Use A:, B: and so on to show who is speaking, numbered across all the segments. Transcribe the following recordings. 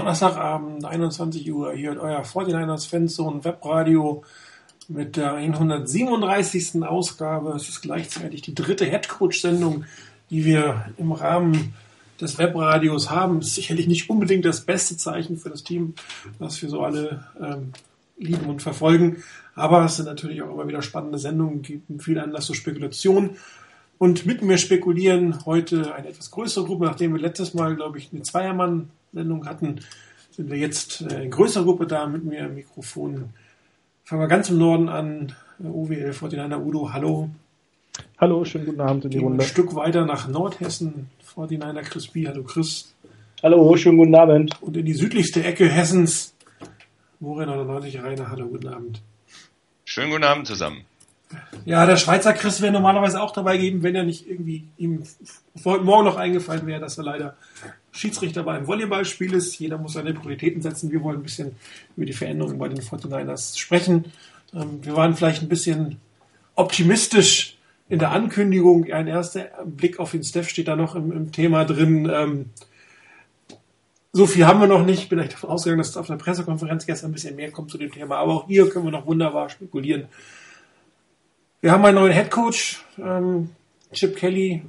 A: Donnerstagabend, 21 Uhr. Hier euer 49ers Fanzone Webradio mit der 137. Ausgabe. Es ist gleichzeitig die dritte Headcoach-Sendung, die wir im Rahmen des Webradios haben. Ist sicherlich nicht unbedingt das beste Zeichen für das Team, was wir so alle ähm, lieben und verfolgen. Aber es sind natürlich auch immer wieder spannende Sendungen, gibt viel Anlass zur Spekulation. Und mit mir spekulieren heute eine etwas größere Gruppe, nachdem wir letztes Mal, glaube ich, eine Zweiermann-Sendung hatten, sind wir jetzt äh, in größerer Gruppe da mit mir im Mikrofon. Fangen wir ganz im Norden an. OWL 49 Udo, hallo.
B: Hallo, schönen guten Abend in die Runde.
A: Ein Stück weiter nach Nordhessen, 49er Chris B. Hallo Chris.
B: Hallo, schönen guten Abend.
A: Und in die südlichste Ecke Hessens, Morin 99 Rainer, hallo, guten Abend.
C: Schönen guten Abend zusammen.
A: Ja, der Schweizer Chris wäre normalerweise auch dabei geben, wenn er nicht irgendwie ihm Morgen noch eingefallen wäre, dass er leider Schiedsrichter bei einem Volleyballspiel ist. Jeder muss seine Prioritäten setzen. Wir wollen ein bisschen über die Veränderungen bei den 49ers sprechen. Ähm, wir waren vielleicht ein bisschen optimistisch in der Ankündigung. Ein erster Blick auf den Steph steht da noch im, im Thema drin. Ähm, so viel haben wir noch nicht. Bin ich davon ausgegangen, dass auf der Pressekonferenz gestern ein bisschen mehr kommt zu dem Thema. Aber auch hier können wir noch wunderbar spekulieren. Wir haben einen neuen Head Coach, ähm, Chip Kelly.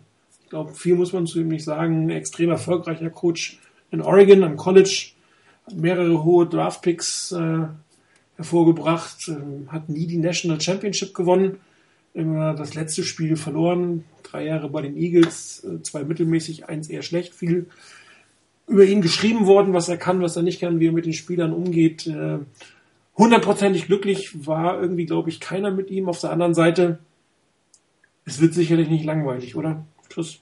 A: Ich glaube, viel muss man zu ihm nicht sagen. Ein extrem erfolgreicher Coach in Oregon am College. Hat mehrere hohe Draftpicks äh, hervorgebracht. Äh, hat nie die National Championship gewonnen. Immer das letzte Spiel verloren. Drei Jahre bei den Eagles. Äh, zwei mittelmäßig, eins eher schlecht. Viel über ihn geschrieben worden, was er kann, was er nicht kann, wie er mit den Spielern umgeht. Äh, hundertprozentig glücklich war irgendwie, glaube ich, keiner mit ihm. Auf der anderen Seite, es wird sicherlich nicht langweilig, oder? Chris?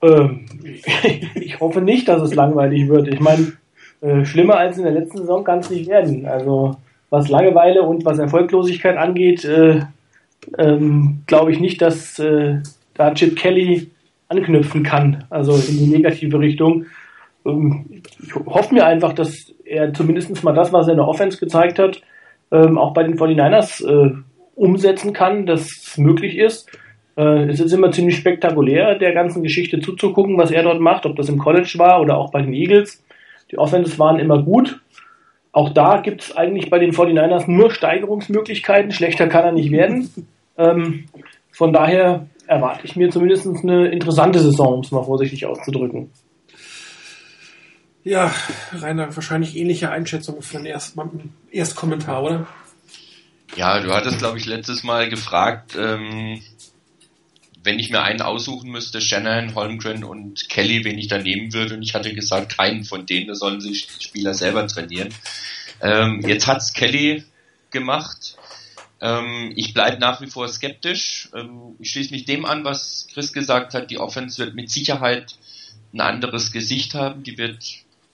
B: Ähm, ich hoffe nicht, dass es langweilig wird. Ich meine, äh, schlimmer als in der letzten Saison kann es nicht werden. Also was Langeweile und was Erfolglosigkeit angeht, äh, ähm, glaube ich nicht, dass äh, da Chip Kelly anknüpfen kann, also in die negative Richtung. Ähm, ich hoffe mir einfach, dass er zumindest mal das, was er in der Offense gezeigt hat, ähm, auch bei den 49ers äh, umsetzen kann, dass es möglich ist. Äh, es ist immer ziemlich spektakulär, der ganzen Geschichte zuzugucken, was er dort macht, ob das im College war oder auch bei den Eagles. Die Offenses waren immer gut. Auch da gibt es eigentlich bei den 49ers nur Steigerungsmöglichkeiten. Schlechter kann er nicht werden. Ähm, von daher erwarte ich mir zumindest eine interessante Saison, um es mal vorsichtig auszudrücken.
A: Ja, Rainer, wahrscheinlich ähnliche Einschätzung für den ersten Erstkommentar, oder?
C: Ja, du hattest, glaube ich, letztes Mal gefragt, ähm, wenn ich mir einen aussuchen müsste, Shannon, Holmgren und Kelly, wen ich da nehmen würde. Und ich hatte gesagt, keinen von denen, da sollen sich die Spieler selber trainieren. Ähm, jetzt hat's Kelly gemacht. Ähm, ich bleibe nach wie vor skeptisch. Ähm, ich schließe mich dem an, was Chris gesagt hat. Die Offense wird mit Sicherheit ein anderes Gesicht haben. Die wird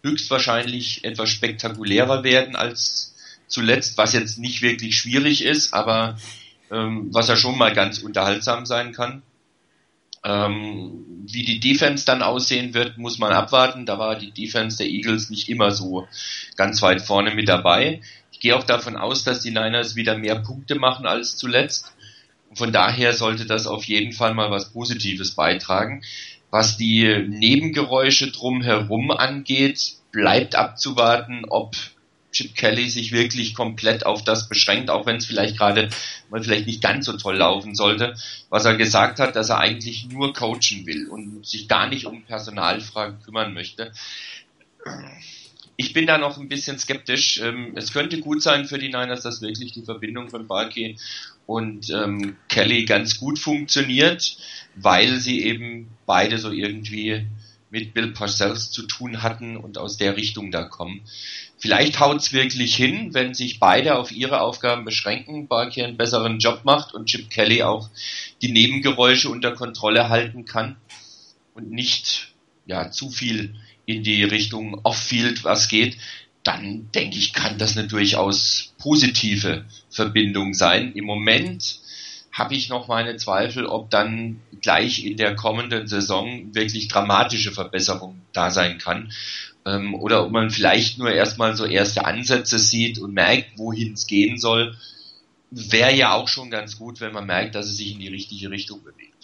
C: höchstwahrscheinlich etwas spektakulärer werden als zuletzt, was jetzt nicht wirklich schwierig ist, aber ähm, was ja schon mal ganz unterhaltsam sein kann. Ähm, wie die Defense dann aussehen wird, muss man abwarten. Da war die Defense der Eagles nicht immer so ganz weit vorne mit dabei. Ich gehe auch davon aus, dass die Niners wieder mehr Punkte machen als zuletzt. Von daher sollte das auf jeden Fall mal was Positives beitragen. Was die Nebengeräusche drumherum angeht, bleibt abzuwarten, ob Chip Kelly sich wirklich komplett auf das beschränkt, auch wenn es vielleicht gerade mal vielleicht nicht ganz so toll laufen sollte, was er gesagt hat, dass er eigentlich nur coachen will und sich gar nicht um Personalfragen kümmern möchte. Ich bin da noch ein bisschen skeptisch. Ähm, es könnte gut sein für die Niners, dass wirklich die Verbindung von Barkey und ähm, Kelly ganz gut funktioniert, weil sie eben beide so irgendwie mit Bill Parcells zu tun hatten und aus der Richtung da kommen. Vielleicht haut's wirklich hin, wenn sich beide auf ihre Aufgaben beschränken, Barkey einen besseren Job macht und Chip Kelly auch die Nebengeräusche unter Kontrolle halten kann und nicht ja zu viel in die Richtung Off-Field was geht, dann denke ich, kann das eine durchaus positive Verbindung sein. Im Moment habe ich noch meine Zweifel, ob dann gleich in der kommenden Saison wirklich dramatische Verbesserung da sein kann. Ähm, oder ob man vielleicht nur erstmal so erste Ansätze sieht und merkt, wohin es gehen soll. Wäre ja auch schon ganz gut, wenn man merkt, dass es sich in die richtige Richtung bewegt.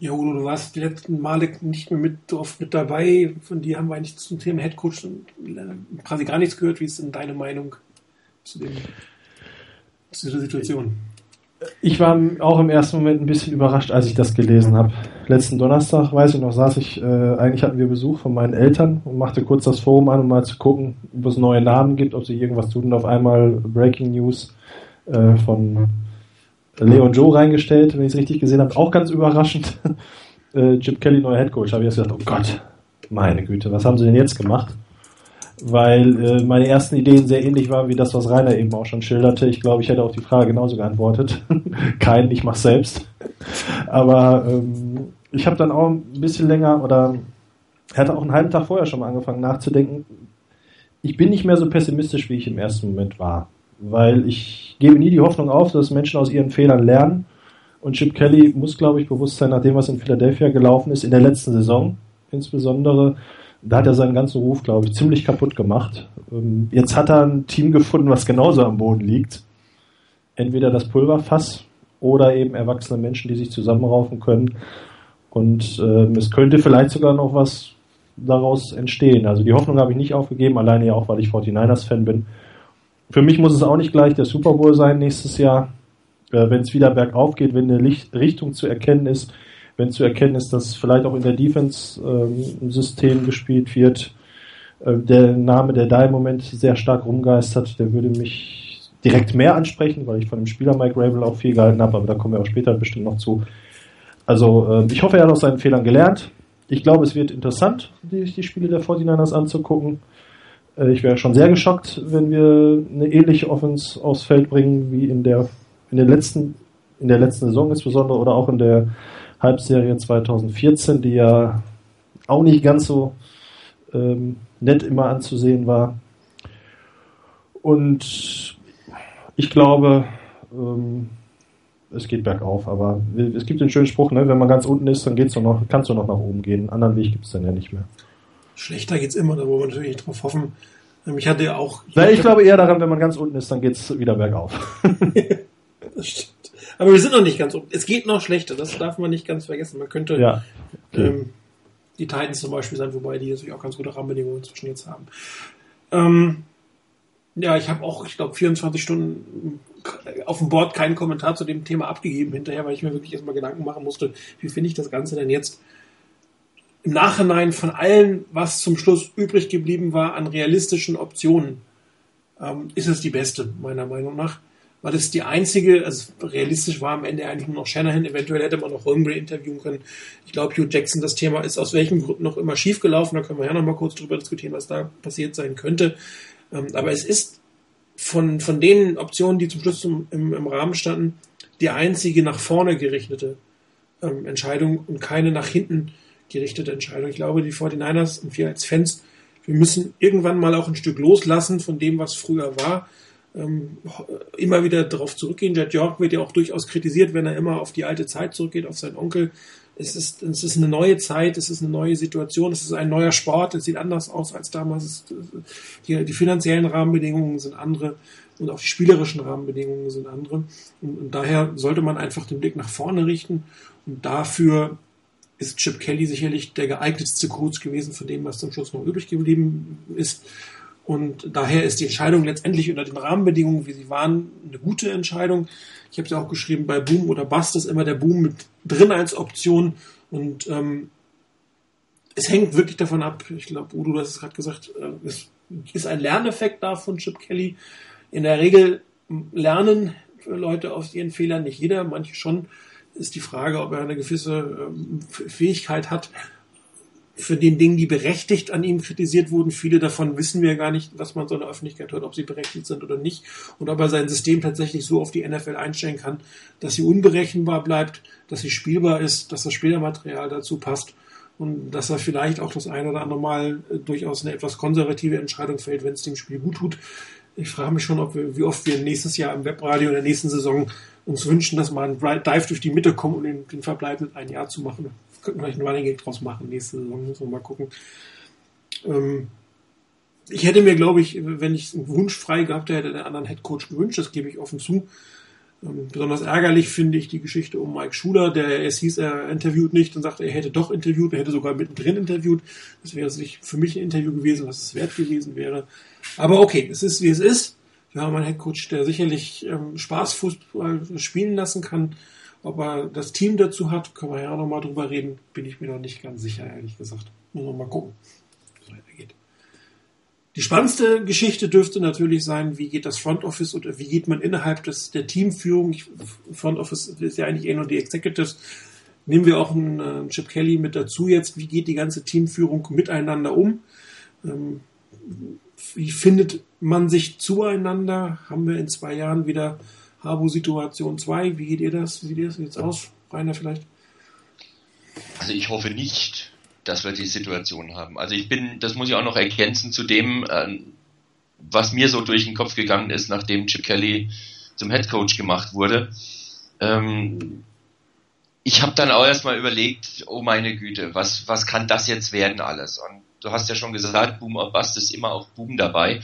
A: Ja, Udo, du warst die letzten Male nicht mehr mit, oft mit dabei. Von dir haben wir eigentlich zum Thema Headcoach äh, quasi gar nichts gehört. Wie ist denn deine Meinung zu, dem, zu dieser Situation?
D: Ich war auch im ersten Moment ein bisschen überrascht, als ich das gelesen habe. Letzten Donnerstag, weiß ich noch, saß ich, äh, eigentlich hatten wir Besuch von meinen Eltern und machte kurz das Forum an, um mal zu gucken, ob es neue Namen gibt, ob sich irgendwas tut. Und auf einmal Breaking News äh, von Leon Joe reingestellt, wenn ich es richtig gesehen habe. Auch ganz überraschend. äh, Chip Kelly, neuer Headcoach. Habe ich erst gedacht, oh Gott, meine Güte, was haben sie denn jetzt gemacht? Weil äh, meine ersten Ideen sehr ähnlich waren wie das, was Rainer eben auch schon schilderte. Ich glaube, ich hätte auf die Frage genauso geantwortet. Kein, ich mach's selbst. Aber ähm, ich habe dann auch ein bisschen länger oder hatte auch einen halben Tag vorher schon mal angefangen nachzudenken. Ich bin nicht mehr so pessimistisch, wie ich im ersten Moment war weil ich gebe nie die Hoffnung auf, dass Menschen aus ihren Fehlern lernen. Und Chip Kelly muss, glaube ich, bewusst sein, nach dem, was in Philadelphia gelaufen ist, in der letzten Saison insbesondere, da hat er seinen ganzen Ruf, glaube ich, ziemlich kaputt gemacht. Ähm, jetzt hat er ein Team gefunden, was genauso am Boden liegt. Entweder das Pulverfass oder eben erwachsene Menschen, die sich zusammenraufen können. Und äh, es könnte vielleicht sogar noch was daraus entstehen. Also die Hoffnung habe ich nicht aufgegeben, alleine ja auch, weil ich 49ers-Fan bin. Für mich muss es auch nicht gleich der Super Bowl sein nächstes Jahr, äh, wenn es wieder bergauf geht, wenn eine Licht Richtung zu erkennen ist, wenn zu erkennen ist, dass vielleicht auch in der Defense ähm, gespielt wird. Äh, der Name, der da im Moment sehr stark rumgeistert, der würde mich direkt mehr ansprechen, weil ich von dem Spieler Mike Rabel auch viel gehalten habe, aber da kommen wir auch später bestimmt noch zu. Also äh, ich hoffe, er hat aus seinen Fehlern gelernt. Ich glaube, es wird interessant, die, die Spiele der 49ers anzugucken. Äh, ich wäre schon sehr geschockt, wenn wir eine ähnliche Offense aufs Feld bringen wie in der in den letzten in der letzten Saison insbesondere oder auch in der Halbserie 2014, die ja auch nicht ganz so ähm, nett immer anzusehen war. Und ich glaube, ähm, es geht bergauf, aber es gibt den schönen Spruch, ne, wenn man ganz unten ist, dann geht's noch, kannst du noch nach oben gehen. Einen anderen Weg gibt es dann ja nicht mehr.
A: Schlechter geht's immer, da wollen wir natürlich nicht drauf hoffen. Ähm, ich hatte ja auch.
D: Ich, Na, ich glaube eher daran, wenn man ganz unten ist, dann geht's wieder bergauf.
A: das stimmt. Aber wir sind noch nicht ganz unten. Es geht noch schlechter, das darf man nicht ganz vergessen. Man könnte ja. okay. ähm, die Titans zum Beispiel sein, wobei die natürlich auch ganz gute Rahmenbedingungen inzwischen jetzt haben. Ähm, ja, ich habe auch, ich glaube, 24 Stunden auf dem Board keinen Kommentar zu dem Thema abgegeben hinterher, weil ich mir wirklich erstmal Gedanken machen musste, wie finde ich das Ganze denn jetzt im Nachhinein von allen, was zum Schluss übrig geblieben war an realistischen Optionen, ähm, ist es die beste, meiner Meinung nach. Weil es die einzige, also realistisch war am Ende eigentlich nur noch Shanahan, eventuell hätte man noch Holmgren interviewen können. Ich glaube, Hugh Jackson, das Thema ist aus welchem Grund noch immer schief gelaufen, da können wir ja noch mal kurz drüber diskutieren, was da passiert sein könnte. Ähm, aber es ist von, von den Optionen, die zum Schluss im, im, im Rahmen standen, die einzige nach vorne gerichtete ähm, Entscheidung und keine nach hinten gerichtete Entscheidung. Ich glaube, die 49ers und wir als Fans, wir müssen irgendwann mal auch ein Stück loslassen von dem, was früher war. Ähm, immer wieder darauf zurückgehen. Jet York wird ja auch durchaus kritisiert, wenn er immer auf die alte Zeit zurückgeht, auf seinen Onkel. Es ist, es ist eine neue Zeit, es ist eine neue Situation, es ist ein neuer Sport, es sieht anders aus als damals. Die, die finanziellen Rahmenbedingungen sind andere und auch die spielerischen Rahmenbedingungen sind andere. Und, und daher sollte man einfach den Blick nach vorne richten und dafür ist Chip Kelly sicherlich der geeignetste Coach gewesen von dem, was zum Schluss noch übrig geblieben ist. Und daher ist die Entscheidung letztendlich unter den Rahmenbedingungen, wie sie waren, eine gute Entscheidung. Ich habe es ja auch geschrieben, bei Boom oder Bust ist immer der Boom mit drin als Option. Und ähm, es hängt wirklich davon ab, ich glaube, Udo, du hast es gerade gesagt, äh, es ist ein Lerneffekt da von Chip Kelly. In der Regel lernen Leute aus ihren Fehlern, nicht jeder, manche schon ist die Frage, ob er eine gewisse ähm, Fähigkeit hat, für den Dingen, die berechtigt an ihm kritisiert wurden. Viele davon wissen wir gar nicht, was man so in der Öffentlichkeit hört, ob sie berechtigt sind oder nicht. Und ob er sein System tatsächlich so auf die NFL einstellen kann, dass sie unberechenbar bleibt, dass sie spielbar ist, dass das Spielermaterial dazu passt und dass er vielleicht auch das ein oder andere Mal äh, durchaus eine etwas konservative Entscheidung fällt, wenn es dem Spiel gut tut. Ich frage mich schon, ob wir, wie oft wir nächstes Jahr im Webradio in der nächsten Saison uns wünschen, dass man ein Dive durch die Mitte kommt, um den, den Verbleib ein Jahr zu machen. Könnten wir vielleicht einen Running Gag draus machen nächste Saison, müssen wir mal gucken. Ähm, ich hätte mir, glaube ich, wenn ich einen Wunsch frei gehabt hätte, den anderen Head Coach gewünscht, das gebe ich offen zu. Besonders ärgerlich finde ich die Geschichte um Mike Schuler, der es hieß, er interviewt nicht und sagte, er hätte doch interviewt, er hätte sogar mittendrin interviewt. Das wäre nicht für mich ein Interview gewesen, was es wert gewesen wäre. Aber okay, es ist wie es ist. Wir haben einen Headcoach, der sicherlich ähm, Spaßfußball spielen lassen kann. Ob er das Team dazu hat, können wir ja nochmal drüber reden. Bin ich mir noch nicht ganz sicher, ehrlich gesagt. Muss man mal gucken. Die spannendste Geschichte dürfte natürlich sein, wie geht das Front Office oder wie geht man innerhalb des, der Teamführung, Front Office ist ja eigentlich eher nur die Executives, nehmen wir auch einen äh, Chip Kelly mit dazu jetzt, wie geht die ganze Teamführung miteinander um? Ähm, wie findet man sich zueinander? Haben wir in zwei Jahren wieder Habo-Situation 2? Wie geht ihr das? Wie sieht das jetzt aus? Rainer vielleicht?
C: Also ich hoffe nicht, dass wir die Situation haben. Also ich bin, das muss ich auch noch ergänzen zu dem, äh, was mir so durch den Kopf gegangen ist, nachdem Chip Kelly zum Head Coach gemacht wurde. Ähm, ich habe dann auch erstmal überlegt, oh meine Güte, was, was kann das jetzt werden alles? Und du hast ja schon gesagt, Boom or Bust ist immer auch Boom dabei.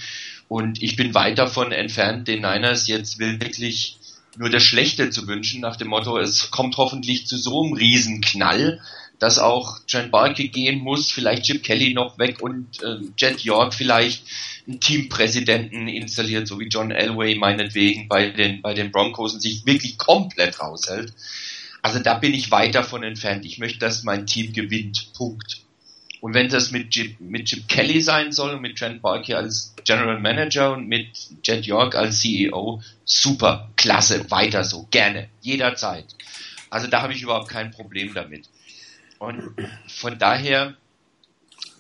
C: Und ich bin weit davon entfernt, den Niners jetzt wirklich nur das Schlechte zu wünschen, nach dem Motto, es kommt hoffentlich zu so einem Riesenknall, dass auch Trent Barke gehen muss, vielleicht Chip Kelly noch weg und äh, Jet York vielleicht einen Teampräsidenten installiert, so wie John Elway meinetwegen bei den, bei den Broncos und sich wirklich komplett raushält. Also da bin ich weit davon entfernt. Ich möchte, dass mein Team gewinnt. Punkt. Und wenn das mit Chip, mit Chip Kelly sein soll und mit Trent Barke als General Manager und mit Jet York als CEO, super, klasse, weiter so, gerne, jederzeit. Also da habe ich überhaupt kein Problem damit. Und von daher,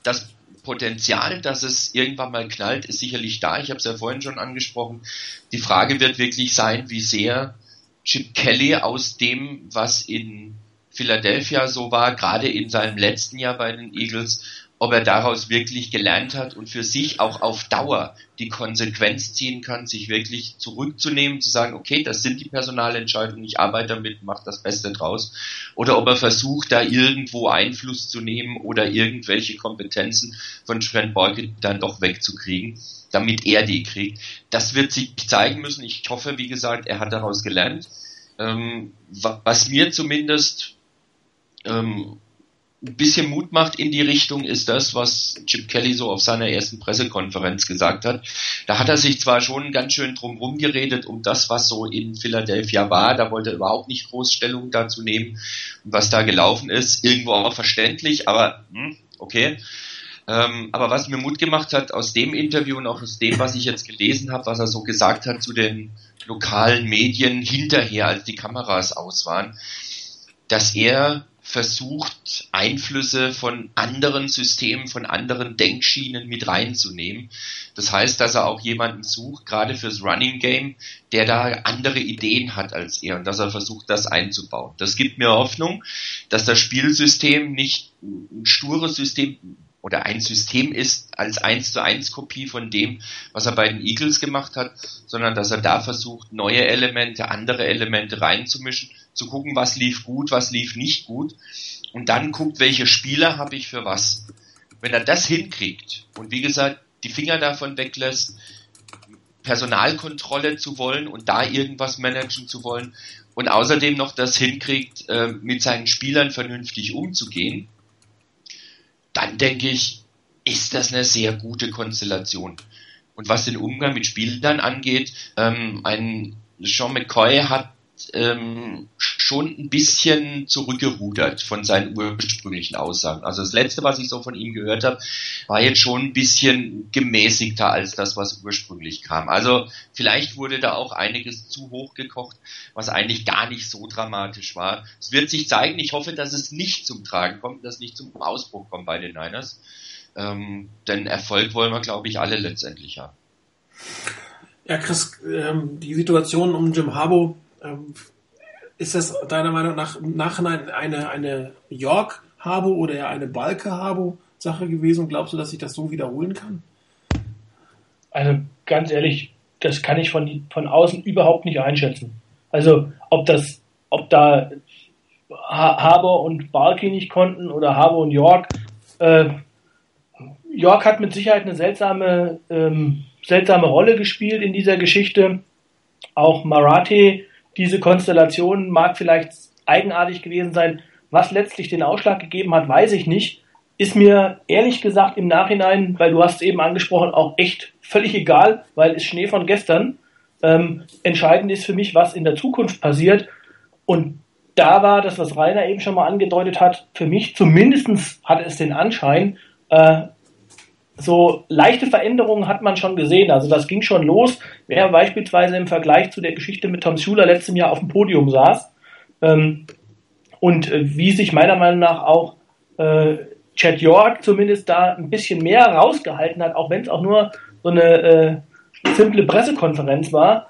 C: das Potenzial, dass es irgendwann mal knallt, ist sicherlich da. Ich habe es ja vorhin schon angesprochen. Die Frage wird wirklich sein, wie sehr Chip Kelly aus dem, was in Philadelphia so war, gerade in seinem letzten Jahr bei den Eagles, ob er daraus wirklich gelernt hat und für sich auch auf Dauer die Konsequenz ziehen kann, sich wirklich zurückzunehmen, zu sagen, okay, das sind die Personalentscheidungen, ich arbeite damit, mache das Beste draus. Oder ob er versucht, da irgendwo Einfluss zu nehmen oder irgendwelche Kompetenzen von Trent Borke dann doch wegzukriegen, damit er die kriegt. Das wird sich zeigen müssen. Ich hoffe, wie gesagt, er hat daraus gelernt. Ähm, was mir zumindest ähm, ein bisschen Mut macht in die Richtung, ist das, was Chip Kelly so auf seiner ersten Pressekonferenz gesagt hat. Da hat er sich zwar schon ganz schön drum geredet um das, was so in Philadelphia war. Da wollte er überhaupt nicht groß Stellung dazu nehmen, was da gelaufen ist. Irgendwo auch verständlich, aber hm, okay. Ähm, aber was mir Mut gemacht hat aus dem Interview und auch aus dem, was ich jetzt gelesen habe, was er so gesagt hat zu den lokalen Medien hinterher, als die Kameras aus waren, dass er versucht, Einflüsse von anderen Systemen, von anderen Denkschienen mit reinzunehmen. Das heißt, dass er auch jemanden sucht, gerade fürs Running Game, der da andere Ideen hat als er und dass er versucht, das einzubauen. Das gibt mir Hoffnung, dass das Spielsystem nicht ein stures System oder ein System ist als eins zu eins Kopie von dem, was er bei den Eagles gemacht hat, sondern dass er da versucht, neue Elemente, andere Elemente reinzumischen, zu gucken, was lief gut, was lief nicht gut und dann guckt, welche Spieler habe ich für was. Wenn er das hinkriegt und wie gesagt, die Finger davon weglässt, Personalkontrolle zu wollen und da irgendwas managen zu wollen und außerdem noch das hinkriegt, äh, mit seinen Spielern vernünftig umzugehen, dann denke ich, ist das eine sehr gute Konstellation. Und was den Umgang mit Spielern angeht, ähm, ein Sean McCoy hat ähm, schon ein bisschen zurückgerudert von seinen ursprünglichen Aussagen. Also das letzte, was ich so von ihm gehört habe, war jetzt schon ein bisschen gemäßigter als das, was ursprünglich kam. Also vielleicht wurde da auch einiges zu hoch gekocht, was eigentlich gar nicht so dramatisch war. Es wird sich zeigen. Ich hoffe, dass es nicht zum Tragen kommt, dass es nicht zum Ausbruch kommt bei den Niners. Ähm, denn Erfolg wollen wir, glaube ich, alle letztendlich haben.
A: Ja, Chris, ähm, die Situation um Jim Harbour ähm, ist das deiner Meinung nach im Nachhinein eine, eine York-Habo oder eine Balke-Habo-Sache gewesen? Glaubst du, dass sich das so wiederholen kann?
B: Also ganz ehrlich, das kann ich von, von außen überhaupt nicht einschätzen. Also ob das, ob da Haber und Balke nicht konnten oder Haber und York. Äh, York hat mit Sicherheit eine seltsame, ähm, seltsame Rolle gespielt in dieser Geschichte. Auch Marathi diese Konstellation mag vielleicht eigenartig gewesen sein. Was letztlich den Ausschlag gegeben hat, weiß ich nicht. Ist mir ehrlich gesagt im Nachhinein, weil du hast es eben angesprochen, auch echt völlig egal, weil es Schnee von gestern. Ähm, entscheidend ist für mich, was in der Zukunft passiert. Und da war das, was Rainer eben schon mal angedeutet hat, für mich zumindest hat es den Anschein, äh, so leichte Veränderungen hat man schon gesehen. Also das ging schon los, wer beispielsweise im Vergleich zu der Geschichte mit Tom Schuler letztem Jahr auf dem Podium saß. Ähm, und äh, wie sich meiner Meinung nach auch äh, Chad York zumindest da ein bisschen mehr rausgehalten hat, auch wenn es auch nur so eine äh, simple Pressekonferenz war.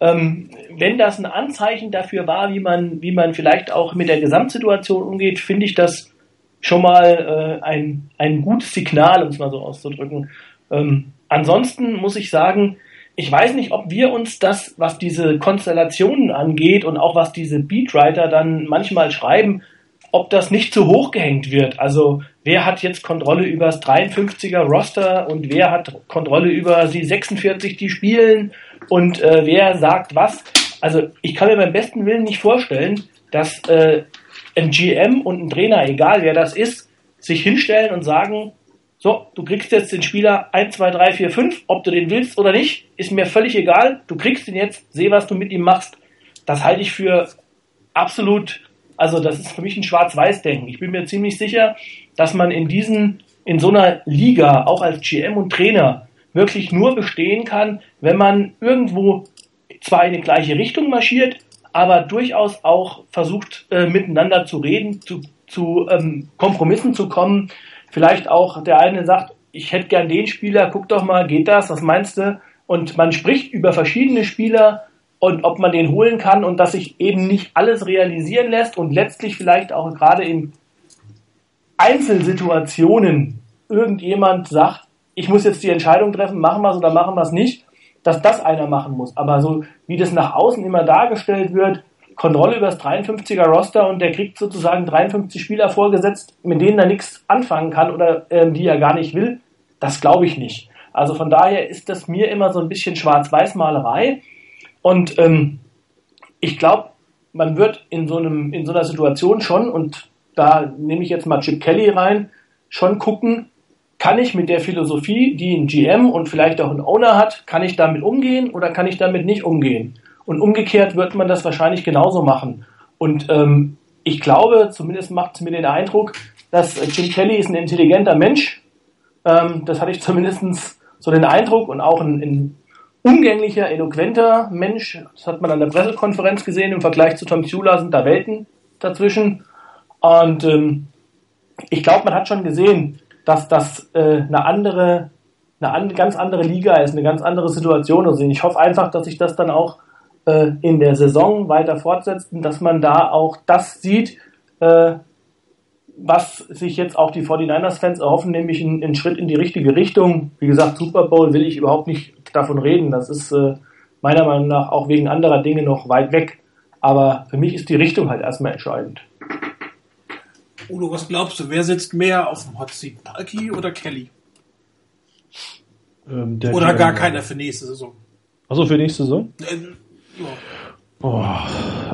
B: Ähm, wenn das ein Anzeichen dafür war, wie man, wie man vielleicht auch mit der Gesamtsituation umgeht, finde ich das schon mal äh, ein, ein gutes Signal, um es mal so auszudrücken. Ähm, ansonsten muss ich sagen, ich weiß nicht, ob wir uns das, was diese Konstellationen angeht und auch was diese Beatwriter dann manchmal schreiben, ob das nicht zu hoch gehängt wird. Also wer hat jetzt Kontrolle über das 53er Roster und wer hat Kontrolle über die 46, die spielen und äh, wer sagt was. Also ich kann mir beim besten Willen nicht vorstellen, dass äh, ein GM und ein Trainer, egal wer das ist, sich hinstellen und sagen, so, du kriegst jetzt den Spieler 1, 2, 3, 4, 5, ob du den willst oder nicht, ist mir völlig egal, du kriegst ihn jetzt, seh, was du mit ihm machst. Das halte ich für absolut, also das ist für mich ein Schwarz-Weiß-Denken. Ich bin mir ziemlich sicher, dass man in diesen, in so einer Liga, auch als GM und Trainer, wirklich nur bestehen kann, wenn man irgendwo zwar in die gleiche Richtung marschiert, aber durchaus auch versucht, äh, miteinander zu reden, zu, zu ähm, Kompromissen zu kommen. Vielleicht auch der eine sagt, ich hätte gern den Spieler, guck doch mal, geht das, was meinst du? Und man spricht über verschiedene Spieler und ob man den holen kann und dass sich eben nicht alles realisieren lässt und letztlich vielleicht auch gerade in Einzelsituationen irgendjemand sagt, ich muss jetzt die Entscheidung treffen, machen wir es oder machen wir es nicht dass das einer machen muss. Aber so wie das nach außen immer dargestellt wird, Kontrolle über das 53er Roster und der kriegt sozusagen 53 Spieler vorgesetzt, mit denen er nichts anfangen kann oder ähm, die er gar nicht will, das glaube ich nicht. Also von daher ist das mir immer so ein bisschen Schwarz-Weiß-Malerei. Und ähm, ich glaube, man wird in so, einem, in so einer Situation schon, und da nehme ich jetzt mal Chip Kelly rein, schon gucken, kann ich mit der Philosophie, die ein GM und vielleicht auch ein Owner hat, kann ich damit umgehen oder kann ich damit nicht umgehen? Und umgekehrt wird man das wahrscheinlich genauso machen. Und ähm, ich glaube, zumindest macht es mir den Eindruck, dass Jim Kelly ist ein intelligenter Mensch. Ähm, das hatte ich zumindest so den Eindruck und auch ein, ein umgänglicher, eloquenter Mensch. Das hat man an der Pressekonferenz gesehen. Im Vergleich zu Tom Shula sind da Welten dazwischen. Und ähm, ich glaube, man hat schon gesehen, dass das äh, eine andere, eine an, ganz andere Liga ist, eine ganz andere Situation ist. Ich hoffe einfach, dass sich das dann auch äh, in der Saison weiter fortsetzt und dass man da auch das sieht, äh, was sich jetzt auch die 49ers-Fans erhoffen, nämlich einen Schritt in die richtige Richtung. Wie gesagt, Super Bowl will ich überhaupt nicht davon reden. Das ist äh, meiner Meinung nach auch wegen anderer Dinge noch weit weg. Aber für mich ist die Richtung halt erstmal entscheidend.
A: Udo, was glaubst du, wer sitzt mehr auf dem Hot Seat, Palki oder Kelly? Ähm, oder gar keiner für nächste Saison?
D: Achso, für nächste Saison? Äh, ja. Boah,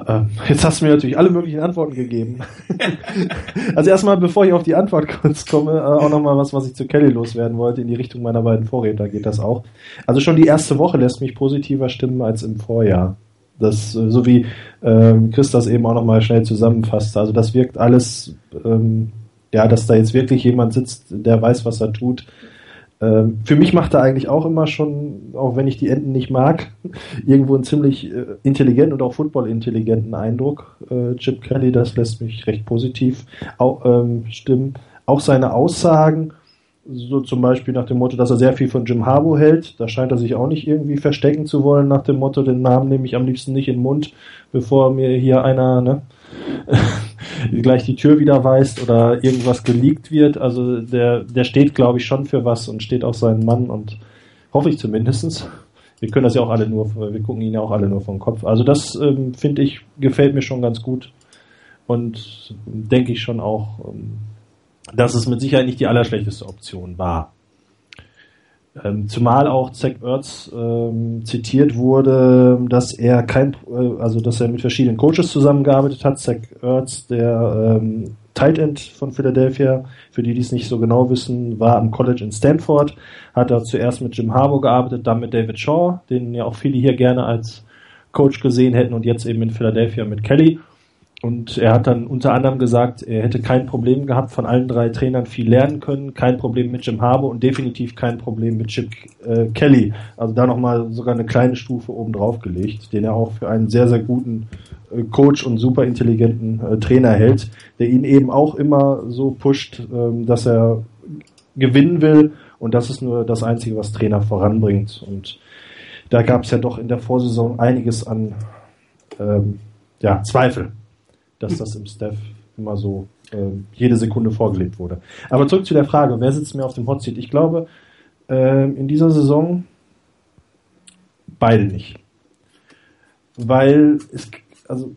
D: ähm, jetzt hast du mir natürlich alle möglichen Antworten gegeben. also erstmal, bevor ich auf die Antwort kurz komme, äh, auch nochmal was, was ich zu Kelly loswerden wollte. In die Richtung meiner beiden Vorredner geht das auch. Also schon die erste Woche lässt mich positiver stimmen als im Vorjahr. Das, so wie ähm, Chris das eben auch nochmal schnell zusammenfasst. Also das wirkt alles, ähm, ja, dass da jetzt wirklich jemand sitzt, der weiß, was er tut. Ähm, für mich macht er eigentlich auch immer schon, auch wenn ich die Enten nicht mag, irgendwo einen ziemlich äh, intelligenten und auch footballintelligenten Eindruck. Äh, Chip Kelly, das lässt mich recht positiv auch, ähm, stimmen. Auch seine Aussagen, so zum Beispiel nach dem Motto, dass er sehr viel von Jim Harbaugh hält. Da scheint er sich auch nicht irgendwie verstecken zu wollen, nach dem Motto, den Namen nehme ich am liebsten nicht in den Mund, bevor mir hier einer ne, gleich die Tür wieder weist oder irgendwas geleakt wird. Also der, der steht, glaube ich, schon für was und steht auch seinen Mann und hoffe ich zumindestens. Wir können das ja auch alle nur, wir gucken ihn ja auch alle nur vom Kopf. Also das ähm, finde ich, gefällt mir schon ganz gut und denke ich schon auch, ähm, dass es mit Sicherheit nicht die allerschlechteste Option war. Ähm, zumal auch Zach Ertz ähm, zitiert wurde, dass er kein, äh, also dass er mit verschiedenen Coaches zusammengearbeitet hat. Zach Ertz, der ähm, Tight End von Philadelphia, für die, die es nicht so genau wissen, war am College in Stanford, hat da zuerst mit Jim Harbaugh gearbeitet, dann mit David Shaw, den ja auch viele hier gerne als Coach gesehen hätten und jetzt eben in Philadelphia mit Kelly. Und er hat dann unter anderem gesagt, er hätte kein Problem gehabt, von allen drei Trainern viel lernen können, kein Problem mit Jim Harbour und definitiv kein Problem mit Chip äh, Kelly. Also da nochmal sogar eine kleine Stufe oben drauf gelegt, den er auch für einen sehr, sehr guten äh, Coach und super intelligenten äh, Trainer hält, der ihn eben auch immer so pusht, ähm, dass er gewinnen will und das ist nur das Einzige, was Trainer voranbringt. Und da gab es ja doch in der Vorsaison einiges an ähm, ja, Zweifel dass das im Staff immer so äh, jede Sekunde vorgelebt wurde. Aber zurück zu der Frage, wer sitzt mir auf dem Hotseat? Ich glaube, äh, in dieser Saison beide nicht. Weil es, also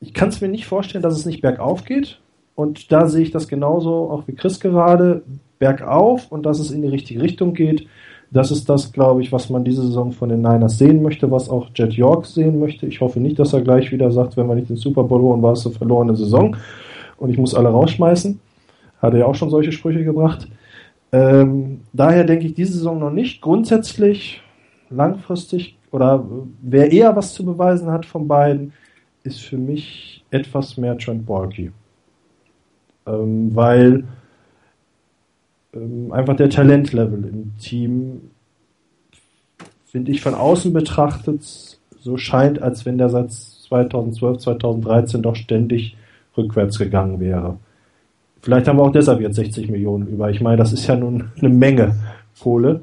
D: ich kann es mir nicht vorstellen, dass es nicht bergauf geht. Und da sehe ich das genauso auch wie Chris gerade, bergauf und dass es in die richtige Richtung geht. Das ist das, glaube ich, was man diese Saison von den Niners sehen möchte, was auch Jet York sehen möchte. Ich hoffe nicht, dass er gleich wieder sagt, wenn wir nicht den Super Bowl holen, war es eine verlorene Saison und ich muss alle rausschmeißen. Hat er ja auch schon solche Sprüche gebracht. Ähm, daher denke ich diese Saison noch nicht. Grundsätzlich, langfristig oder wer eher was zu beweisen hat von beiden, ist für mich etwas mehr Trent Balky. Ähm, weil ähm, einfach der Talentlevel im Team, finde ich von außen betrachtet, so scheint, als wenn der seit 2012, 2013 doch ständig rückwärts gegangen wäre. Vielleicht haben wir auch deshalb jetzt 60 Millionen über. Ich meine, das ist ja nun eine Menge Kohle.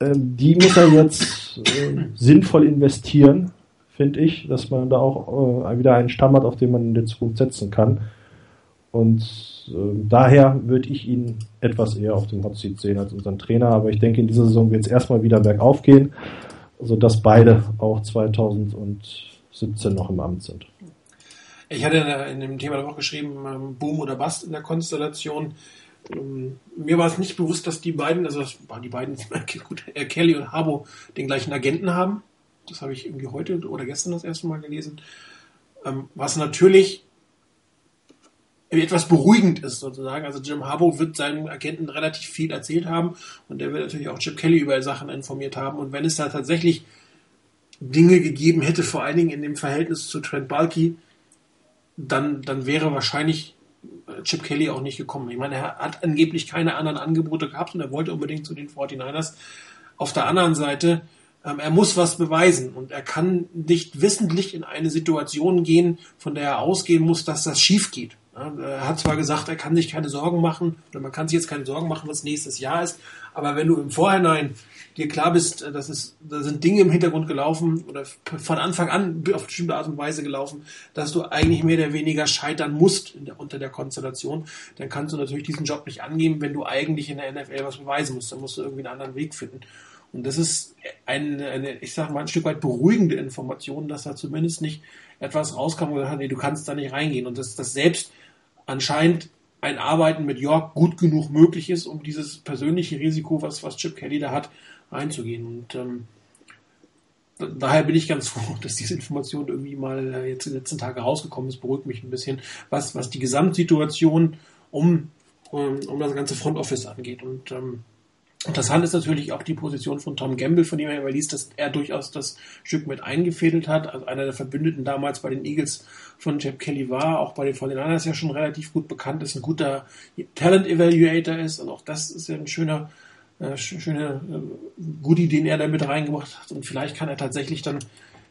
D: Ähm, die muss er jetzt äh, sinnvoll investieren, finde ich, dass man da auch äh, wieder einen Stamm hat, auf den man in der Zukunft setzen kann. Und äh, daher würde ich ihn etwas eher auf dem Hotseat sehen als unseren Trainer. Aber ich denke, in dieser Saison wird es erstmal wieder bergauf gehen, sodass beide auch 2017 noch im Amt sind.
A: Ich hatte in dem Thema auch geschrieben, ähm, Boom oder Bust in der Konstellation. Ähm, mir war es nicht bewusst, dass die beiden, also das waren die beiden, gut, Kelly und Harbo, den gleichen Agenten haben. Das habe ich irgendwie heute oder gestern das erste Mal gelesen. Ähm, was natürlich etwas beruhigend ist sozusagen. Also Jim Harbaugh wird seinem Agenten relativ viel erzählt haben und der wird natürlich auch Chip Kelly über Sachen informiert haben. Und wenn es da tatsächlich Dinge gegeben hätte, vor allen Dingen in dem Verhältnis zu Trent Balky, dann, dann wäre wahrscheinlich Chip Kelly auch nicht gekommen. Ich meine, er hat angeblich keine anderen Angebote gehabt und er wollte unbedingt zu den 49ers. Auf der anderen Seite, ähm, er muss was beweisen und er kann nicht wissentlich in eine Situation gehen, von der er ausgehen muss, dass das schief geht. Er hat zwar gesagt, er kann sich keine Sorgen machen, oder man kann sich jetzt keine Sorgen machen, was nächstes Jahr ist, aber wenn du im Vorhinein dir klar bist, äh, dass es, da sind Dinge im Hintergrund gelaufen oder von Anfang an auf bestimmte Art und Weise gelaufen, dass du eigentlich mehr oder weniger scheitern musst der, unter der Konstellation, dann kannst du natürlich diesen Job nicht angeben, wenn du eigentlich in der NFL was beweisen musst. Dann musst du irgendwie einen anderen Weg finden. Und das ist eine, eine ich sag mal, ein Stück weit beruhigende Information, dass da zumindest nicht etwas rauskam, wo du nee, du kannst da nicht reingehen. Und das, das selbst anscheinend ein Arbeiten mit York gut genug möglich ist, um dieses persönliche Risiko, was, was Chip Kelly da hat, einzugehen. Und ähm, daher bin ich ganz froh, dass diese Information irgendwie mal äh, jetzt in den letzten Tagen rausgekommen ist. Beruhigt mich ein bisschen, was, was die Gesamtsituation um, um, um das ganze Front Office angeht. Und ähm, Interessant ist natürlich auch die Position von Tom Gamble, von dem er immer liest, dass er durchaus das Stück mit eingefädelt hat. Also einer der Verbündeten damals bei den Eagles von Jeb Kelly war, auch bei den 49ers ja schon relativ gut bekannt ist, ein guter Talent Evaluator ist. Und auch das ist ja ein schöner, äh, schöner äh, Goodie, den er da mit reingebracht hat. Und vielleicht kann er tatsächlich dann,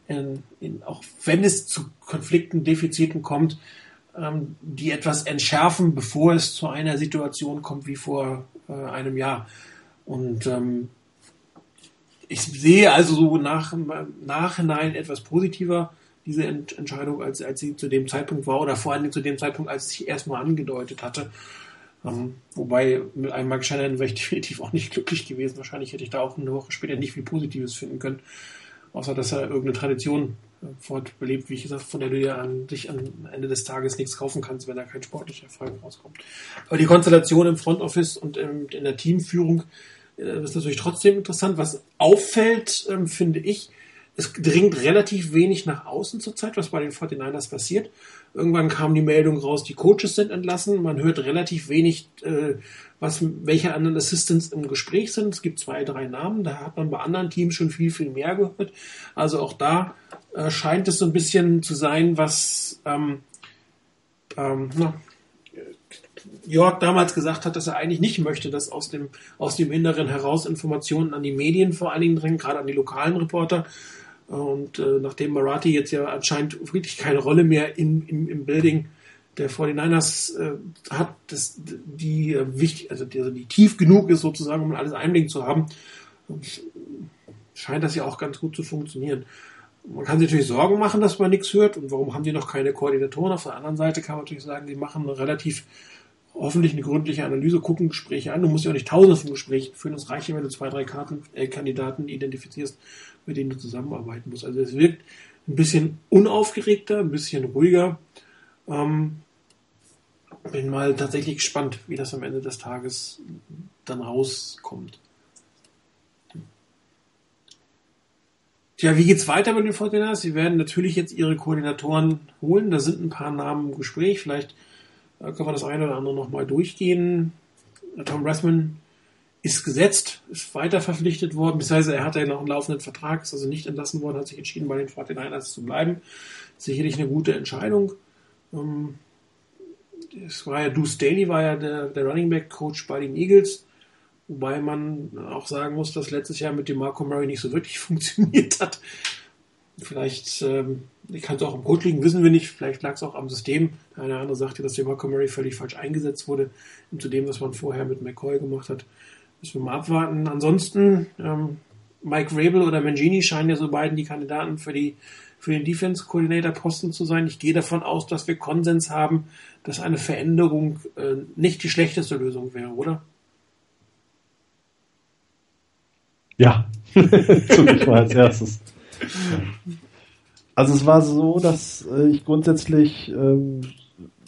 A: in, in, auch wenn es zu Konflikten, Defiziten kommt, ähm, die etwas entschärfen, bevor es zu einer Situation kommt wie vor äh, einem Jahr. Und ähm, ich sehe also so nach, Nachhinein etwas positiver diese Ent Entscheidung, als, als sie zu dem Zeitpunkt war oder vor allem zu dem Zeitpunkt, als ich erstmal angedeutet hatte. Ähm, wobei mit einem Mark Shannon wäre ich definitiv auch nicht glücklich gewesen. Wahrscheinlich hätte ich da auch eine Woche später nicht viel Positives finden können. Außer dass er irgendeine Tradition äh, fortbelebt, wie ich gesagt, von der du dir an dich am Ende des Tages nichts kaufen kannst, wenn da kein sportlicher Erfolg rauskommt. Aber die Konstellation im Front Office und in der Teamführung Das ist natürlich trotzdem interessant. Was auffällt, ähm, finde ich, es dringt relativ wenig nach außen zurzeit, was bei den 49ers passiert. Irgendwann kam die Meldung raus, die Coaches sind entlassen. Man hört relativ wenig, äh, was, welche anderen Assistants im Gespräch sind. Es gibt zwei, drei Namen. Da hat man bei anderen Teams schon viel, viel mehr gehört. Also auch da äh, scheint es so ein bisschen zu sein, was ähm, ähm, na, York damals gesagt hat, dass er eigentlich nicht möchte, dass aus dem, aus dem Inneren heraus Informationen an die Medien vor allen Dingen dringen, gerade an die lokalen Reporter. Und äh, nachdem Marathi jetzt ja anscheinend wirklich keine Rolle mehr in, im, im Building der 49ers äh, hat, dass die äh, wichtig, also die, also die tief genug ist sozusagen, um alles Einblick zu haben, scheint das ja auch ganz gut zu funktionieren. Man kann sich natürlich Sorgen machen, dass man nichts hört und warum haben die noch keine Koordinatoren. Auf der anderen Seite kann man natürlich sagen, die machen eine relativ hoffentlich eine gründliche Analyse, gucken Gespräche an. Du musst ja auch nicht tausende von Gesprächen führen. Es reicht ja, wenn du zwei, drei Karten, äh, Kandidaten identifizierst, mit denen du zusammenarbeiten musst. Also es wirkt ein bisschen unaufgeregter, ein bisschen ruhiger. Ähm, bin mal tatsächlich gespannt, wie das am Ende des Tages dann rauskommt. Tja, wie geht's weiter mit den Fortiners? Sie werden natürlich jetzt ihre Koordinatoren holen. Da sind ein paar Namen im Gespräch. Vielleicht können wir das eine oder andere nochmal durchgehen. Tom Rathman ist gesetzt, ist weiter verpflichtet worden, beziehungsweise er hat ja noch einen laufenden Vertrag, ist also nicht entlassen worden, hat sich entschieden, bei den 49ers zu bleiben. Sicherlich eine gute Entscheidung. Ähm, es war ja Deuce Daly, war ja der, der Running Back Coach bei den Eagles. Wobei man auch sagen muss, dass letztes Jahr mit dem Marco Murray nicht so wirklich funktioniert hat. Vielleicht, ähm, ich kann es auch am Code liegen, wissen wir nicht. Vielleicht lag es auch am System. Der eine oder andere sagte, dass der Marco Murray völlig falsch eingesetzt wurde. Zu dem, was man vorher mit McCoy gemacht hat, müssen wir mal abwarten. Ansonsten, ähm, Mike Rabel oder Mangini scheinen ja so beiden die Kandidaten für die für den Defense Coordinator Posten zu sein. Ich gehe davon aus, dass wir Konsens haben, dass eine Veränderung äh, nicht die schlechteste Lösung wäre, oder?
D: Ja, tue ich mal als erstes. Also es war so, dass äh, ich grundsätzlich ähm,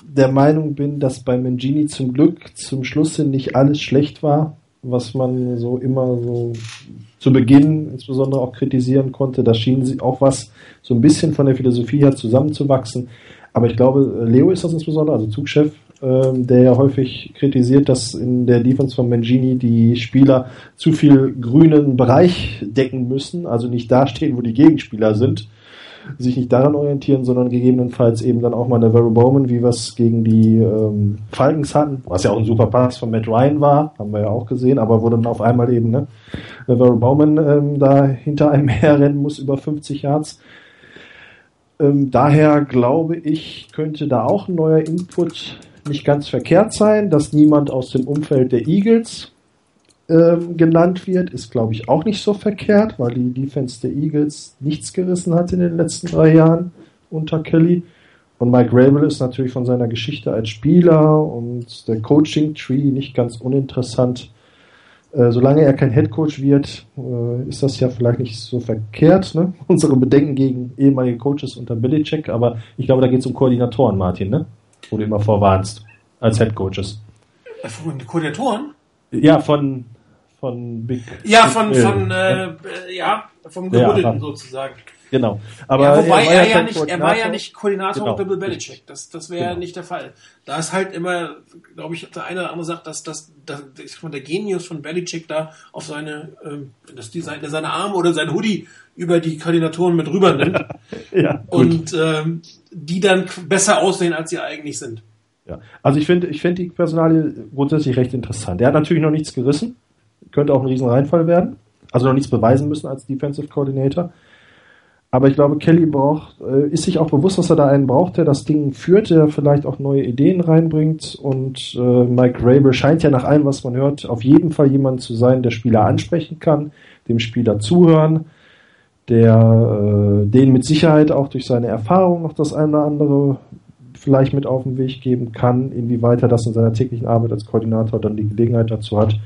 D: der Meinung bin, dass bei Mangini zum Glück zum Schluss hin nicht alles schlecht war, was man so immer so zu Beginn insbesondere auch kritisieren konnte. Da schien sie auch was so ein bisschen von der Philosophie her zusammenzuwachsen. Aber ich glaube, Leo ist das insbesondere, also Zugchef, ähm, der ja häufig kritisiert, dass in der Defense von Mangini die Spieler zu viel grünen Bereich decken müssen, also nicht dastehen, wo die Gegenspieler sind, sich nicht daran orientieren, sondern gegebenenfalls eben dann auch mal Navarro Bowman, wie es gegen die ähm, Falcons hatten, was ja auch ein super Pass von Matt Ryan war, haben wir ja auch gesehen, aber wo dann auf einmal eben ne, Navarro Bowman ähm, da hinter einem herrennen muss über 50 Yards. Ähm, daher glaube ich, könnte da auch ein neuer Input nicht ganz verkehrt sein, dass niemand aus dem Umfeld der Eagles ähm, genannt wird, ist glaube ich auch nicht so verkehrt, weil die Defense der Eagles nichts gerissen hat in den letzten drei Jahren unter Kelly. Und Mike Rabel ist natürlich von seiner Geschichte als Spieler und der Coaching Tree nicht ganz uninteressant. Äh, solange er kein Head Coach wird, äh, ist das ja vielleicht nicht so verkehrt. Ne? Unsere Bedenken gegen ehemalige Coaches unter Belichick, aber ich glaube, da geht es um Koordinatoren, Martin, ne? Wo du immer vorwarnst, als Head Coaches.
A: Von Koordinatoren?
D: Ja, von, von Big.
A: Ja, von, von äh, ja, vom Gebundenen ja, sozusagen.
D: Genau. Aber
A: ja, wobei er, er, ja nicht, er war ja nicht Koordinator genau. unter Bill Belichick. Das, das wäre genau. nicht der Fall. Da ist halt immer, glaube ich, der eine oder andere sagt, dass, dass, dass, dass der Genius von Belichick da auf seine, ähm, dass die seine, Arme oder sein Hoodie über die Koordinatoren mit rüber nimmt.
D: ja,
A: und ähm, die dann besser aussehen, als sie eigentlich sind.
D: Ja, also ich finde, ich finde die Personalie grundsätzlich recht interessant. Er hat natürlich noch nichts gerissen, könnte auch ein riesen Reinfall werden, also noch nichts beweisen müssen als Defensive Coordinator. Aber ich glaube, Kelly braucht, äh, ist sich auch bewusst, dass er da einen braucht, der das Ding führt, der vielleicht auch neue Ideen reinbringt. Und äh, Mike Rabel scheint ja nach allem, was man hört, auf jeden Fall jemand zu sein, der Spieler ansprechen kann, dem Spieler zuhören, der äh, den mit Sicherheit auch durch seine Erfahrung noch das eine oder andere vielleicht mit auf den Weg geben kann, inwieweit er das in seiner täglichen Arbeit als Koordinator dann die Gelegenheit dazu hat.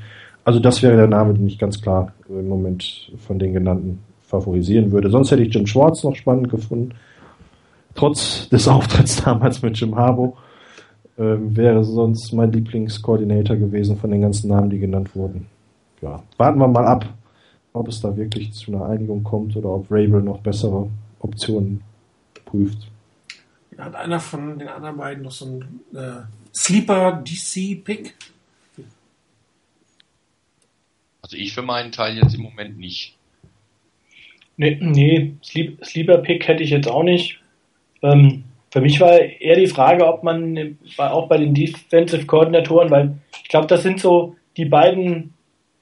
D: Also das wäre der Name, den ich ganz klar im Moment von den genannten favorisieren würde. Sonst hätte ich Jim Schwartz noch spannend gefunden. Trotz des Auftritts damals mit Jim Harbo äh, wäre sonst mein Lieblingskoordinator gewesen von den ganzen Namen, die genannt wurden. ja, warten wir mal ab, ob es da wirklich zu einer Einigung kommt oder ob Rabel noch bessere Optionen prüft.
A: Hat einer von den anderen beiden noch so einen äh, Sleeper DC-Pick?
C: Also ich für meinen Teil jetzt im Moment nicht.
B: Nee, nee Sleep, Sleeper Pick hätte ich jetzt auch nicht. Ähm, für mich war eher die Frage, ob man auch bei den Defensive Koordinatoren, weil ich glaube, das sind so die beiden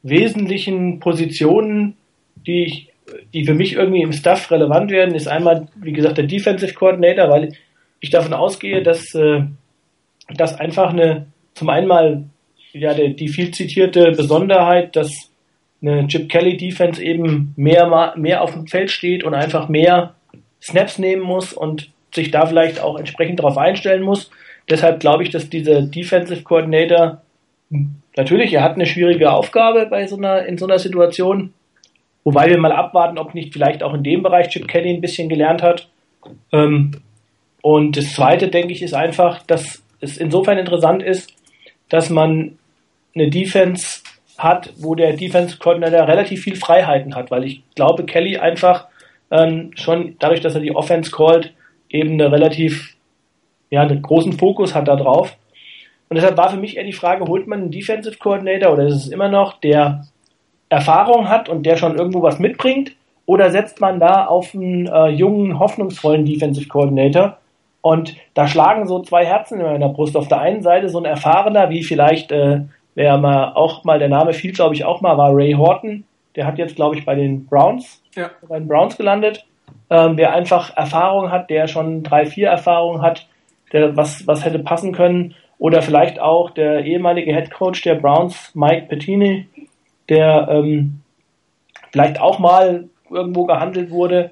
B: wesentlichen Positionen, die ich, die für mich irgendwie im Staff relevant werden, ist einmal, wie gesagt, der Defensive Coordinator, weil ich davon ausgehe, dass, äh, dass einfach eine, zum einen mal, ja, die viel zitierte Besonderheit, dass eine Chip Kelly Defense eben mehr, mehr auf dem Feld steht und einfach mehr Snaps nehmen muss und sich da vielleicht auch entsprechend darauf einstellen muss. Deshalb glaube ich, dass dieser Defensive Coordinator natürlich, er hat eine schwierige Aufgabe bei so einer, in so einer Situation. Wobei wir mal abwarten, ob nicht vielleicht auch in dem Bereich Chip Kelly ein bisschen gelernt hat. Ähm, und das zweite, denke ich, ist einfach, dass es insofern interessant ist, dass man eine Defense hat, wo der Defense Coordinator relativ viel Freiheiten hat, weil ich glaube, Kelly einfach ähm, schon dadurch, dass er die Offense callt, eben eine relativ, ja, einen großen Fokus hat da drauf. Und deshalb war für mich eher die Frage, holt man einen Defensive Coordinator oder ist es immer noch, der Erfahrung hat und der schon irgendwo was mitbringt? Oder setzt man da auf einen äh, jungen, hoffnungsvollen Defensive Coordinator? Und da schlagen so zwei Herzen in meiner Brust. Auf der einen Seite so ein erfahrener, wie vielleicht äh, Wer mal auch mal, der Name fiel, glaube ich, auch mal, war Ray Horton. Der hat jetzt, glaube ich, bei den Browns, ja. bei den Browns gelandet. Ähm, wer einfach Erfahrung hat, der schon drei, vier Erfahrungen hat, der was, was hätte passen können. Oder vielleicht auch der ehemalige Head Coach der Browns, Mike Pettini, der ähm, vielleicht auch mal irgendwo gehandelt wurde.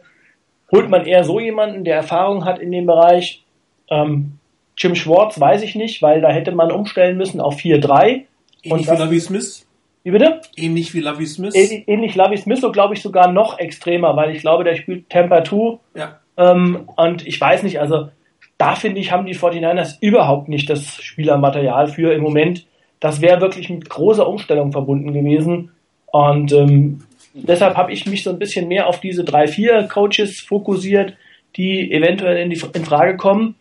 B: Holt man eher so jemanden, der Erfahrung hat in dem Bereich? Ähm, Jim Schwartz weiß ich nicht, weil da hätte man umstellen müssen auf 4-3.
A: Ähnlich wie Lavi Smith.
B: Wie bitte?
A: Ähnlich wie Lavi Smith.
B: Ähnlich, ähnlich Lavi Smith, so glaube ich sogar noch extremer, weil ich glaube, der spielt Temper 2. Ja. Ähm, und ich weiß nicht, also da finde ich, haben die 49ers überhaupt nicht das Spielermaterial für im Moment. Das wäre wirklich mit großer Umstellung verbunden gewesen. Und ähm, deshalb habe ich mich so ein bisschen mehr auf diese drei, vier Coaches fokussiert, die eventuell in, die, in Frage kommen.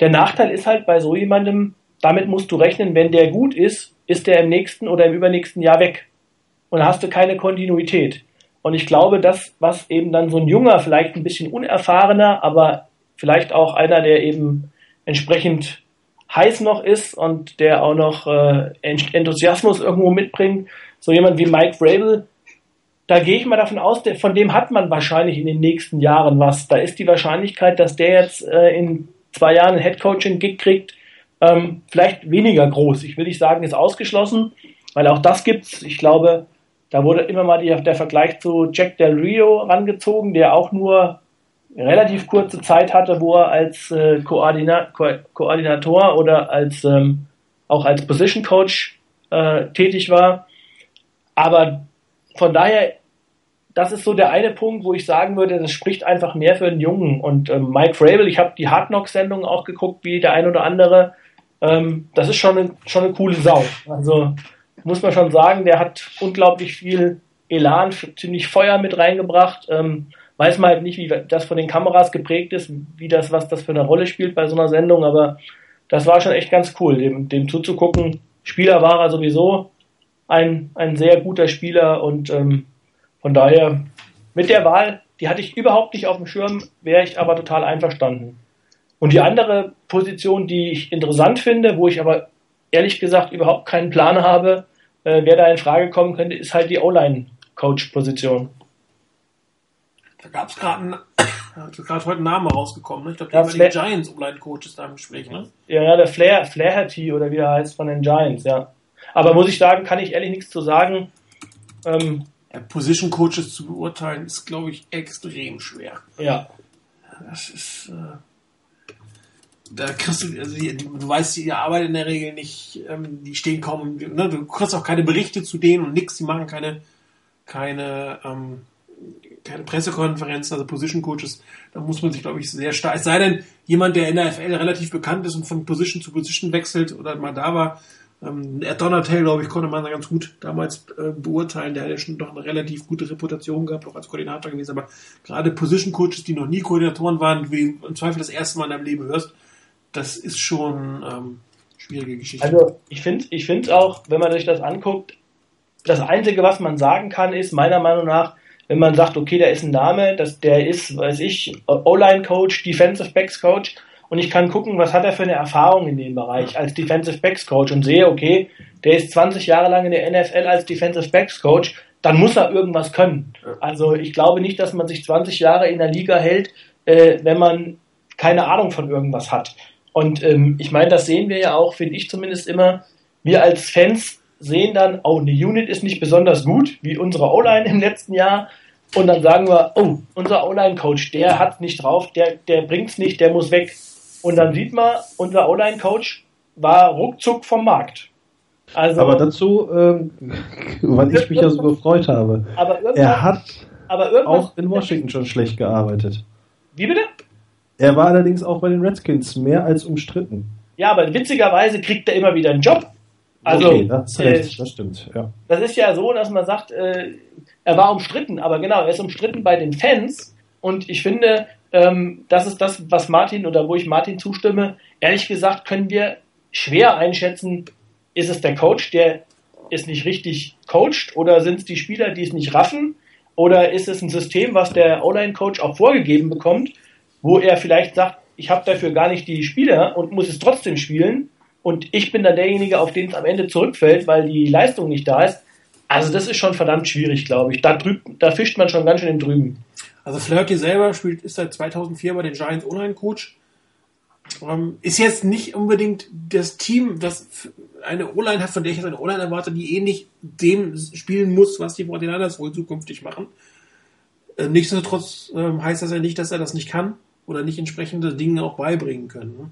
B: Der Nachteil ist halt bei so jemandem, damit musst du rechnen, wenn der gut ist, ist der im nächsten oder im übernächsten Jahr weg. Und hast du keine Kontinuität. Und ich glaube, das, was eben dann so ein junger, vielleicht ein bisschen unerfahrener, aber vielleicht auch einer, der eben entsprechend heiß noch ist und der auch noch äh, Enthusiasmus irgendwo mitbringt, so jemand wie Mike Vrabel, da gehe ich mal davon aus, der, von dem hat man wahrscheinlich in den nächsten Jahren was. Da ist die Wahrscheinlichkeit, dass der jetzt äh, in zwei Jahren einen Headcoaching-Gig kriegt, ähm, vielleicht weniger groß. Ich will nicht sagen, ist ausgeschlossen, weil auch das gibt's. Ich glaube, da wurde immer mal die, der Vergleich zu Jack Del Rio rangezogen, der auch nur relativ kurze Zeit hatte, wo er als äh, Koordina Ko Koordinator oder als ähm, auch als Position Coach äh, tätig war. Aber von daher, das ist so der eine Punkt, wo ich sagen würde, das spricht einfach mehr für einen Jungen. Und ähm, Mike Frabel, ich habe die Hard Knock Sendung auch geguckt, wie der ein oder andere ähm, das ist schon eine, schon eine coole Sau. Also muss man schon sagen, der hat unglaublich viel Elan, ziemlich Feuer mit reingebracht. Ähm, weiß man halt nicht, wie das von den Kameras geprägt ist, wie das, was das für eine Rolle spielt bei so einer Sendung, aber das war schon echt ganz cool, dem, dem zuzugucken. Spieler war er sowieso ein, ein sehr guter Spieler und ähm, von daher mit der Wahl, die hatte ich überhaupt nicht auf dem Schirm, wäre ich aber total einverstanden. Und die andere Position, die ich interessant finde, wo ich aber ehrlich gesagt überhaupt keinen Plan habe, äh, wer da in Frage kommen könnte, ist halt die O-Line-Coach-Position.
A: Da gab es gerade gerade heute ein Name rausgekommen. Ne? Ich glaube, ja, die Giants O-Line-Coach ist da im Gespräch. Ne?
B: Ja, ja, der Flair, Flaherty oder wie er heißt von den Giants, ja. Aber muss ich sagen, kann ich ehrlich nichts zu sagen.
A: Ähm, ja, Position Coaches zu beurteilen ist, glaube ich, extrem schwer.
B: Ja.
A: Das ist. Äh da kriegst du, also die, du weißt, die Arbeit in der Regel nicht, ähm, die stehen kaum, ne, du kriegst auch keine Berichte zu denen und nix, die machen keine, keine, ähm, keine Pressekonferenz, also Position Coaches, da muss man sich, glaube ich, sehr stark, es sei denn, jemand, der in der FL relativ bekannt ist und von Position zu Position wechselt oder mal da war, Ähm, Ed Donatel, glaube ich, konnte man ganz gut damals äh, beurteilen. Der hat ja schon doch eine relativ gute Reputation gehabt, auch als Koordinator gewesen. Aber gerade Position Coaches, die noch nie Koordinatoren waren, wie im Zweifel das erste Mal in deinem Leben hörst, das ist schon ähm, schwierige Geschichte.
B: Also ich finde ich find auch, wenn man sich das anguckt, das Einzige, was man sagen kann, ist meiner Meinung nach, wenn man sagt, okay, da ist ein Name, dass der ist, weiß ich, O-Line-Coach, Defensive Backs Coach, und ich kann gucken, was hat er für eine Erfahrung in dem Bereich als Defensive Backs Coach und sehe, okay, der ist 20 Jahre lang in der NFL als Defensive Backs Coach, dann muss er irgendwas können. Also ich glaube nicht, dass man sich 20 Jahre in der Liga hält, äh, wenn man keine Ahnung von irgendwas hat. Und ähm, ich meine, das sehen wir ja auch, finde ich zumindest immer. Wir als Fans sehen dann, oh, eine Unit ist nicht besonders gut, wie unsere O-Line im letzten Jahr. Und dann sagen wir, oh, unser O-Line-Coach, der hat nicht drauf, der, der bringt's nicht, der muss weg. Und dann sieht man, unser O-Line-Coach war ruckzuck vom Markt.
D: Also, aber dazu, ähm, weil ich mich ja so gefreut habe. er hat
B: aber
D: auch in Washington schon schlecht gearbeitet.
B: Wie bitte?
D: Er war allerdings auch bei den Redskins mehr als umstritten.
B: Ja, aber witzigerweise kriegt er immer wieder einen Job. Also,
D: okay, das, äh, das stimmt. Ja.
B: Das ist ja so, dass man sagt, äh, er war umstritten, aber genau, er ist umstritten bei den Fans. Und ich finde, ähm, das ist das, was Martin oder wo ich Martin zustimme. Ehrlich gesagt können wir schwer einschätzen, ist es der Coach, der es nicht richtig coacht oder sind es die Spieler, die es nicht raffen oder ist es ein System, was der Online-Coach auch vorgegeben bekommt, wo er vielleicht sagt, ich habe dafür gar nicht die Spieler und muss es trotzdem spielen und ich bin dann derjenige, auf den es am Ende zurückfällt, weil die Leistung nicht da ist. Also das ist schon verdammt schwierig, glaube ich. Da, drüb, da fischt man schon ganz schön im Drüben.
A: Also Flaherty selber spielt, ist seit 2004 bei den Giants Online-Coach. Ähm, ist jetzt nicht unbedingt das Team, das eine O-Line hat, von der ich jetzt eine O-Line erwarte, die ähnlich dem spielen muss, was die Fortinanders wohl zukünftig machen. Äh, nichtsdestotrotz äh, heißt das ja nicht, dass er das nicht kann oder nicht entsprechende Dinge auch beibringen können. Ne?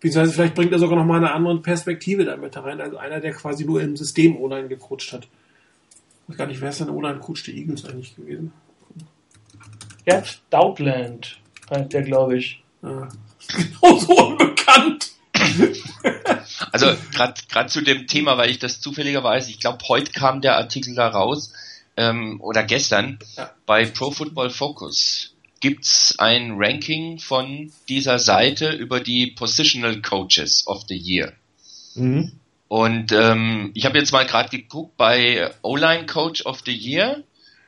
A: Beziehungsweise vielleicht bringt er sogar noch mal eine andere Perspektive damit herein, also einer, der quasi nur im System O-Line gecoacht hat. Ich weiß gar nicht, wer ist denn O-Line-Coach der Eagles eigentlich gewesen?
B: Gerd Stoutland heißt der, glaube ich.
A: Ja. Genauso unbekannt.
C: Also gerade zu dem Thema, weil ich das zufälligerweise, ich glaube, heute kam der Artikel da raus, ähm, oder gestern, ja. bei Pro Football Focus gibt's ein Ranking von dieser Seite über die Positional Coaches of the Year. Mhm. Und ähm, ich habe jetzt mal gerade geguckt, bei O-Line Coach of the Year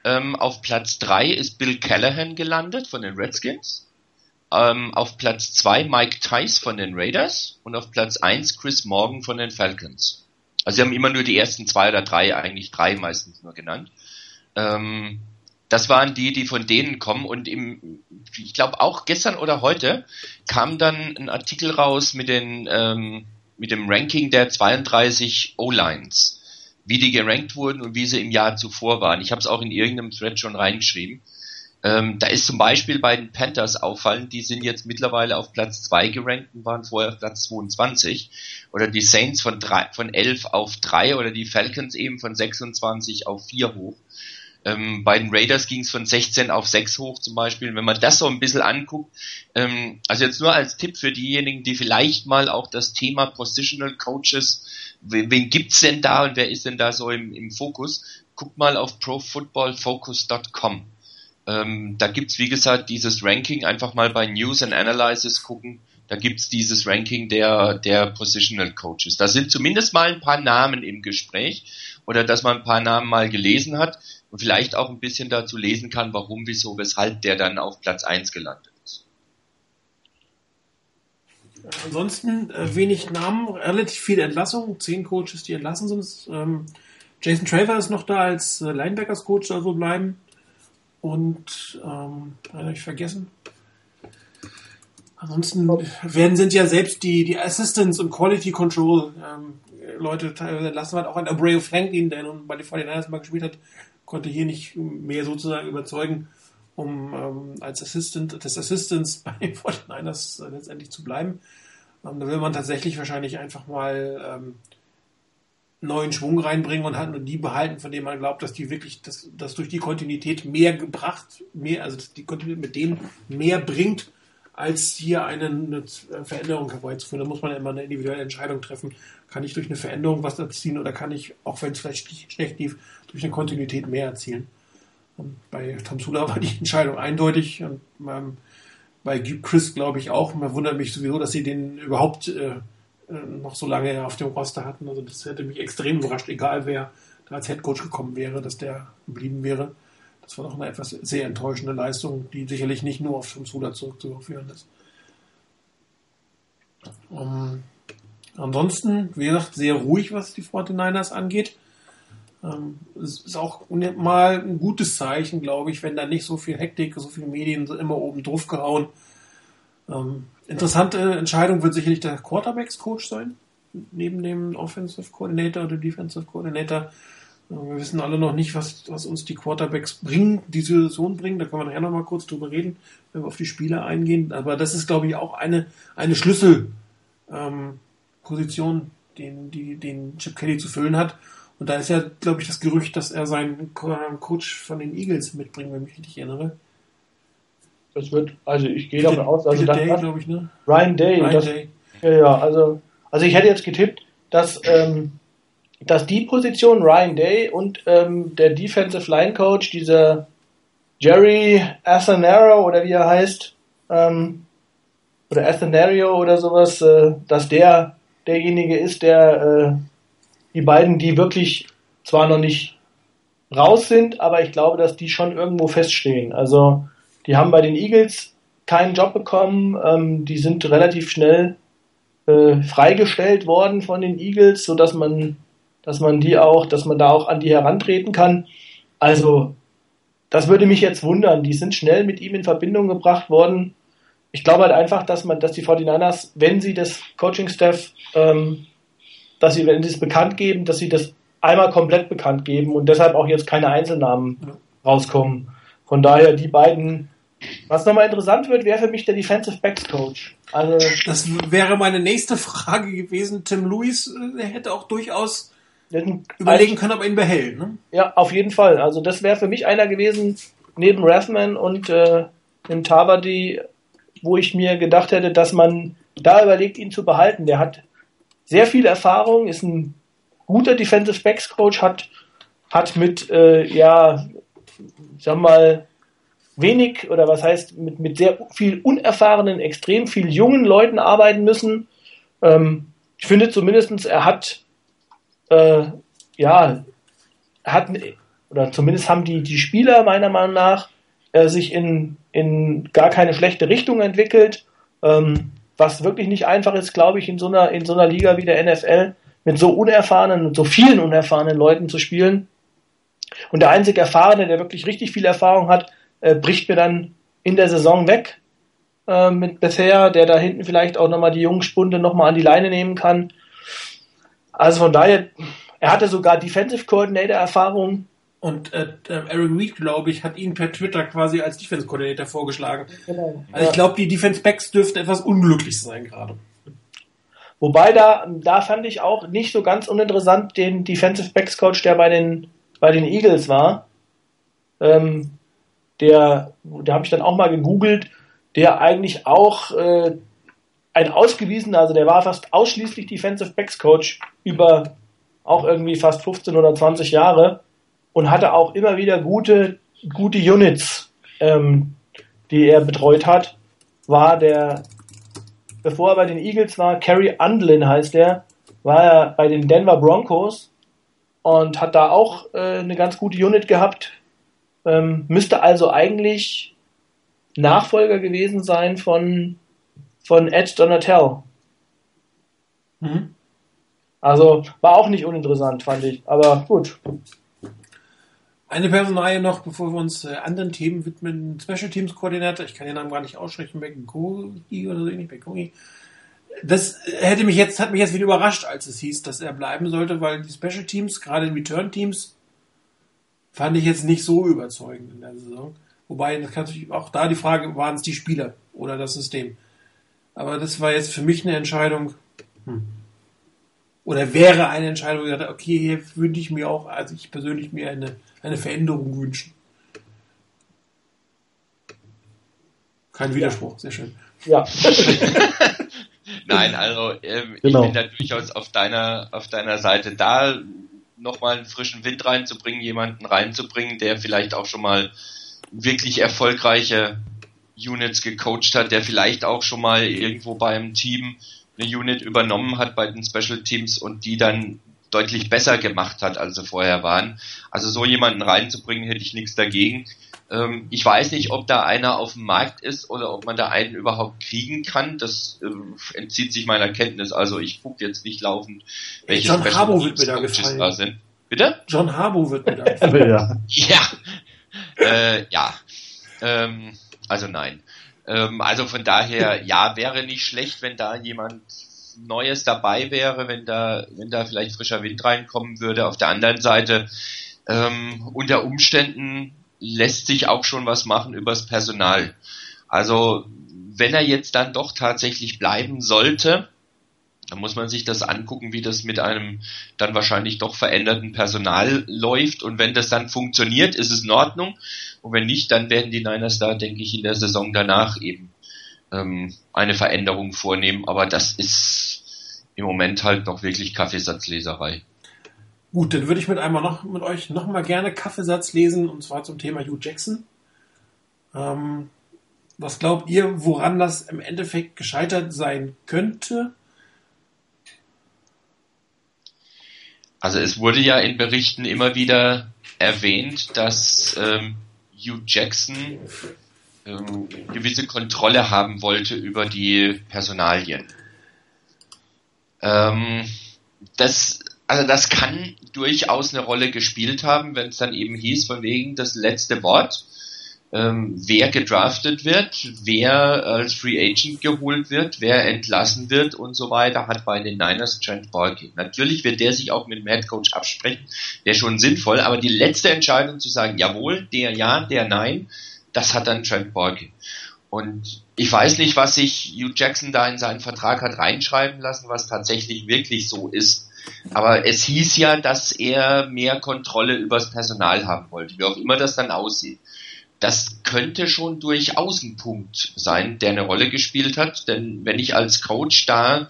C: ähm, auf Platz 3 ist Bill Callahan gelandet von den Redskins. Ähm, auf Platz 2 Mike Tice von den Raiders und auf Platz 1 Chris Morgan von den Falcons. Also sie haben immer nur die ersten zwei oder drei, eigentlich drei meistens nur genannt. Ähm, das waren die, die von denen kommen und im, ich glaube auch gestern oder heute kam dann ein Artikel raus mit den ähm, mit dem Ranking der 32 O-Lines wie die gerankt wurden und wie sie im Jahr zuvor waren. Ich habe es auch in irgendeinem Thread schon reingeschrieben. Ähm, da ist zum Beispiel bei den Panthers auffallend, die sind jetzt mittlerweile auf Platz 2 gerankt und waren vorher auf Platz 22. Oder die Saints von, drei, von 11 auf 3 oder die Falcons eben von 26 auf 4 hoch. Ähm, bei den Raiders ging es von 16 auf 6 hoch zum Beispiel. Wenn man das so ein bisschen anguckt, ähm, also jetzt nur als Tipp für diejenigen, die vielleicht mal auch das Thema Positional Coaches, wen, wen gibt's denn da und wer ist denn da so im, im Fokus? Guckt mal auf profootballfocus.com. Ähm, da gibt's wie gesagt dieses Ranking, einfach mal bei News and Analysis gucken. Da gibt's dieses Ranking der, der Positional Coaches. Da sind zumindest mal ein paar Namen im Gespräch oder dass man ein paar Namen mal gelesen hat und vielleicht auch ein bisschen dazu lesen kann, warum, wieso, weshalb der dann auf Platz 1 gelandet ist.
A: Ansonsten äh, wenig Namen, relativ viele Entlassungen, zehn Coaches, die entlassen sind. Ähm, Jason Traver ist noch da als äh, Linebackers-Coach, soll so bleiben. Und ähm, habe ich vergessen. Ansonsten werden sind ja selbst die, die Assistants und Quality Control ähm, Leute teilweise entlassen. Hat auch ein Abreu Franklin, der nun bei den 49ers mal gespielt hat, konnte hier nicht mehr sozusagen überzeugen, um ähm, als Assistant des Assistants bei den 49ers äh, letztendlich zu bleiben. Ähm, da will man tatsächlich wahrscheinlich einfach mal ähm, neuen Schwung reinbringen und halt nur die behalten, von denen man glaubt, dass die wirklich, dass, dass durch die Kontinuität mehr gebracht, mehr, also die Kontinuität mit denen mehr bringt, als hier eine, eine Veränderung herbeizuführen. Da muss man immer eine individuelle Entscheidung treffen. Kann ich durch eine Veränderung was erzielen oder kann ich, auch wenn es vielleicht schlecht lief, durch eine Kontinuität mehr erzielen? Und bei Tom Sula war die Entscheidung eindeutig und beim, bei Chris glaube ich auch. Man wundert mich sowieso, dass sie den überhaupt äh, äh, noch so lange auf dem Roster hatten. Also das hätte mich extrem überrascht, egal wer da als Headcoach gekommen wäre, dass der geblieben wäre. Das war doch eine etwas sehr enttäuschende Leistung, die sicherlich nicht nur auf Tom Sula zurückzuführen ist. Um, ähm, ansonsten, wie gesagt, sehr ruhig, was die 49ers angeht. Ähm, ist auch mal ein gutes Zeichen, glaube ich, wenn da nicht so viel Hektik, so viele Medien immer oben drauf gehauen. Ähm, interessante Entscheidung wird sicherlich der Quarterbacks-Coach sein, neben dem Offensive Coordinator oder Defensive Coordinator. Wir wissen alle noch nicht, was, was uns die Quarterbacks bringen, die Situation bringen. Da können wir nachher noch mal kurz drüber reden, wenn wir auf die Spieler eingehen. Aber das ist, glaube ich, auch eine, eine Schlüsselposition, ähm, den, die, den Chip Kelly zu füllen hat. Und da ist ja, glaube ich, das Gerücht, dass er seinen Coach von den Eagles mitbringt, wenn ich mich richtig erinnere.
B: Das wird, also ich gehe davon aus, also
A: Day, glaube ich, ne?
B: Ryan Day.
A: Ryan
B: das,
A: Day.
B: Ja, ja, also, also ich hätte jetzt getippt, dass ähm, dass die Position Ryan Day und ähm, der Defensive Line Coach, dieser Jerry Athanaro oder wie er heißt, ähm, oder Athanario oder sowas, äh, dass der derjenige ist, der äh, die beiden, die wirklich zwar noch nicht raus sind, aber ich glaube, dass die schon irgendwo feststehen. Also die haben bei den Eagles keinen Job bekommen, ähm, die sind relativ schnell äh, freigestellt worden von den Eagles, so dass man dass man die auch, dass man da auch an die herantreten kann. Also, das würde mich jetzt wundern. Die sind schnell mit ihm in Verbindung gebracht worden. Ich glaube halt einfach, dass man, dass die 49ers, wenn sie das Coaching-Staff, ähm, dass sie, wenn sie es bekannt geben, dass sie das einmal komplett bekannt geben und deshalb auch jetzt keine Einzelnamen rauskommen. Von daher die beiden was nochmal interessant wird, wäre für mich der Defensive Backs Coach.
A: Also das wäre meine nächste Frage gewesen. Tim Lewis äh, hätte auch durchaus Überlegen können, ob er ihn behält. Ne?
B: Ja, auf jeden Fall. Also das wäre für mich einer gewesen, neben Rathman und äh, dem Tabadi, wo ich mir gedacht hätte, dass man da überlegt, ihn zu behalten. Der hat sehr viel Erfahrung, ist ein guter Defensive Backs Coach, hat, hat mit, äh, ja, sag mal, wenig oder was heißt mit, mit sehr viel unerfahrenen, extrem viel jungen Leuten arbeiten müssen. Ähm, ich finde zumindestens er hat äh, ja, hat, oder zumindest haben die, die Spieler meiner Meinung nach äh, sich in, in gar keine schlechte Richtung entwickelt, ähm, was wirklich nicht einfach ist, glaube ich, in so einer, in so einer Liga wie der NFL mit so unerfahrenen und so vielen unerfahrenen Leuten zu spielen. Und der einzige Erfahrene, der wirklich richtig viel Erfahrung hat, äh, bricht mir dann in der Saison weg äh, mit bisher, der da hinten vielleicht auch nochmal die jungen Spunde nochmal an die Leine nehmen kann. Also von daher, er hatte sogar Defensive Coordinator Erfahrung.
A: Und äh, äh Aaron Reed, glaube ich, hat ihn per Twitter quasi als Defense Coordinator vorgeschlagen. Genau. Also ich glaube, die Defense Backs dürften etwas unglücklich sein gerade.
B: Wobei da, da fand ich auch nicht so ganz uninteressant den Defensive Backs Coach, der bei den, bei den Eagles war. Ähm, der, da habe ich dann auch mal gegoogelt, der eigentlich auch äh, ein ausgewiesener, also der war fast ausschließlich Defensive Backs Coach über auch irgendwie fast 15 oder 20 Jahre und hatte auch immer wieder gute, gute Units, ähm, die er betreut hat, war der, bevor er bei den Eagles war, Kerry Undlin heißt er, war er bei den Denver Broncos und hat da auch äh, eine ganz gute Unit gehabt, ähm, müsste also eigentlich Nachfolger gewesen sein von von Ed Donatel. Mhm. Also war auch nicht uninteressant, fand ich. Aber gut.
A: Eine Personalie noch, bevor wir uns äh, anderen Themen widmen. Special Teams Koordinator, ich kann den Namen gar nicht aussprechen, McGoey oder so ähnlich, McGoey. Das hätte mich jetzt, hat mich jetzt wieder überrascht, als es hieß, dass er bleiben sollte, weil die Special Teams, gerade die Return Teams, fand ich jetzt nicht so überzeugend in der Saison. Wobei, das kann natürlich auch da die Frage, waren es die Spieler oder das System? Aber das war jetzt für mich eine Entscheidung. Hm. Oder wäre eine Entscheidung, wo ich dachte, okay, hier würde ich mir auch, also ich persönlich mir eine, eine Veränderung wünschen. Kein Widerspruch, sehr schön.
B: Ja.
C: Nein, also ähm,
D: Genau.
C: ich bin da durchaus auf deiner, auf deiner Seite da, nochmal einen frischen Wind reinzubringen, jemanden reinzubringen, der vielleicht auch schon mal wirklich erfolgreiche Units gecoacht hat, der vielleicht auch schon mal irgendwo beim Team eine Unit übernommen hat bei den Special Teams und die dann deutlich besser gemacht hat, als sie vorher waren. Also so jemanden reinzubringen, hätte ich nichts dagegen. Ähm, ich weiß nicht, ob da einer auf dem Markt ist oder ob man da einen überhaupt kriegen kann. Das ähm, entzieht sich meiner Kenntnis. Also ich gucke jetzt nicht laufend, welche
A: John
C: Special
A: Harbaugh wird mir da gefallen.
C: da sind. Bitte?
A: John Harbaugh wird mir da gefallen.
D: ja.
C: Ja. äh, ja. Ähm, also nein. Ähm, also von daher, ja, wäre nicht schlecht, wenn da jemand Neues dabei wäre, wenn da, wenn da vielleicht frischer Wind reinkommen würde. Auf der anderen Seite, ähm, unter Umständen lässt sich auch schon was machen übers Personal. Also wenn er jetzt dann doch tatsächlich bleiben sollte, dann muss man sich das angucken, wie das mit einem dann wahrscheinlich doch veränderten Personal läuft. Und wenn das dann funktioniert, ist es in Ordnung. Und wenn nicht, dann werden die Niners da, denke ich, in der Saison danach eben ähm, eine Veränderung vornehmen. Aber das ist im Moment halt noch wirklich Kaffeesatzleserei.
A: Gut, dann würde ich mit einmal noch mit euch noch mal gerne Kaffeesatz lesen und zwar zum Thema Hugh Jackson. Ähm, was glaubt ihr, woran das im Endeffekt gescheitert sein könnte?
C: Also es wurde ja in Berichten immer wieder erwähnt, dass ähm, Hugh Jackson ähm, gewisse Kontrolle haben wollte über die Personalien. Ähm, das, also das kann durchaus eine Rolle gespielt haben, wenn es dann eben hieß, von wegen das letzte Wort, ähm, wer gedraftet wird, wer als Free Agent geholt wird, wer entlassen wird und so weiter, hat bei den Niners Trent Baalke. Natürlich wird der sich auch mit dem Head Coach absprechen, wäre schon sinnvoll, aber die letzte Entscheidung zu sagen, jawohl, der ja, der nein, das hat dann Trent Baalke. Und ich weiß nicht, was sich Hugh Jackson da in seinen Vertrag hat reinschreiben lassen, was tatsächlich wirklich so ist. Aber es hieß ja, dass er mehr Kontrolle übers Personal haben wollte, wie auch immer das dann aussieht. Das könnte schon durchaus ein Punkt sein, der eine Rolle gespielt hat, denn wenn ich als Coach da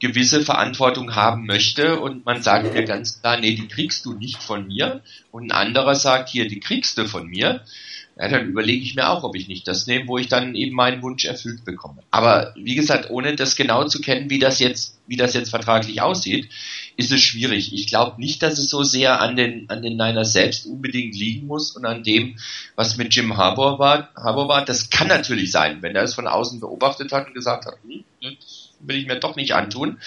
C: gewisse Verantwortung haben möchte und man sagt mir ganz klar, nee, die kriegst du nicht von mir und ein anderer sagt, hier, die kriegst du von mir, ja, dann überlege ich mir auch, ob ich nicht das nehme, wo ich dann eben meinen Wunsch erfüllt bekomme. Aber wie gesagt, ohne das genau zu kennen, wie das jetzt, wie das jetzt vertraglich aussieht, ist es schwierig. Ich glaube nicht, dass es so sehr an den, an den Niners selbst unbedingt liegen muss und an dem, was mit Jim Harbour war. Harbour war. Das kann natürlich sein, wenn er es von außen beobachtet hat und gesagt hat, hm, das will ich mir doch nicht antun.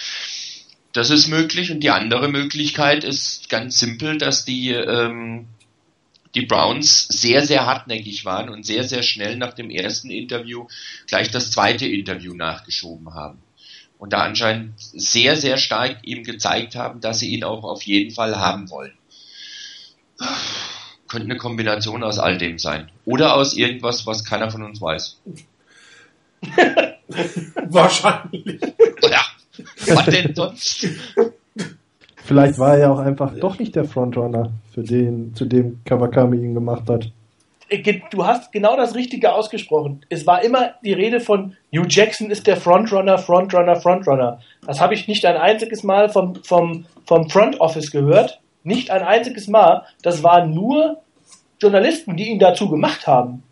C: Das ist möglich. Und die andere Möglichkeit ist ganz simpel, dass die, ähm, die Browns sehr, sehr hartnäckig waren und sehr, sehr schnell nach dem ersten Interview gleich das zweite Interview nachgeschoben haben. Und da anscheinend sehr, sehr stark ihm gezeigt haben, dass sie ihn auch auf jeden Fall haben wollen. Könnte eine Kombination aus all dem sein. Oder aus irgendwas, was keiner von uns weiß.
A: Wahrscheinlich.
C: Ja, was denn sonst?
D: Vielleicht war er ja auch einfach doch nicht der Frontrunner, für den, zu dem Kawakami ihn gemacht hat.
B: Äh, Du hast genau das Richtige ausgesprochen. Es war immer die Rede von Hugh Jackson ist der Frontrunner, Frontrunner, Frontrunner. Das habe ich nicht ein einziges Mal vom, vom, vom Front Office gehört. Nicht ein einziges Mal. Das waren nur Journalisten, die ihn dazu gemacht haben.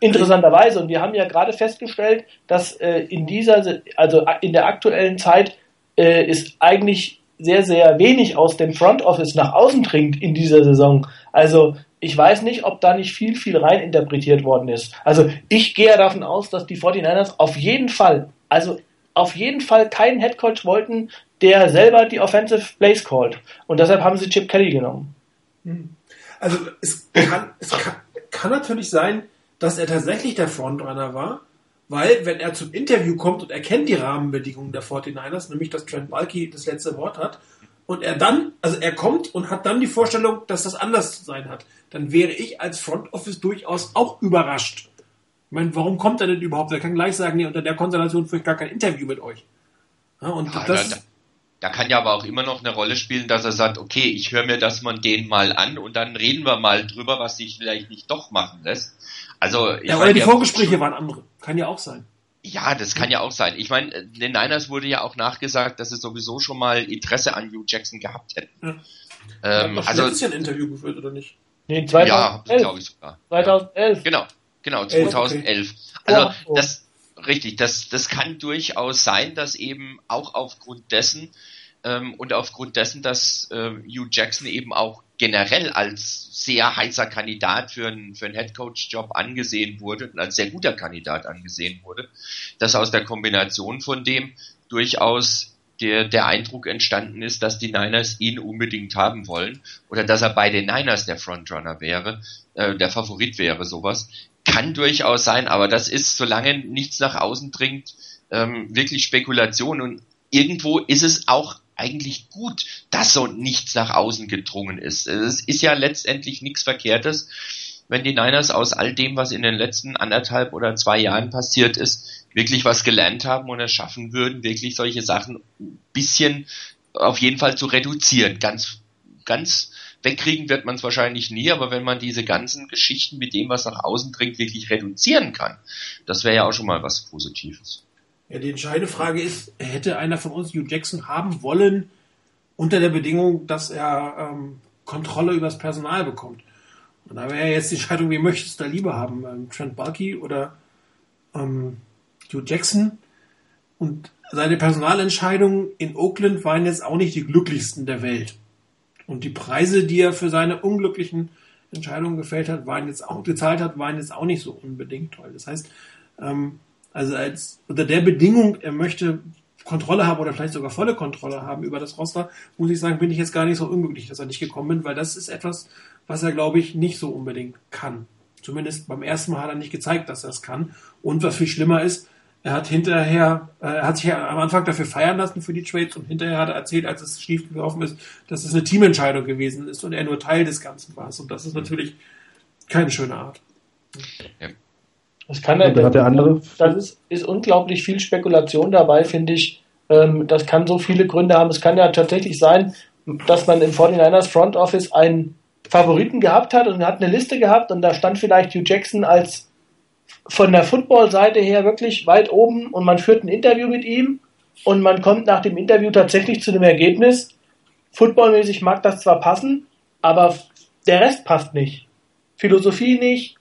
B: Interessanterweise. Und wir haben ja gerade festgestellt, dass äh, in dieser, also in der aktuellen Zeit äh, ist eigentlich sehr, sehr wenig aus dem Front Office nach außen dringt in dieser Saison. Also ich weiß nicht, ob da nicht viel, viel rein interpretiert worden ist. Also ich gehe davon aus, dass die 49ers auf jeden Fall, also auf jeden Fall keinen Headcoach wollten, der selber die Offensive Plays called. Und deshalb haben sie Chip Kelly genommen.
A: Also es kann, es kann, kann natürlich sein, dass er tatsächlich der Frontrunner war, weil wenn er zum Interview kommt und er kennt die Rahmenbedingungen der 49ers, nämlich dass Trent Balky das letzte Wort hat, und er dann, also er kommt und hat dann die Vorstellung, dass das anders zu sein hat, dann wäre ich als Front Office durchaus auch überrascht. Ich meine, warum kommt er denn überhaupt? Er kann gleich sagen, nee, unter der Konstellation führe ich gar kein Interview mit euch. Ja, und
C: Ja,
A: das,
C: da, Da kann ja aber auch immer noch eine Rolle spielen, dass er sagt, okay, ich höre mir das mal den mal an und dann reden wir mal drüber, was sich vielleicht nicht doch machen lässt. Also
A: ja, oder die Vorgespräche waren andere. Kann ja auch sein.
C: Ja, das kann ja auch sein. Ich meine, den Niners wurde ja auch nachgesagt, dass sie sowieso schon mal Interesse an Hugh Jackson gehabt hätten. Ja.
A: Ähm, also letztes Jahr ein Interview geführt oder nicht?
C: Nee, 2011. Ja, glaube ich sogar.
B: 2011.
C: Genau, genau, 2011. Okay. Also das richtig, das das kann durchaus sein, dass eben auch aufgrund dessen ähm, und aufgrund dessen, dass äh, Hugh Jackson eben auch generell als sehr heißer Kandidat für einen, für einen Headcoach-Job angesehen wurde und als sehr guter Kandidat angesehen wurde, dass aus der Kombination von dem durchaus der, der Eindruck entstanden ist, dass die Niners ihn unbedingt haben wollen oder dass er bei den Niners der Frontrunner wäre, äh, der Favorit wäre, sowas. Kann durchaus sein, aber das ist, solange nichts nach außen dringt, ähm, wirklich Spekulation und irgendwo ist es auch eigentlich gut, dass so nichts nach außen gedrungen ist. Es ist ja letztendlich nichts Verkehrtes, wenn die Niners aus all dem, was in den letzten anderthalb oder zwei Jahren passiert ist, wirklich was gelernt haben und es schaffen würden, wirklich solche Sachen ein bisschen auf jeden Fall zu reduzieren. Ganz, ganz wegkriegen wird man es wahrscheinlich nie, aber wenn man diese ganzen Geschichten mit dem, was nach außen dringt, wirklich reduzieren kann, das wäre ja auch schon mal was Positives.
A: Ja, die entscheidende Frage ist, hätte einer von uns Hugh Jackson haben wollen, unter der Bedingung, dass er ähm, Kontrolle über das Personal bekommt. Und da wäre jetzt die Entscheidung, wie möchtest du da lieber haben? Ähm, Trent Bulky oder ähm, Hugh Jackson? Und seine Personalentscheidungen in Oakland waren jetzt auch nicht die glücklichsten der Welt. Und die Preise, die er für seine unglücklichen Entscheidungen gefällt hat, waren jetzt auch gezahlt hat, waren jetzt auch nicht so unbedingt toll. Das heißt, ähm, also als unter der Bedingung, er möchte Kontrolle haben oder vielleicht sogar volle Kontrolle haben über das Roster, muss ich sagen, bin ich jetzt gar nicht so unglücklich, dass er nicht gekommen bin, weil das ist etwas, was er, glaube ich, nicht so unbedingt kann. Zumindest beim ersten Mal hat er nicht gezeigt, dass er es kann. Und was viel schlimmer ist, er hat hinterher, äh, er hat sich ja am Anfang dafür feiern lassen für die Trades und hinterher hat er erzählt, als es schief gelaufen ist, dass es eine Teamentscheidung gewesen ist und er nur Teil des Ganzen war. Und das ist natürlich keine schöne Art.
B: Ja. Das kann er,
D: hat der andere.
B: Das ist, ist unglaublich viel Spekulation dabei, finde ich. Ähm, das kann so viele Gründe haben. Es kann ja tatsächlich sein, dass man im 49ers Front Office einen Favoriten gehabt hat und hat eine Liste gehabt und da stand vielleicht Hugh Jackson als von der Football-Seite her wirklich weit oben und man führt ein Interview mit ihm und man kommt nach dem Interview tatsächlich zu dem Ergebnis, footballmäßig mag das zwar passen, aber der Rest passt nicht. Philosophie nicht,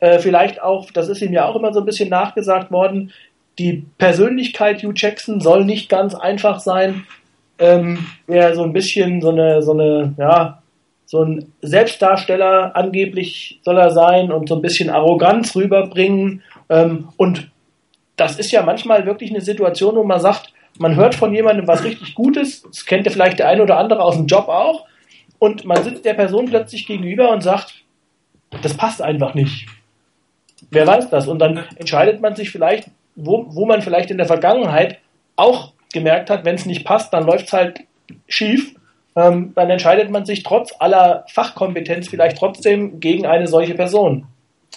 B: äh, vielleicht auch, das ist ihm ja auch immer so ein bisschen nachgesagt worden, die Persönlichkeit Hugh Jackson soll nicht ganz einfach sein. Ähm, ja, so ein bisschen so eine, so eine, ja, so ein Selbstdarsteller angeblich soll er sein und so ein bisschen Arroganz rüberbringen. Ähm, und das ist ja manchmal wirklich eine Situation, wo man sagt, man hört von jemandem was richtig Gutes, das kennt ja vielleicht der eine oder andere aus dem Job auch, und man sitzt der Person plötzlich gegenüber und sagt, das passt einfach nicht. Wer weiß das? Und dann entscheidet man sich vielleicht, wo, wo man vielleicht in der Vergangenheit auch gemerkt hat, wenn es nicht passt, dann läuft es halt schief. Ähm, dann entscheidet man sich trotz aller Fachkompetenz vielleicht trotzdem gegen eine solche Person.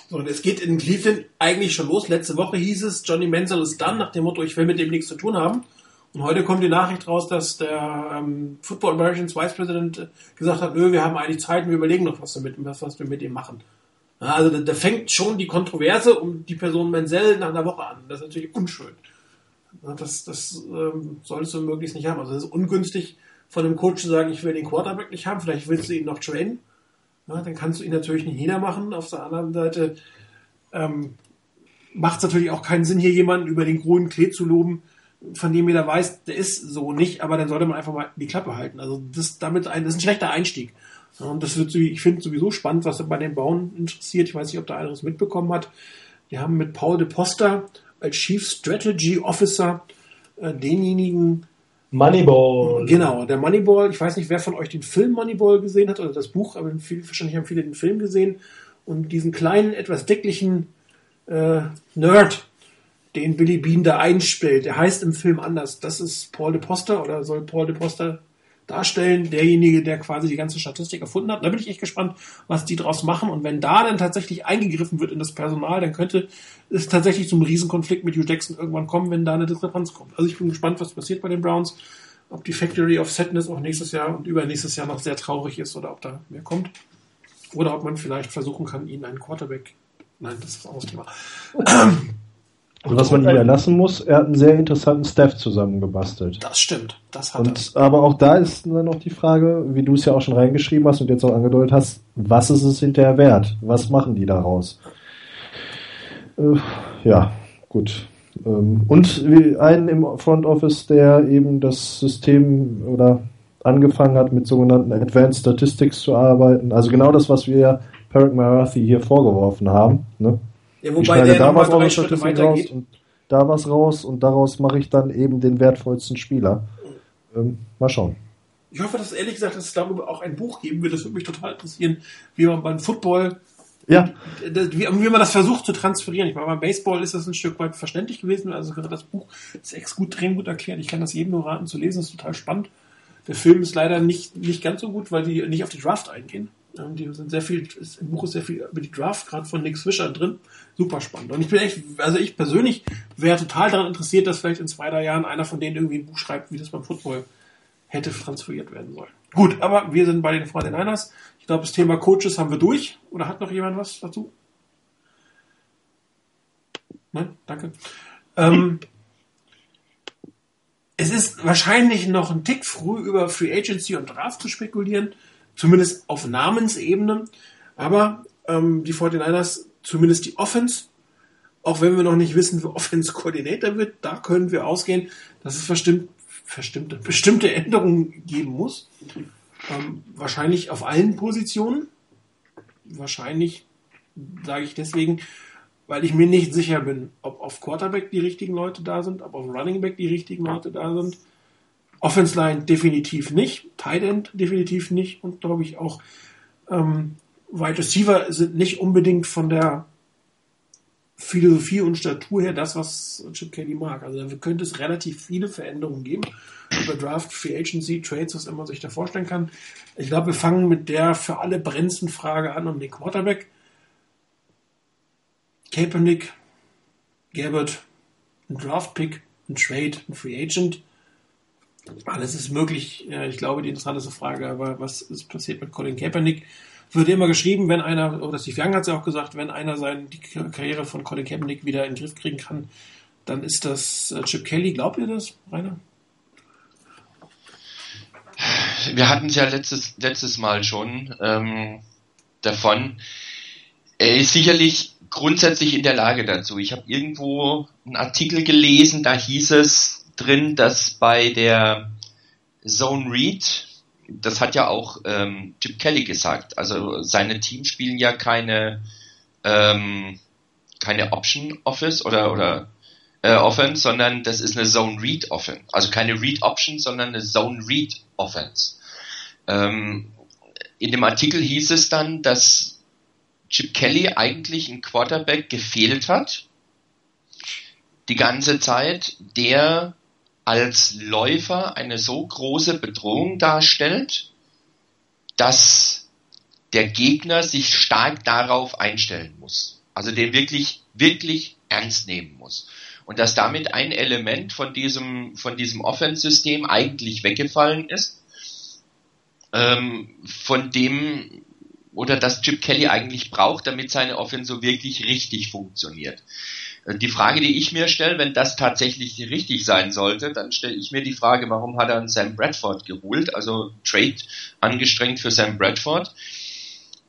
A: So, und es geht in Cleveland eigentlich schon los. Letzte Woche hieß es, Johnny Menzel ist dann, nach dem Motto, ich will mit dem nichts zu tun haben. Und heute kommt die Nachricht raus, dass der ähm, Football Americans Vice President gesagt hat, nö, wir haben eigentlich Zeit, wir überlegen noch, was wir mit, was, was wir mit ihm machen. Also da, da, fängt schon die Kontroverse um die Person Menzel nach einer Woche an. Das ist natürlich unschön. Das, das ähm, solltest du möglichst nicht haben. Also es ist ungünstig von einem Coach zu sagen, ich will den Quarterback nicht haben, vielleicht willst du ihn noch trainen. Ja, dann kannst du ihn natürlich nicht niedermachen. Auf der anderen Seite ähm, macht es natürlich auch keinen Sinn, hier jemanden über den grünen Klee zu loben, von dem jeder weiß, der ist so nicht, aber dann sollte man einfach mal die Klappe halten. Also das, damit ein, das ist ein schlechter Einstieg. Und das wird, ich finde sowieso spannend, was bei den Bauen interessiert. Ich weiß nicht, ob da einer es mitbekommen hat. Die haben mit Paul de Poster als Chief Strategy Officer äh, denjenigen
B: Moneyball.
A: Genau, der Moneyball. Ich weiß nicht, wer von euch den Film Moneyball gesehen hat oder das Buch, aber viel, wahrscheinlich haben viele den Film gesehen. Und diesen kleinen, etwas dicklichen äh, Nerd, den Billy Bean da einspielt, der heißt im Film anders. Das ist Paul de Poster oder soll Paul de Poster darstellen, derjenige, der quasi die ganze Statistik erfunden hat. Da bin ich echt gespannt, was die draus machen. Und wenn da dann tatsächlich eingegriffen wird in das Personal, dann könnte es tatsächlich zum Riesenkonflikt mit Hugh Jackson irgendwann kommen, wenn da eine Diskrepanz kommt. Also ich bin gespannt, was passiert bei den Browns. ob die Factory of Sadness auch nächstes Jahr und übernächstes Jahr noch sehr traurig ist oder ob da mehr kommt. Oder ob man vielleicht versuchen kann, ihn einen Quarterback. Nein, das ist ein anderes Thema.
D: Und was man ihm ja lassen muss, er hat einen sehr interessanten Staff zusammengebastelt.
A: Das stimmt, das hat
D: und, er. Aber auch da ist dann noch die Frage, wie du es ja auch schon reingeschrieben hast und jetzt auch angedeutet hast, was ist es hinterher wert? Was machen die daraus? Äh, ja, gut. Ähm, und einen im Front Office, der eben das System oder angefangen hat, mit sogenannten Advanced Statistics zu arbeiten. Also genau das, was wir Perrick Marathi hier vorgeworfen haben. Ne?
A: Ja, wobei der
D: da was raus raus und da was raus und daraus mache ich dann eben den wertvollsten Spieler. Ähm, mal schauen.
A: Ich hoffe, dass ehrlich gesagt, dass es darüber auch ein Buch geben wird. Das würde mich total interessieren, wie man beim Football,
D: ja.
A: wie, wie man das versucht zu transferieren. Ich meine, beim Baseball ist das ein Stück weit verständlich gewesen. Also das Buch ist echt gut, erklärt. Ich kann das jedem nur raten zu lesen. Das ist total spannend. Der Film ist leider nicht, nicht ganz so gut, weil die nicht auf die Draft eingehen. Die sind sehr viel, im Buch ist sehr viel über die Draft gerade von Nick Swisher drin. Super spannend. Und ich bin echt, also ich persönlich wäre total daran interessiert, dass vielleicht in zwei, drei Jahren einer von denen irgendwie ein Buch schreibt, wie das beim Football hätte transferiert werden sollen. Gut, aber wir sind bei den 49ers. Ich glaube, das Thema Coaches haben wir durch. Oder hat noch jemand was dazu? Nein, danke. Ähm, es ist wahrscheinlich noch ein Tick früh über Free Agency und Draft zu spekulieren zumindest auf Namensebene. Aber ähm, die 49ers, zumindest die Offense, auch wenn wir noch nicht wissen, wer Offense Coordinator wird, da können wir ausgehen, dass es verstimmt, bestimmte, bestimmte Änderungen geben muss. Ähm, wahrscheinlich auf allen Positionen. Wahrscheinlich sage ich deswegen, weil ich mir nicht sicher bin, ob auf Quarterback die richtigen Leute da sind, ob auf Running Back die richtigen Leute da sind. Offense Line definitiv nicht, Tight End definitiv nicht und glaube ich auch ähm, Wide Receiver sind nicht unbedingt von der Philosophie und Statur her das, was Chip Kelly mag. Also da könnte es relativ viele Veränderungen geben über Draft, Free Agency, Trades, was immer sich da vorstellen kann. Ich glaube, wir fangen mit der für alle brennendsten Frage an um den Quarterback. Kaepernick, Gabbard, ein Draft-Pick, ein Trade, ein Free Agent. Alles ist möglich. Ich glaube, die interessanteste Frage war, was ist passiert mit Colin Kaepernick? Wird immer geschrieben, wenn einer, oder Steve Young hat es ja auch gesagt, wenn einer seine, die Karriere von Colin Kaepernick wieder in den Griff kriegen kann, dann ist das äh, Chip Kelly. Glaubt ihr das, Rainer?
C: Wir hatten es ja letztes, letztes Mal schon ähm, davon. Er ist sicherlich grundsätzlich in der Lage dazu. Ich habe irgendwo einen Artikel gelesen, da hieß es, drin, dass bei der Zone Read, das hat ja auch ähm, Chip Kelly gesagt, also seine Teams spielen ja keine ähm, keine Option Office oder oder äh, Offense, sondern das ist eine Zone Read Offense, also keine Read Option, sondern eine Zone Read Offense. Ähm, in dem Artikel hieß es dann, dass Chip Kelly eigentlich ein Quarterback gefehlt hat, die ganze Zeit, der als Läufer eine so große Bedrohung darstellt, dass der Gegner sich stark darauf einstellen muss. Also den wirklich, wirklich ernst nehmen muss. Und dass damit ein Element von diesem, von diesem Offense-System eigentlich weggefallen ist, ähm, von dem, oder das Chip Kelly eigentlich braucht, damit seine Offense so wirklich richtig funktioniert. Äh, die Frage, die ich mir stelle, wenn das tatsächlich richtig sein sollte, dann stelle ich mir die Frage, warum hat er einen Sam Bradford geholt, also Trade angestrengt für Sam Bradford.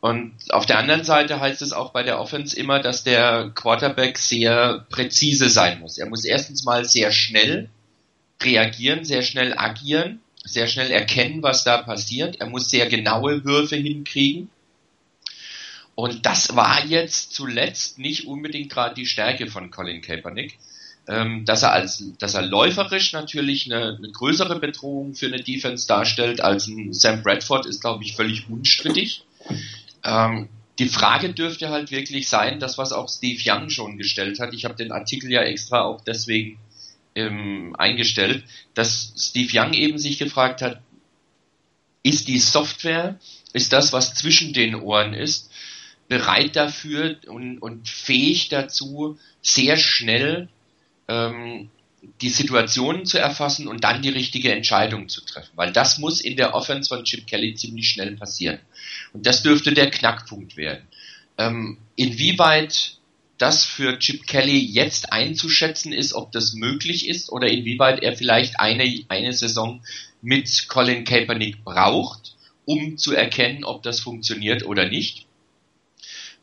C: Und auf der anderen Seite heißt es auch bei der Offense immer, dass der Quarterback sehr präzise sein muss. Er muss erstens mal sehr schnell reagieren, sehr schnell agieren, sehr schnell erkennen, was da passiert. Er muss sehr genaue Würfe hinkriegen. Und das war jetzt zuletzt nicht unbedingt gerade die Stärke von Colin Kaepernick. Ähm, dass er als, dass er läuferisch natürlich eine, eine, größere Bedrohung für eine Defense darstellt als ein Sam Bradford ist, glaube ich, völlig unstrittig. Ähm, die Frage dürfte halt wirklich sein, das was auch Steve Young schon gestellt hat. Ich habe den Artikel ja extra auch deswegen ähm, eingestellt, dass Steve Young eben sich gefragt hat, ist die Software, ist das, was zwischen den Ohren ist, bereit dafür und, und fähig dazu, sehr schnell ähm, die Situationen zu erfassen und dann die richtige Entscheidung zu treffen. Weil das muss in der Offense von Chip Kelly ziemlich schnell passieren. Und das dürfte der Knackpunkt werden. Ähm, inwieweit das für Chip Kelly jetzt einzuschätzen ist, ob das möglich ist oder inwieweit er vielleicht eine, eine Saison mit Colin Kaepernick braucht, um zu erkennen, ob das funktioniert oder nicht.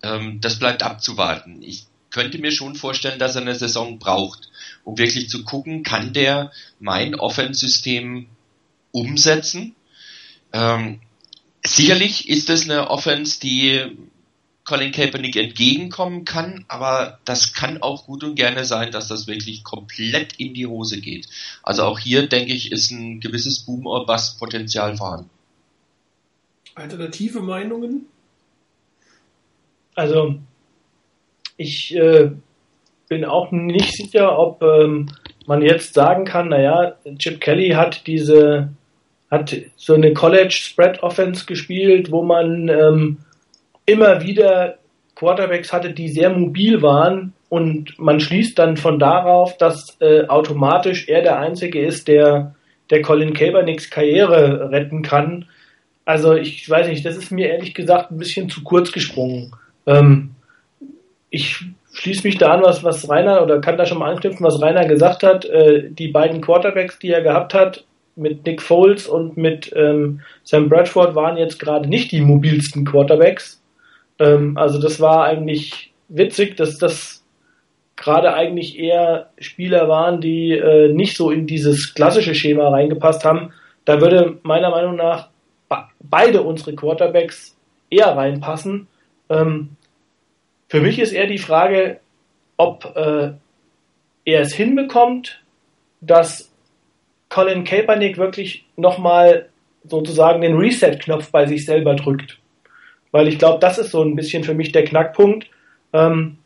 C: Ähm, das bleibt abzuwarten. Ich könnte mir schon vorstellen, dass er eine Saison braucht, um wirklich zu gucken, kann der mein Offense-System umsetzen. Ähm, sicherlich ist es eine Offense, die Colin Kaepernick entgegenkommen kann, aber das kann auch gut und gerne sein, dass das wirklich komplett in die Hose geht. Also auch hier, denke ich, ist ein gewisses Boom- or Bust-Potenzial vorhanden.
A: Alternative Meinungen?
B: Also, ich äh, bin auch nicht sicher, ob ähm, man jetzt sagen kann, naja, Chip Kelly hat diese, hat so eine College Spread Offense gespielt, wo man ähm, immer wieder Quarterbacks hatte, die sehr mobil waren und man schließt dann von darauf, dass äh, automatisch er der Einzige ist, der, der Colin Kaepernicks Karriere retten kann. Also ich weiß nicht, das ist mir ehrlich gesagt ein bisschen zu kurz gesprungen. Ähm, ich schließe mich da an, was, was Rainer, oder kann da schon mal anknüpfen, was Rainer gesagt hat. Äh, die beiden Quarterbacks, die er gehabt hat, mit Nick Foles und mit ähm, Sam Bradford, waren jetzt gerade nicht die mobilsten Quarterbacks. Ähm, also das war eigentlich witzig, dass das gerade eigentlich eher Spieler waren, die äh, nicht so in dieses klassische Schema reingepasst haben. Da würde meiner Meinung nach beide unsere Quarterbacks eher reinpassen. Ähm, für mich ist eher die Frage, ob äh, er es hinbekommt, dass Colin Kaepernick wirklich nochmal sozusagen den Reset-Knopf bei sich selber drückt. Weil ich glaube, das ist so ein bisschen für mich der Knackpunkt, ähm,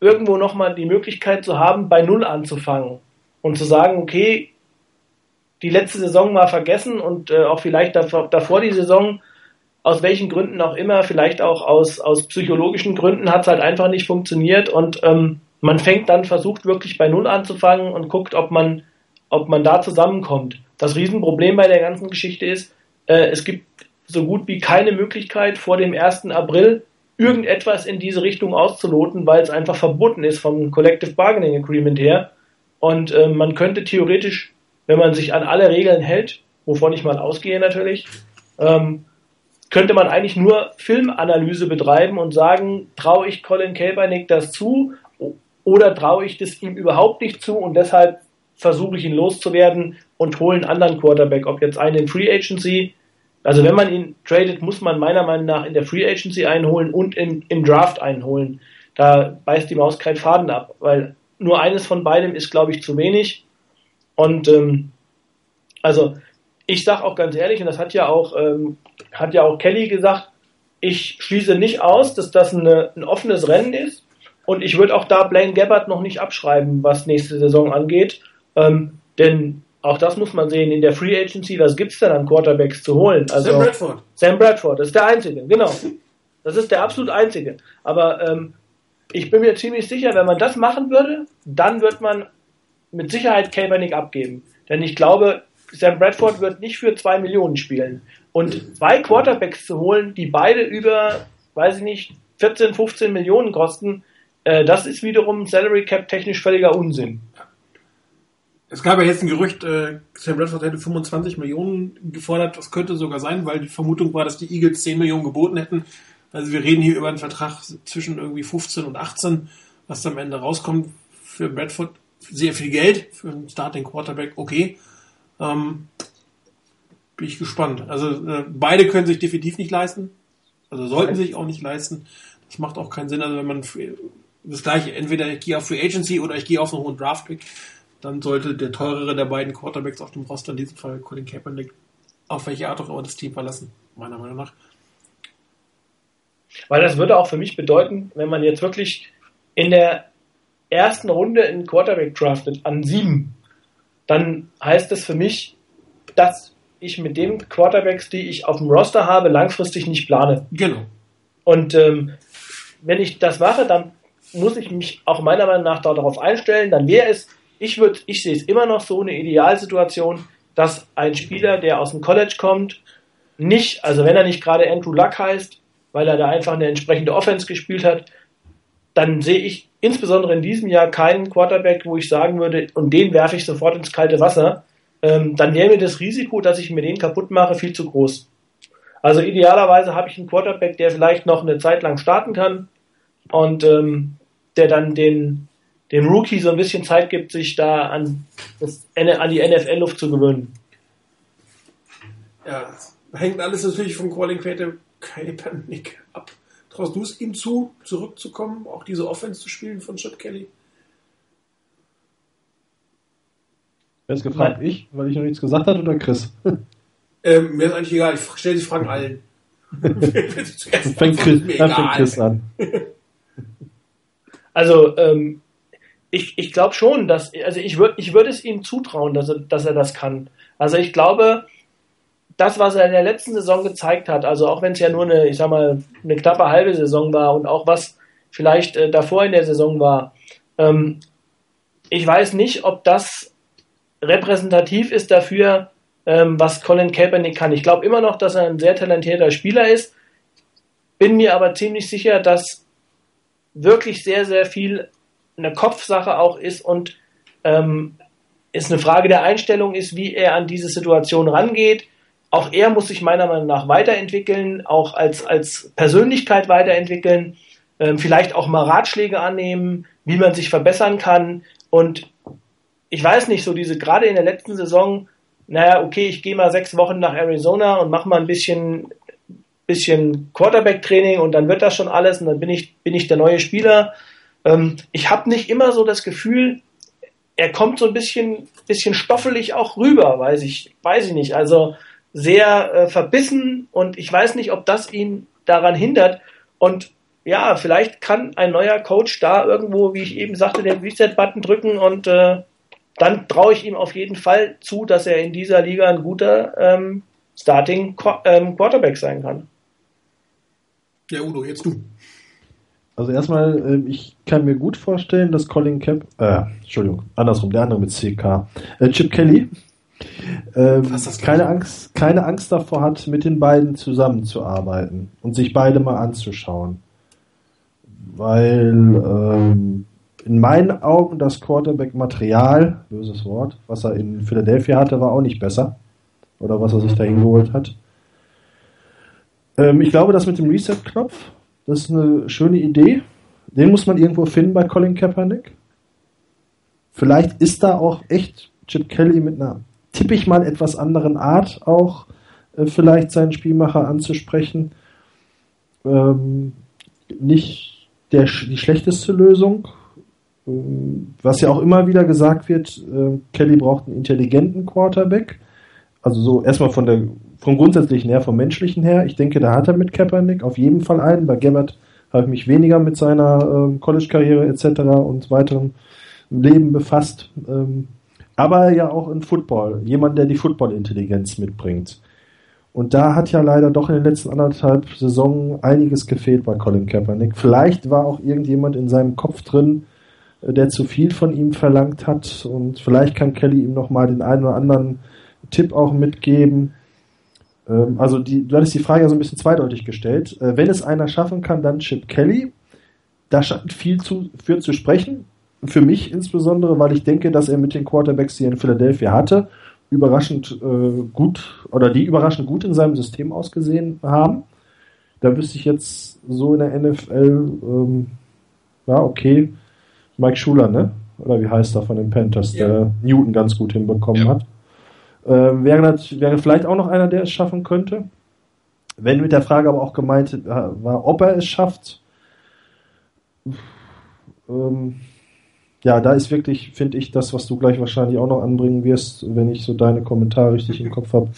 B: irgendwo nochmal die Möglichkeit zu haben, bei Null anzufangen und zu sagen, okay, die letzte Saison mal vergessen und äh, auch vielleicht davor, davor die Saison aus welchen Gründen auch immer, vielleicht auch aus, aus psychologischen Gründen, hat es halt einfach nicht funktioniert und ähm, man fängt dann, versucht wirklich bei Null anzufangen und guckt, ob man, ob man da zusammenkommt. Das Riesenproblem bei der ganzen Geschichte ist, äh, es gibt so gut wie keine Möglichkeit vor dem 1. April irgendetwas in diese Richtung auszuloten, weil es einfach verboten ist vom Collective Bargaining Agreement her. Und äh, man könnte theoretisch, wenn man sich an alle Regeln hält, wovon ich mal ausgehe natürlich, ähm, könnte man eigentlich nur Filmanalyse betreiben und sagen, traue ich Colin Kaepernick das zu oder traue ich das ihm überhaupt nicht zu und deshalb versuche ich ihn loszuwerden und hole einen anderen Quarterback, ob jetzt einen in Free Agency. Also wenn man ihn tradet, muss man meiner Meinung nach in der Free Agency einholen und in, im Draft einholen. Da beißt die Maus keinen Faden ab, weil nur eines von beidem ist, glaube ich, zu wenig. Und ähm, also ich sage auch ganz ehrlich, und das hat ja auch ähm, hat ja auch Kelly gesagt, ich schließe nicht aus, dass das eine, ein offenes Rennen ist. Und ich würde auch da Blaine Gabbard noch nicht abschreiben, was nächste Saison angeht. Ähm, denn auch das muss man sehen, in der Free Agency, was gibt es denn an Quarterbacks zu holen? Also,
A: Sam Bradford.
B: Sam Bradford, das ist der Einzige, genau. Das ist der absolut Einzige. Aber ähm, ich bin mir ziemlich sicher, wenn man das machen würde, dann wird man mit Sicherheit Kaepernick abgeben. Denn ich glaube, Sam Bradford wird nicht für zwei Millionen spielen. Und zwei Quarterbacks zu holen, die beide über, weiß ich nicht, 14, 15 Millionen kosten, äh, das ist wiederum Salary Cap technisch völliger Unsinn.
A: Es gab ja jetzt ein Gerücht, äh, Sam Bradford hätte 25 Millionen gefordert. Das könnte sogar sein, weil die Vermutung war, dass die Eagles 10 Millionen geboten hätten. Also wir reden hier über einen Vertrag zwischen irgendwie 15 und 18, was am Ende rauskommt. Für Bradford sehr viel Geld, für einen Starting Quarterback okay. Ähm, bin ich gespannt. Also äh, beide können sich definitiv nicht leisten. Also sollten sich auch nicht leisten. Das macht auch keinen Sinn. Also wenn man das gleiche, entweder ich gehe auf Free Agency oder ich gehe auf einen hohen Draftpick, dann sollte der teurere der beiden Quarterbacks auf dem Roster, in diesem Fall Colin Kaepernick, auf welche Art auch immer das Team verlassen, meiner Meinung nach.
B: Weil das würde auch für mich bedeuten, wenn man jetzt wirklich in der ersten Runde in Quarterback draftet an sieben, dann heißt das für mich, dass ich mit den Quarterbacks, die ich auf dem Roster habe, langfristig nicht plane.
A: Genau.
B: Und ähm, wenn ich das mache, dann muss ich mich auch meiner Meinung nach darauf einstellen, dann wäre es ich würde, ich sehe es immer noch so eine Idealsituation, dass ein Spieler, der aus dem College kommt, nicht, also wenn er nicht gerade Andrew Luck heißt, weil er da einfach eine entsprechende Offense gespielt hat, dann sehe ich insbesondere in diesem Jahr keinen Quarterback, wo ich sagen würde, und den werfe ich sofort ins kalte Wasser. Ähm, dann wäre mir das Risiko, dass ich mir den kaputt mache, viel zu groß. Also idealerweise habe ich einen Quarterback, der vielleicht noch eine Zeit lang starten kann und ähm, der dann den, dem Rookie so ein bisschen Zeit gibt, sich da an, das, an die NFL-Luft zu gewöhnen.
A: Ja, hängt alles natürlich vom Calling Kaepernick ab. Traust du es ihm zu, zurückzukommen, auch diese Offense zu spielen von Chip Kelly?
D: Wer ist gefragt? Nein. Ich, weil ich noch nichts gesagt habe, oder Chris?
A: Ähm, mir ist eigentlich egal, ich stelle die Fragen allen.
D: fängt Chris, dann fängt Chris an.
B: Also, ähm, ich, ich glaube schon, dass, also ich würde ich würd es ihm zutrauen, dass er, dass er das kann. Also ich glaube, das, was er in der letzten Saison gezeigt hat, also auch wenn es ja nur eine, ich sag mal, eine knappe halbe Saison war und auch was vielleicht äh, davor in der Saison war, ähm, ich weiß nicht, ob das repräsentativ ist dafür, ähm, was Colin Kaepernick kann. Ich glaube immer noch, dass er ein sehr talentierter Spieler ist, bin mir aber ziemlich sicher, dass wirklich sehr, sehr viel eine Kopfsache auch ist und ähm, es eine Frage der Einstellung ist, wie er an diese Situation rangeht. Auch er muss sich meiner Meinung nach weiterentwickeln, auch als, als Persönlichkeit weiterentwickeln, ähm, vielleicht auch mal Ratschläge annehmen, wie man sich verbessern kann. Und ich weiß nicht, so diese, gerade in der letzten Saison, naja, okay, ich gehe mal sechs Wochen nach Arizona und mache mal ein bisschen, bisschen Quarterback-Training und dann wird das schon alles und dann bin ich, bin ich der neue Spieler. Ähm, ich habe nicht immer so das Gefühl, er kommt so ein bisschen, bisschen stoffelig auch rüber, weiß ich, weiß ich nicht. Also sehr äh, verbissen und ich weiß nicht, ob das ihn daran hindert. Und ja, vielleicht kann ein neuer Coach da irgendwo, wie ich eben sagte, den Reset-Button drücken und äh, dann traue ich ihm auf jeden Fall zu, dass er in dieser Liga ein guter ähm, Starting ähm, Quarterback sein kann.
A: Ja, Udo, jetzt du.
D: Also erstmal, ähm, ich kann mir gut vorstellen, dass Colin Cap, äh, Entschuldigung, andersrum, der andere mit CK, äh, Chip Kelly, äh, keine Angst, keine Angst davor hat, mit den beiden zusammenzuarbeiten und sich beide mal anzuschauen. Weil ähm, in meinen Augen das Quarterback-Material, böses Wort, was er in Philadelphia hatte, war auch nicht besser. Oder was er sich dahin geholt hat. Ähm, ich glaube, das mit dem Reset-Knopf, das ist eine schöne Idee. Den muss man irgendwo finden bei Colin Kaepernick. Vielleicht ist da auch echt Chip Kelly mit einer, tippe ich mal, etwas anderen Art auch äh, vielleicht seinen Spielmacher anzusprechen. Ähm, nicht der, die schlechteste Lösung, was ja auch immer wieder gesagt wird, äh, Kelly braucht einen intelligenten Quarterback. Also so erstmal von der vom grundsätzlichen her, vom menschlichen her. Ich denke, da hat er mit Kaepernick auf jeden Fall einen. Bei Gabbard habe ich mich weniger mit seiner ähm, College-Karriere etc. und weiterem Leben befasst. Ähm, aber ja auch in Football. Jemand, der die Football-Intelligenz mitbringt. Und da hat ja leider doch in den letzten anderthalb Saisonen einiges gefehlt bei Colin Kaepernick. Vielleicht war auch irgendjemand in seinem Kopf drin, äh, der zu viel von ihm verlangt hat und vielleicht kann Kelly ihm noch mal den einen oder anderen Tipp auch mitgeben. Ähm, also die, du hattest die Frage ja so ein bisschen zweideutig gestellt. Äh, wenn es einer schaffen kann, dann Chip Kelly. Da scheint viel zu, für zu sprechen. Für mich insbesondere, weil ich denke, dass er mit den Quarterbacks, die er in Philadelphia hatte, überraschend äh, gut oder die überraschend gut in seinem System ausgesehen haben. Da wüsste ich jetzt so in der NFL, ähm, ja, okay, Mike Schuler, ne? Oder wie heißt er von den Panthers, ja. der Newton ganz gut hinbekommen ja. hat. Äh, wäre, wäre vielleicht auch noch einer, der es schaffen könnte. Wenn mit der Frage aber auch gemeint äh, war, ob er es schafft, ähm, ja, da ist wirklich, finde ich, das, was du gleich wahrscheinlich auch noch anbringen wirst, wenn ich so deine Kommentare richtig im Kopf habe,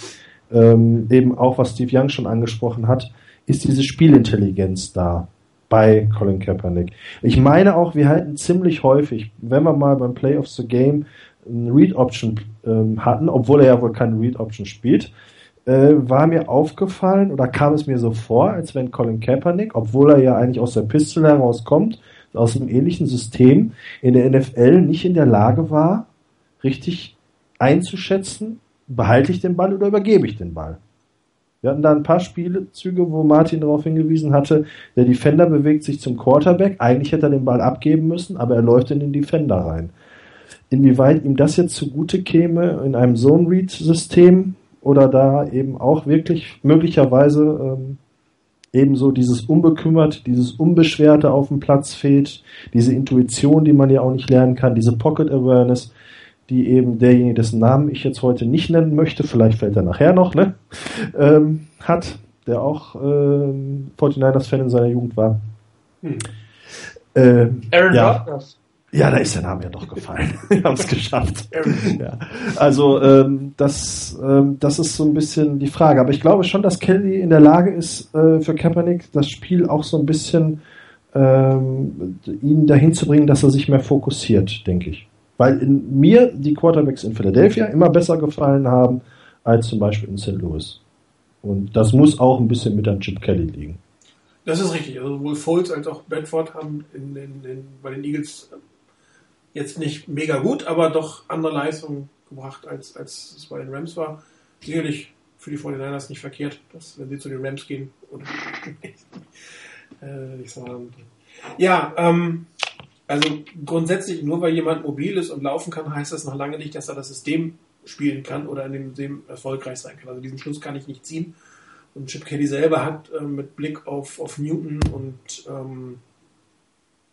D: ähm, eben auch, was Steve Young schon angesprochen hat, ist diese Spielintelligenz da bei Colin Kaepernick. Ich meine auch, wir halten ziemlich häufig, wenn wir mal beim Play of the Game eine Read Option ähm, hatten, obwohl er ja wohl keine Read Option spielt, äh, war mir aufgefallen oder kam es mir so vor, als wenn Colin Kaepernick, obwohl er ja eigentlich aus der Pistol herauskommt, aus einem ähnlichen System, in der NFL nicht in der Lage war, richtig einzuschätzen, behalte ich den Ball oder übergebe ich den Ball. Wir hatten da ein paar Spielzüge, wo Martin darauf hingewiesen hatte, der Defender bewegt sich zum Quarterback. Eigentlich hätte er den Ball abgeben müssen, aber er läuft in den Defender rein. Inwieweit ihm das jetzt zugute käme in einem Zone-Read-System oder da eben auch wirklich möglicherweise ähm, ebenso dieses unbekümmert, dieses unbeschwerte auf dem Platz fehlt, diese Intuition, die man ja auch nicht lernen kann, diese Pocket Awareness, die eben derjenige, dessen Namen ich jetzt heute nicht nennen möchte, vielleicht fällt er nachher noch, ne, ähm, hat, der auch ähm, 49ers-Fan in seiner Jugend war. Hm. Ähm, Aaron ja. Rodgers. Ja, da ist der Name ja doch gefallen. Wir haben es geschafft. ja. Also ähm, das, ähm, das ist so ein bisschen die Frage. Aber ich glaube schon, dass Kelly in der Lage ist, äh, für Kaepernick das Spiel auch so ein bisschen ähm, ihn dahin zu bringen, dass er sich mehr fokussiert, denke ich. Weil in mir die Quarterbacks in Philadelphia immer besser gefallen haben als zum Beispiel in St. Louis. Und das muss auch ein bisschen mit an Chip Kelly liegen.
A: Das ist richtig. Also sowohl Foles als auch Bedford haben in, in, in, bei den Eagles jetzt nicht mega gut, aber doch andere Leistungen gebracht, als, als es bei den Rams war. Sicherlich für die 49ers nicht verkehrt, dass wenn sie zu den Rams gehen. Und, äh, ich sagen. Ja, ähm, also grundsätzlich, nur weil jemand mobil ist und laufen kann, heißt das noch lange nicht, dass er das System spielen kann oder in dem System erfolgreich sein kann. Also diesen Schluss kann ich nicht ziehen. Und Chip Kelly selber hat äh, mit Blick auf, auf Newton und ähm,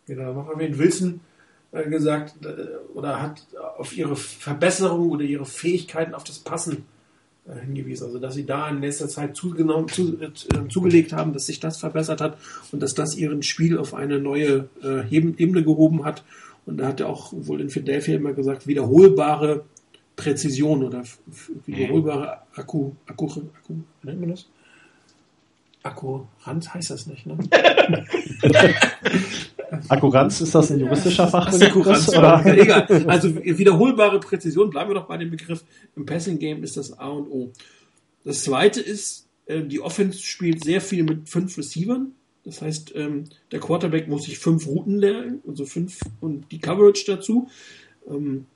A: wie noch erwähnt, Wilson gesagt äh, oder hat auf ihre Verbesserung oder ihre Fähigkeiten auf das Passen äh, hingewiesen. Also dass sie da in letzter Zeit zugenommen, zu, äh, zugelegt haben, dass sich das verbessert hat und dass das ihren Spiel auf eine neue äh, Ebene gehoben hat. Und da hat er auch wohl in Philadelphia immer gesagt, wiederholbare Präzision oder wiederholbare Akku, Akku, Akku, nennt man das? Akkuranz heißt das nicht, ne?
D: Akkuranz, ist das ein juristischer Fachbegriff?
A: Akkuranz, oder? egal. Also wiederholbare Präzision, bleiben wir doch bei dem Begriff. Im Passing Game ist das A und O. Das zweite ist, äh, die Offense spielt sehr viel mit fünf Receivern. Das heißt, ähm, der Quarterback muss sich fünf Routen lernen, also fünf und die Coverage dazu. Ähm,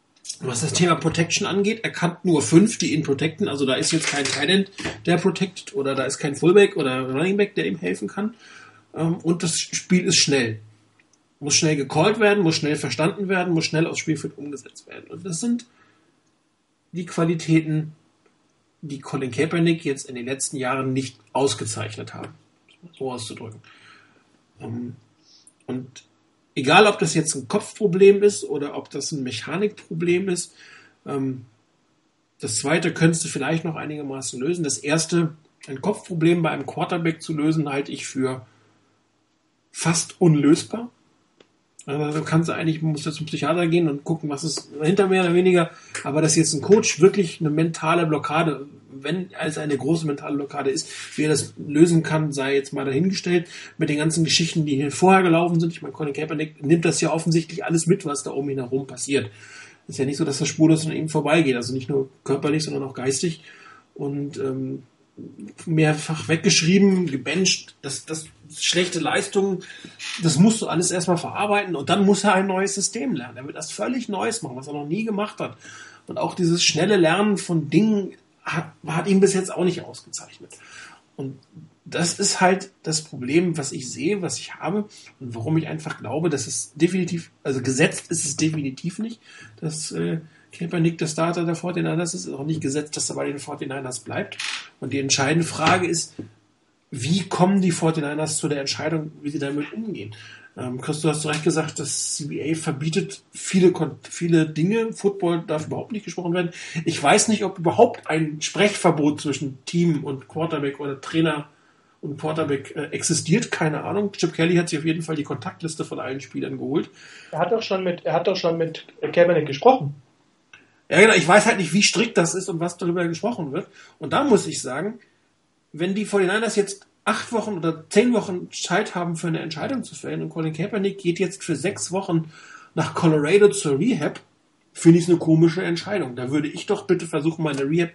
A: was das Thema Protection angeht, er kann nur fünf, die ihn protecten. Also da ist jetzt kein Tight der protected oder da ist kein Fullback oder Running Back, der ihm helfen kann. Ähm, und das Spiel ist schnell muss schnell gecallt werden, muss schnell verstanden werden, muss schnell aufs Spielfeld umgesetzt werden. Und das sind die Qualitäten, die Colin Kaepernick jetzt in den letzten Jahren nicht ausgezeichnet haben. So auszudrücken. Ähm, und egal, ob das jetzt ein Kopfproblem ist oder ob das ein Mechanikproblem ist, ähm, das zweite könntest du vielleicht noch einigermaßen lösen. Das erste, ein Kopfproblem bei einem Quarterback zu lösen, halte ich für fast unlösbar. Also du kannst eigentlich, musst du zum Psychiater gehen und gucken, was ist hinter mehr oder weniger. Aber dass jetzt ein Coach wirklich eine mentale Blockade, wenn es eine große mentale Blockade ist, wie er das lösen kann, sei jetzt mal dahingestellt. Mit den ganzen Geschichten, die hier vorher gelaufen sind. Ich meine, Colin Kaepernick nimmt das ja offensichtlich alles mit, was da um ihn herum passiert. Ist ja nicht so, dass das spurlos an ihm vorbeigeht. Also nicht nur körperlich, sondern auch geistig. Und ähm, mehrfach weggeschrieben, gebencht, das, das schlechte Leistungen, das musst du alles erstmal verarbeiten und dann muss er ein neues System lernen. Er wird das völlig Neues machen, was er noch nie gemacht hat. Und auch dieses schnelle Lernen von Dingen hat, hat ihn bis jetzt auch nicht ausgezeichnet. Und das ist halt das Problem, was ich sehe, was ich habe und warum ich einfach glaube, dass es definitiv, also gesetzt ist es definitiv nicht, dass äh, Kaepernick der Starter der 49ers ist, ist auch nicht gesetzt, dass er bei den 49ers bleibt. Und die entscheidende Frage ist, wie kommen die 49ers zu der Entscheidung, wie sie damit umgehen? Ähm, Chris, du hast zu Recht gesagt, das CBA verbietet viele, viele Dinge. Football darf überhaupt nicht gesprochen werden. Ich weiß nicht, ob überhaupt ein Sprechverbot zwischen Team und Quarterback oder Trainer und Quarterback äh, existiert. Keine Ahnung. Chip Kelly hat sich auf jeden Fall die Kontaktliste von allen Spielern geholt.
B: Er hat doch schon mit, er hat doch schon mit Kaepernick gesprochen.
A: Ja, genau. Ich weiß halt nicht, wie strikt das ist und was darüber gesprochen wird. Und da muss ich sagen, wenn die 49ers jetzt acht Wochen oder zehn Wochen Zeit haben, für eine Entscheidung zu fällen und Colin Kaepernick geht jetzt für sechs Wochen nach Colorado zur Rehab, finde ich es eine komische Entscheidung. Da würde ich doch bitte versuchen, meine Rehab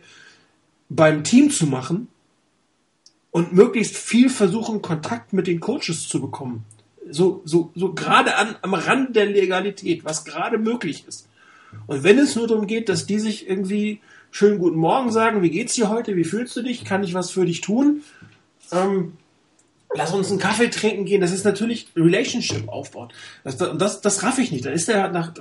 A: beim Team zu machen und möglichst viel versuchen, Kontakt mit den Coaches zu bekommen. So, so, so gerade an, am Rand der Legalität, was gerade möglich ist. Und wenn es nur darum geht, dass die sich irgendwie schönen guten Morgen sagen, wie geht's dir heute, wie fühlst du dich, kann ich was für dich tun? Ähm, lass uns einen Kaffee trinken gehen. Das ist natürlich Relationship aufbauen. Das, das, das raff ich nicht. Da ist er nach,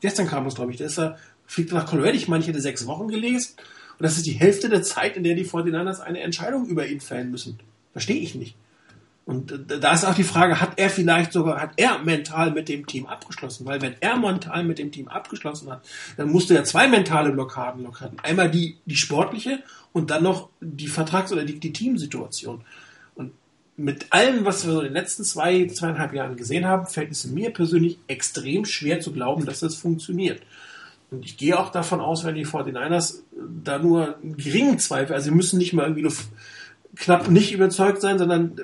A: gestern kam das, glaube ich, da ist er, fliegt nach Colorado. Ich meine, ich hätte sechs Wochen gelesen. Und das ist die Hälfte der Zeit, in der die 49ers eine Entscheidung über ihn fällen müssen. Verstehe ich nicht. Und da ist auch die Frage, hat er vielleicht sogar, hat er mental mit dem Team abgeschlossen? Weil wenn er mental mit dem Team abgeschlossen hat, dann musste er zwei mentale Blockaden lockern. Einmal die, die sportliche und dann noch die Vertrags- oder die, die Teamsituation. Und mit allem, was wir so in den letzten zwei, zweieinhalb Jahren gesehen haben, fällt es mir persönlich extrem schwer zu glauben, dass das funktioniert. Und ich gehe auch davon aus, wenn die 49ers da nur einen geringen Zweifel, also sie müssen nicht mal irgendwie nur knapp nicht überzeugt sein, sondern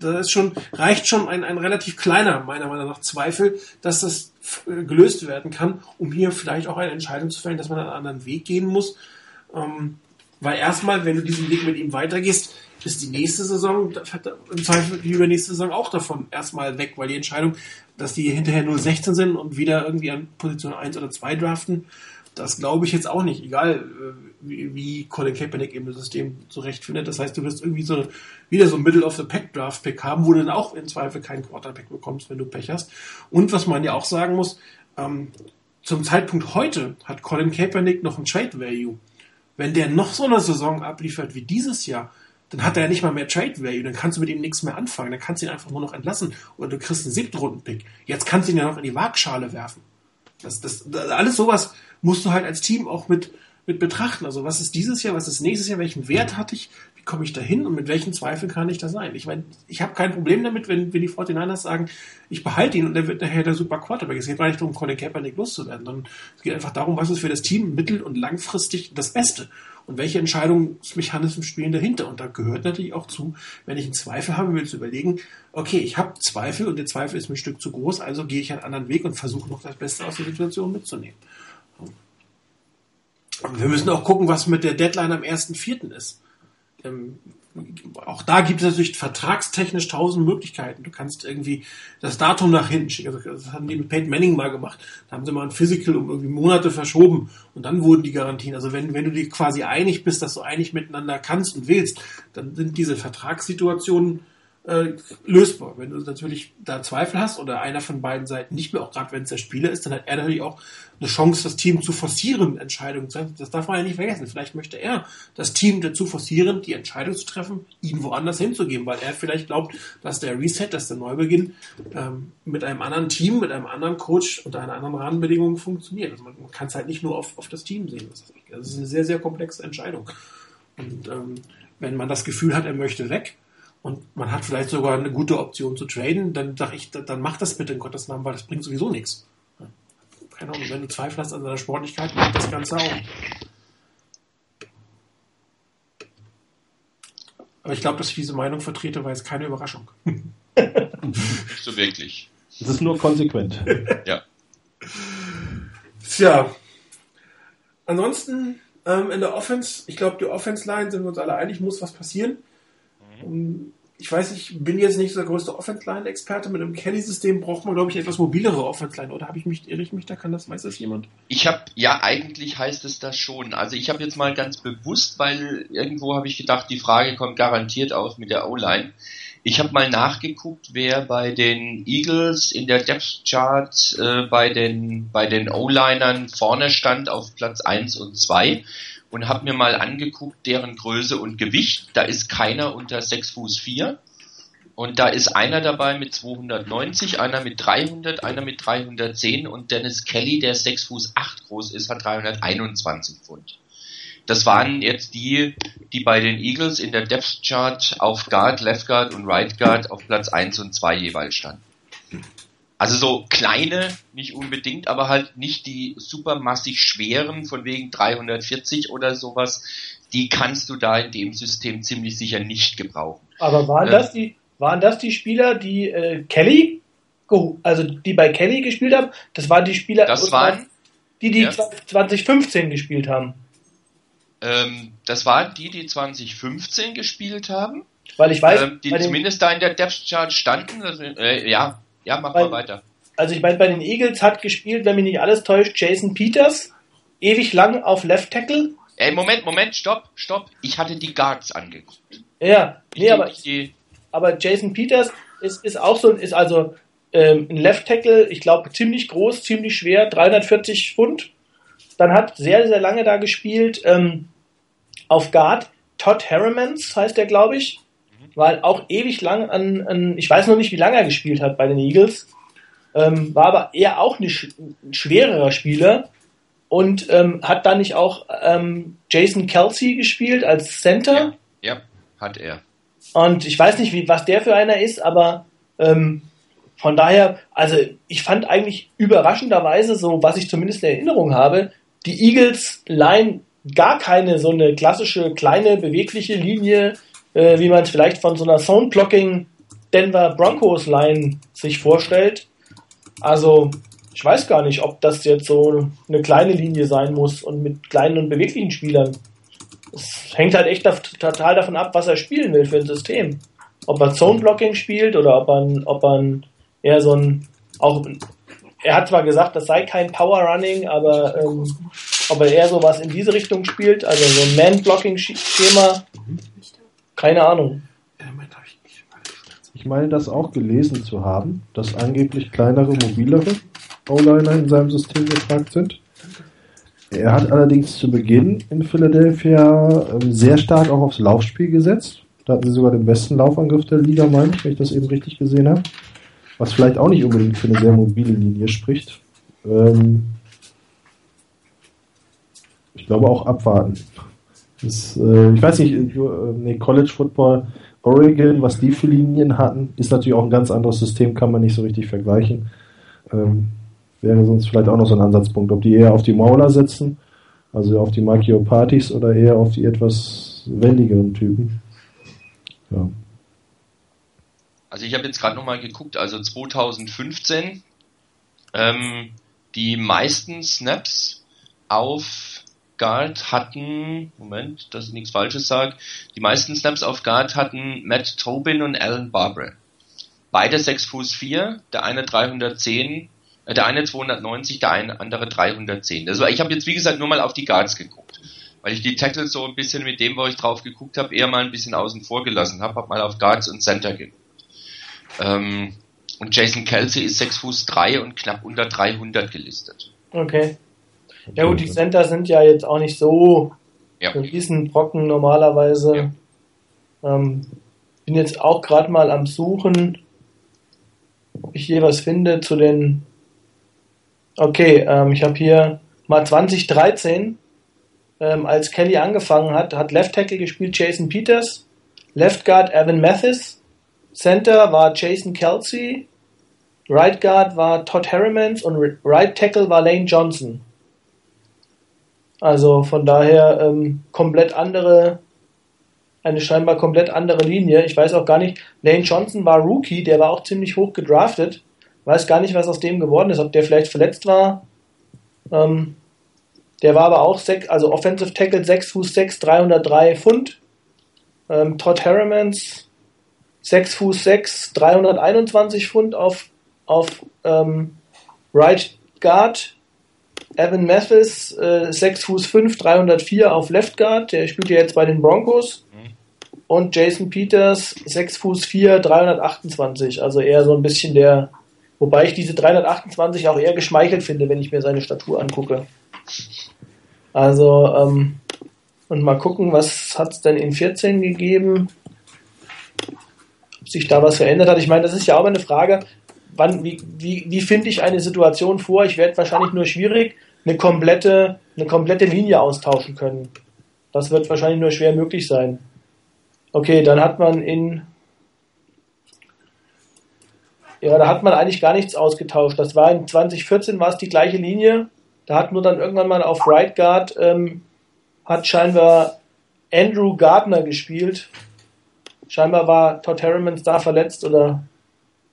A: da ist schon, reicht schon ein, ein relativ kleiner, meiner Meinung nach, Zweifel, dass das äh, gelöst werden kann, um hier vielleicht auch eine Entscheidung zu fällen, dass man einen anderen Weg gehen muss. Ähm, weil erstmal, wenn du diesen Weg mit ihm weitergehst, ist die nächste Saison, im Zweifel die übernächste Saison auch davon erstmal weg, weil die Entscheidung, dass die hinterher nur 16 sind und wieder irgendwie an Position 1 oder 2 draften, das glaube ich jetzt auch nicht, egal äh, wie, Colin Kaepernick das System zurechtfindet. Das heißt, du wirst irgendwie so wieder so ein Middle of the Pack Draft Pick haben, wo du dann auch in Zweifel keinen Quarterback bekommst, wenn du Pech hast. Und was man ja auch sagen muss, ähm, zum Zeitpunkt heute hat Colin Kaepernick noch ein Trade Value. Wenn der noch so eine Saison abliefert wie dieses Jahr, dann hat er ja nicht mal mehr Trade Value, dann kannst du mit ihm nichts mehr anfangen, dann kannst du ihn einfach nur noch entlassen oder du kriegst einen siebten Runden Pick. Jetzt kannst du ihn ja noch in die Waagschale werfen. Das, das, das, alles sowas musst du halt als Team auch mit, mit betrachten. Also was ist dieses Jahr, was ist nächstes Jahr, welchen Wert hatte ich, wie komme ich da hin und mit welchen Zweifeln kann ich da sein? Ich meine, ich habe kein Problem damit, wenn, wenn die 49ers sagen, ich behalte ihn und er wird nachher der super Quarterback. Es geht gar nicht darum, Colin Kaepernick loszuwerden, sondern es geht einfach darum, was ist für das Team mittel- und langfristig das Beste und welche Entscheidungsmechanismen spielen dahinter. Und da gehört natürlich auch zu, wenn ich einen Zweifel habe, mir zu überlegen, okay, ich habe Zweifel und der Zweifel ist mir ein Stück zu groß, also gehe ich einen anderen Weg und versuche noch das Beste aus der Situation mitzunehmen. Wir müssen auch gucken, was mit der Deadline am 1.4. ist. Ähm, auch da gibt es natürlich vertragstechnisch tausend Möglichkeiten. Du kannst irgendwie das Datum nach hinten schicken. Also das haben die mit Peyton Manning mal gemacht. Da haben sie mal ein Physical um irgendwie Monate verschoben und dann wurden die Garantien. Also wenn, wenn du dir quasi einig bist, dass du einig miteinander kannst und willst, dann sind diese Vertragssituationen äh, lösbar. Wenn du natürlich da Zweifel hast oder einer von beiden Seiten nicht mehr, auch gerade wenn es der Spieler ist, dann hat er natürlich auch eine Chance, das Team zu forcieren, Entscheidungen zu treffen. Das darf man ja nicht vergessen. Vielleicht möchte er das Team dazu forcieren, die Entscheidung zu treffen, ihn woanders hinzugeben, weil er vielleicht glaubt, dass der Reset, dass der Neubeginn ähm, mit einem anderen Team, mit einem anderen Coach unter einer anderen Rahmenbedingung funktioniert. Also man, man kann es halt nicht nur auf, auf das Team sehen. Das ist eine sehr, sehr komplexe Entscheidung. Und ähm, wenn man das Gefühl hat, er möchte weg, und man hat vielleicht sogar eine gute Option zu traden, dann sage ich, dann mach das bitte in Gottes Namen, weil das bringt sowieso nichts. Keine Ahnung, wenn du Zweifel hast an deiner Sportlichkeit, macht das Ganze auch. Aber ich glaube, dass ich diese Meinung vertrete, war jetzt keine Überraschung.
C: so wirklich.
D: Das ist nur konsequent.
C: ja.
A: Tja. Ansonsten ähm, in der Offense, ich glaube, die Offense-Line sind wir uns alle einig, muss was passieren. Mhm. Ich weiß, ich bin jetzt nicht so der größte Offense-Line-Experte. Mit einem Kelly-System braucht man, glaube ich, etwas mobilere Offense-Line. Oder habe ich mich, irre ich mich da? Kann das, weiß das jemand?
C: Ich habe, ja, eigentlich heißt es das schon. Also ich habe jetzt mal ganz bewusst, weil irgendwo habe ich gedacht, die Frage kommt garantiert auf mit der O-Line. Ich habe mal nachgeguckt, wer bei den Eagles in der Depth Chart äh, bei den bei den O-Linern vorne stand auf Platz 1 und 2 und habe mir mal angeguckt, deren Größe und Gewicht. Da ist keiner unter 6 Fuß 4. Und da ist einer dabei mit 290, einer mit 300, einer mit 310 und Dennis Kelly, der 6 Fuß 8 groß ist, hat 321 Pfund. Das waren jetzt die, die bei den Eagles in der Depth Chart auf Guard, Left Guard und Right Guard auf Platz 1 und 2 jeweils standen. Also so kleine, nicht unbedingt, aber halt nicht die supermassig schweren, von wegen 340 oder sowas, die kannst du da in dem System ziemlich sicher nicht gebrauchen.
B: Aber waren äh, das die, waren das die Spieler, die äh, Kelly, also die bei Kelly gespielt haben? Das waren die Spieler,
C: das waren,
B: die die ja. 2015 gespielt haben.
C: Ähm, das waren die, die 2015 gespielt haben.
B: Weil ich weiß,
C: ähm, die zumindest da in der Depth Chart standen. Also, äh, ja, ja, mach
B: weil,
C: mal weiter.
B: also ich meine, bei den Eagles hat gespielt, wenn mich nicht alles täuscht, Jason Peters, ewig lang auf Left Tackle.
C: Ey, Moment, Moment, stopp, stopp. Ich hatte die Guards angeguckt.
B: Ja, nee, aber, aber Jason Peters ist, ist auch so, ist also ähm, ein Left Tackle, ich glaube ziemlich groß, ziemlich schwer, 340 Pfund. Dann hat sehr, sehr lange da gespielt ähm, auf Guard. Todd Harrimans heißt der, glaube ich. War auch ewig lang an, an, ich weiß noch nicht, wie lange er gespielt hat bei den Eagles. Ähm, war aber eher auch eine, sch- ein schwererer Spieler. Und ähm, hat dann nicht auch ähm, Jason Kelsey gespielt als Center.
C: ja, ja, hat er.
B: Und ich weiß nicht, wie, was der für einer ist, aber ähm, von daher, also ich fand eigentlich überraschenderweise, so was ich zumindest in Erinnerung habe, die Eagles Line gar keine so eine klassische kleine bewegliche Linie, äh, wie man es vielleicht von so einer Zone Blocking Denver Broncos Line sich vorstellt. Also ich weiß gar nicht, ob das jetzt so eine kleine Linie sein muss und mit kleinen und beweglichen Spielern. Es hängt halt echt total davon ab, was er spielen will für ein System. Ob er Zone Blocking spielt oder ob er, ob er eher so ein, auch, er hat zwar gesagt, das sei kein Power Running, aber ähm, ob er eher sowas in diese Richtung spielt, also so ein Man Blocking Schema, keine Ahnung.
A: Ich
D: meine, das auch gelesen zu haben, dass angeblich kleinere, mobilere O-Liner in seinem System gefragt sind. Er hat allerdings zu Beginn in Philadelphia ähm, sehr stark auch aufs Laufspiel gesetzt. Da hatten sie sogar den besten Laufangriff der Liga, meine ich, wenn ich das eben richtig gesehen habe. Was vielleicht auch nicht unbedingt für eine sehr mobile Linie spricht. Ähm ich glaube auch abwarten. Das, äh, ich weiß nicht, äh, nee, College Football, Oregon, was die für Linien hatten, ist natürlich auch ein ganz anderes System, kann man nicht so richtig vergleichen. Ähm, wäre sonst vielleicht auch noch so ein Ansatzpunkt, ob die eher auf die Mauler setzen, also auf die Makio Partys oder eher auf die etwas wendigeren Typen. Ja.
C: Also ich habe jetzt gerade nochmal geguckt, also 2015 ähm, die meisten Snaps auf Guard hatten, Moment, dass ich nichts Falsches sage, die meisten Snaps auf Guard hatten Matt Tobin und Alan Barber. Beide 6 Fuß 4, der eine 310, äh, der eine 290, der eine andere 310. Also ich habe jetzt wie gesagt nur mal auf die Guards geguckt, weil ich die Tackles so ein bisschen mit dem, wo ich drauf geguckt habe, eher mal ein bisschen außen vor gelassen habe, habe mal auf Guards und Center geguckt. Ähm, und Jason Kelsey ist 6 Fuß 3 und knapp unter 300 gelistet.
B: Okay. Ja gut, die Center sind ja jetzt auch nicht so
C: Ja.
B: ein Riesenbrocken normalerweise. Ähm, bin jetzt auch gerade mal am Suchen, ob ich hier was finde zu den. Okay, ähm, ich habe hier mal 2013, ähm, als Kelly angefangen hat, hat Left Tackle gespielt Jason Peters, Left Guard Evan Mathis, Center war Jason Kelsey, Right Guard war Todd Harrimans und Right Tackle war Lane Johnson. Also von daher ähm, komplett andere, eine scheinbar komplett andere Linie. Ich weiß auch gar nicht, Lane Johnson war Rookie, der war auch ziemlich hoch gedraftet. Weiß gar nicht, was aus dem geworden ist, ob der vielleicht verletzt war. Ähm, der war aber auch sech, also Offensive Tackle 6 Fuß 6, 303 Pfund. Ähm, Todd Harrimans 6 Fuß 6, 321 Pfund auf, auf ähm, Right Guard. Evan Mathis, äh, 6 Fuß 5, 304 auf Left Guard, der spielt ja jetzt bei den Broncos. Und Jason Peters, 6 Fuß 4, 328, also eher so ein bisschen der, wobei ich diese 328 auch eher geschmeichelt finde, wenn ich mir seine Statur angucke. Also, ähm, und mal gucken, was hat es denn in 14 gegeben? Ob sich da was verändert hat. Ich meine, das ist ja auch immer eine Frage, wann, wie, wie, wie finde ich eine Situation vor? Ich werde wahrscheinlich nur schwierig eine komplette, eine komplette Linie austauschen können. Das wird wahrscheinlich nur schwer möglich sein. Okay, dann hat man in ja, da hat man eigentlich gar nichts ausgetauscht. Das war in 2014 war es die gleiche Linie. Da hat nur dann irgendwann mal auf Right Guard ähm, hat scheinbar Andrew Gardner gespielt. Scheinbar war Todd Harrimans da verletzt oder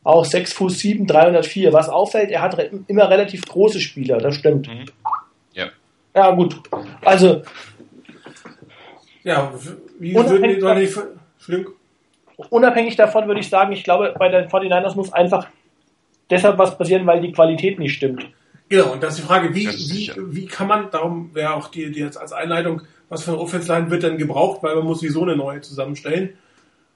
B: auch 6 Fuß 7, 304. Was auffällt, er hat re immer relativ große Spieler, das stimmt.
C: Mhm. Ja.
B: Ja, gut. Also,
A: Ja, wie
B: Unabhängig
A: würden die Leute nicht. Entschuldigung.
B: unabhängig davon würde ich sagen, ich glaube, bei den 49ers muss einfach deshalb was passieren, weil die Qualität nicht stimmt.
A: Genau, und das ist die Frage, wie, wie, wie kann man, darum wäre auch die, die jetzt als Einleitung, was für eine Offense-Line wird denn gebraucht, weil man muss sowieso eine neue zusammenstellen.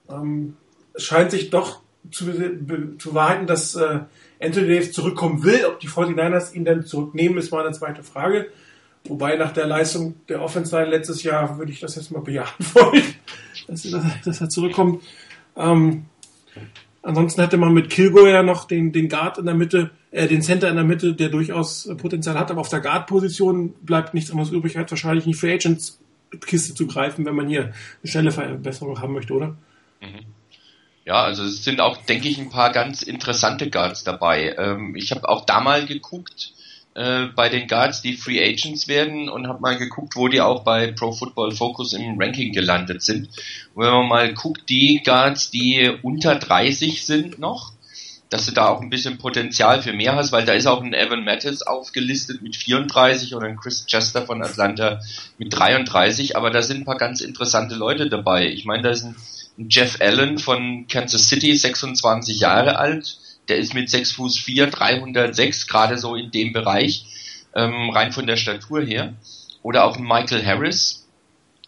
A: Ähm, es scheint sich doch zu, be- zu wahrheiten, dass äh, Anthony Davis zurückkommen will. Ob die 49ers ihn dann zurücknehmen, ist mal eine zweite Frage. Wobei nach der Leistung der Offense-Line letztes Jahr würde ich das jetzt mal bejahen wollen, dass, er- dass er zurückkommt. Ähm, Ansonsten hätte man mit Kilgore ja noch den, den Guard in der Mitte, äh, den Center in der Mitte, der durchaus äh, Potenzial hat, aber auf der Guard-Position bleibt nichts anderes übrig, als wahrscheinlich in die Free Agents Kiste zu greifen, wenn man hier eine schnelle Verbesserung haben möchte, oder?
C: Ja, also es sind auch, denke ich, ein paar ganz interessante Guards dabei. Ähm, ich habe auch da mal geguckt äh, bei den Guards, die Free Agents werden und habe mal geguckt, wo die auch bei Pro Football Focus im Ranking gelandet sind. Und wenn man mal guckt, die Guards, die unter 30 sind noch, dass du da auch ein bisschen Potenzial für mehr hast, weil da ist auch ein Evan Mattis aufgelistet mit 34 und ein Chris Chester von Atlanta mit 33, aber da sind ein paar ganz interessante Leute dabei. Ich meine, da ist ein Jeff Allen von Kansas City, 26 Jahre alt, der ist mit 6 Fuß 4, 306, gerade so in dem Bereich, ähm, rein von der Statur her. Oder auch Michael Harris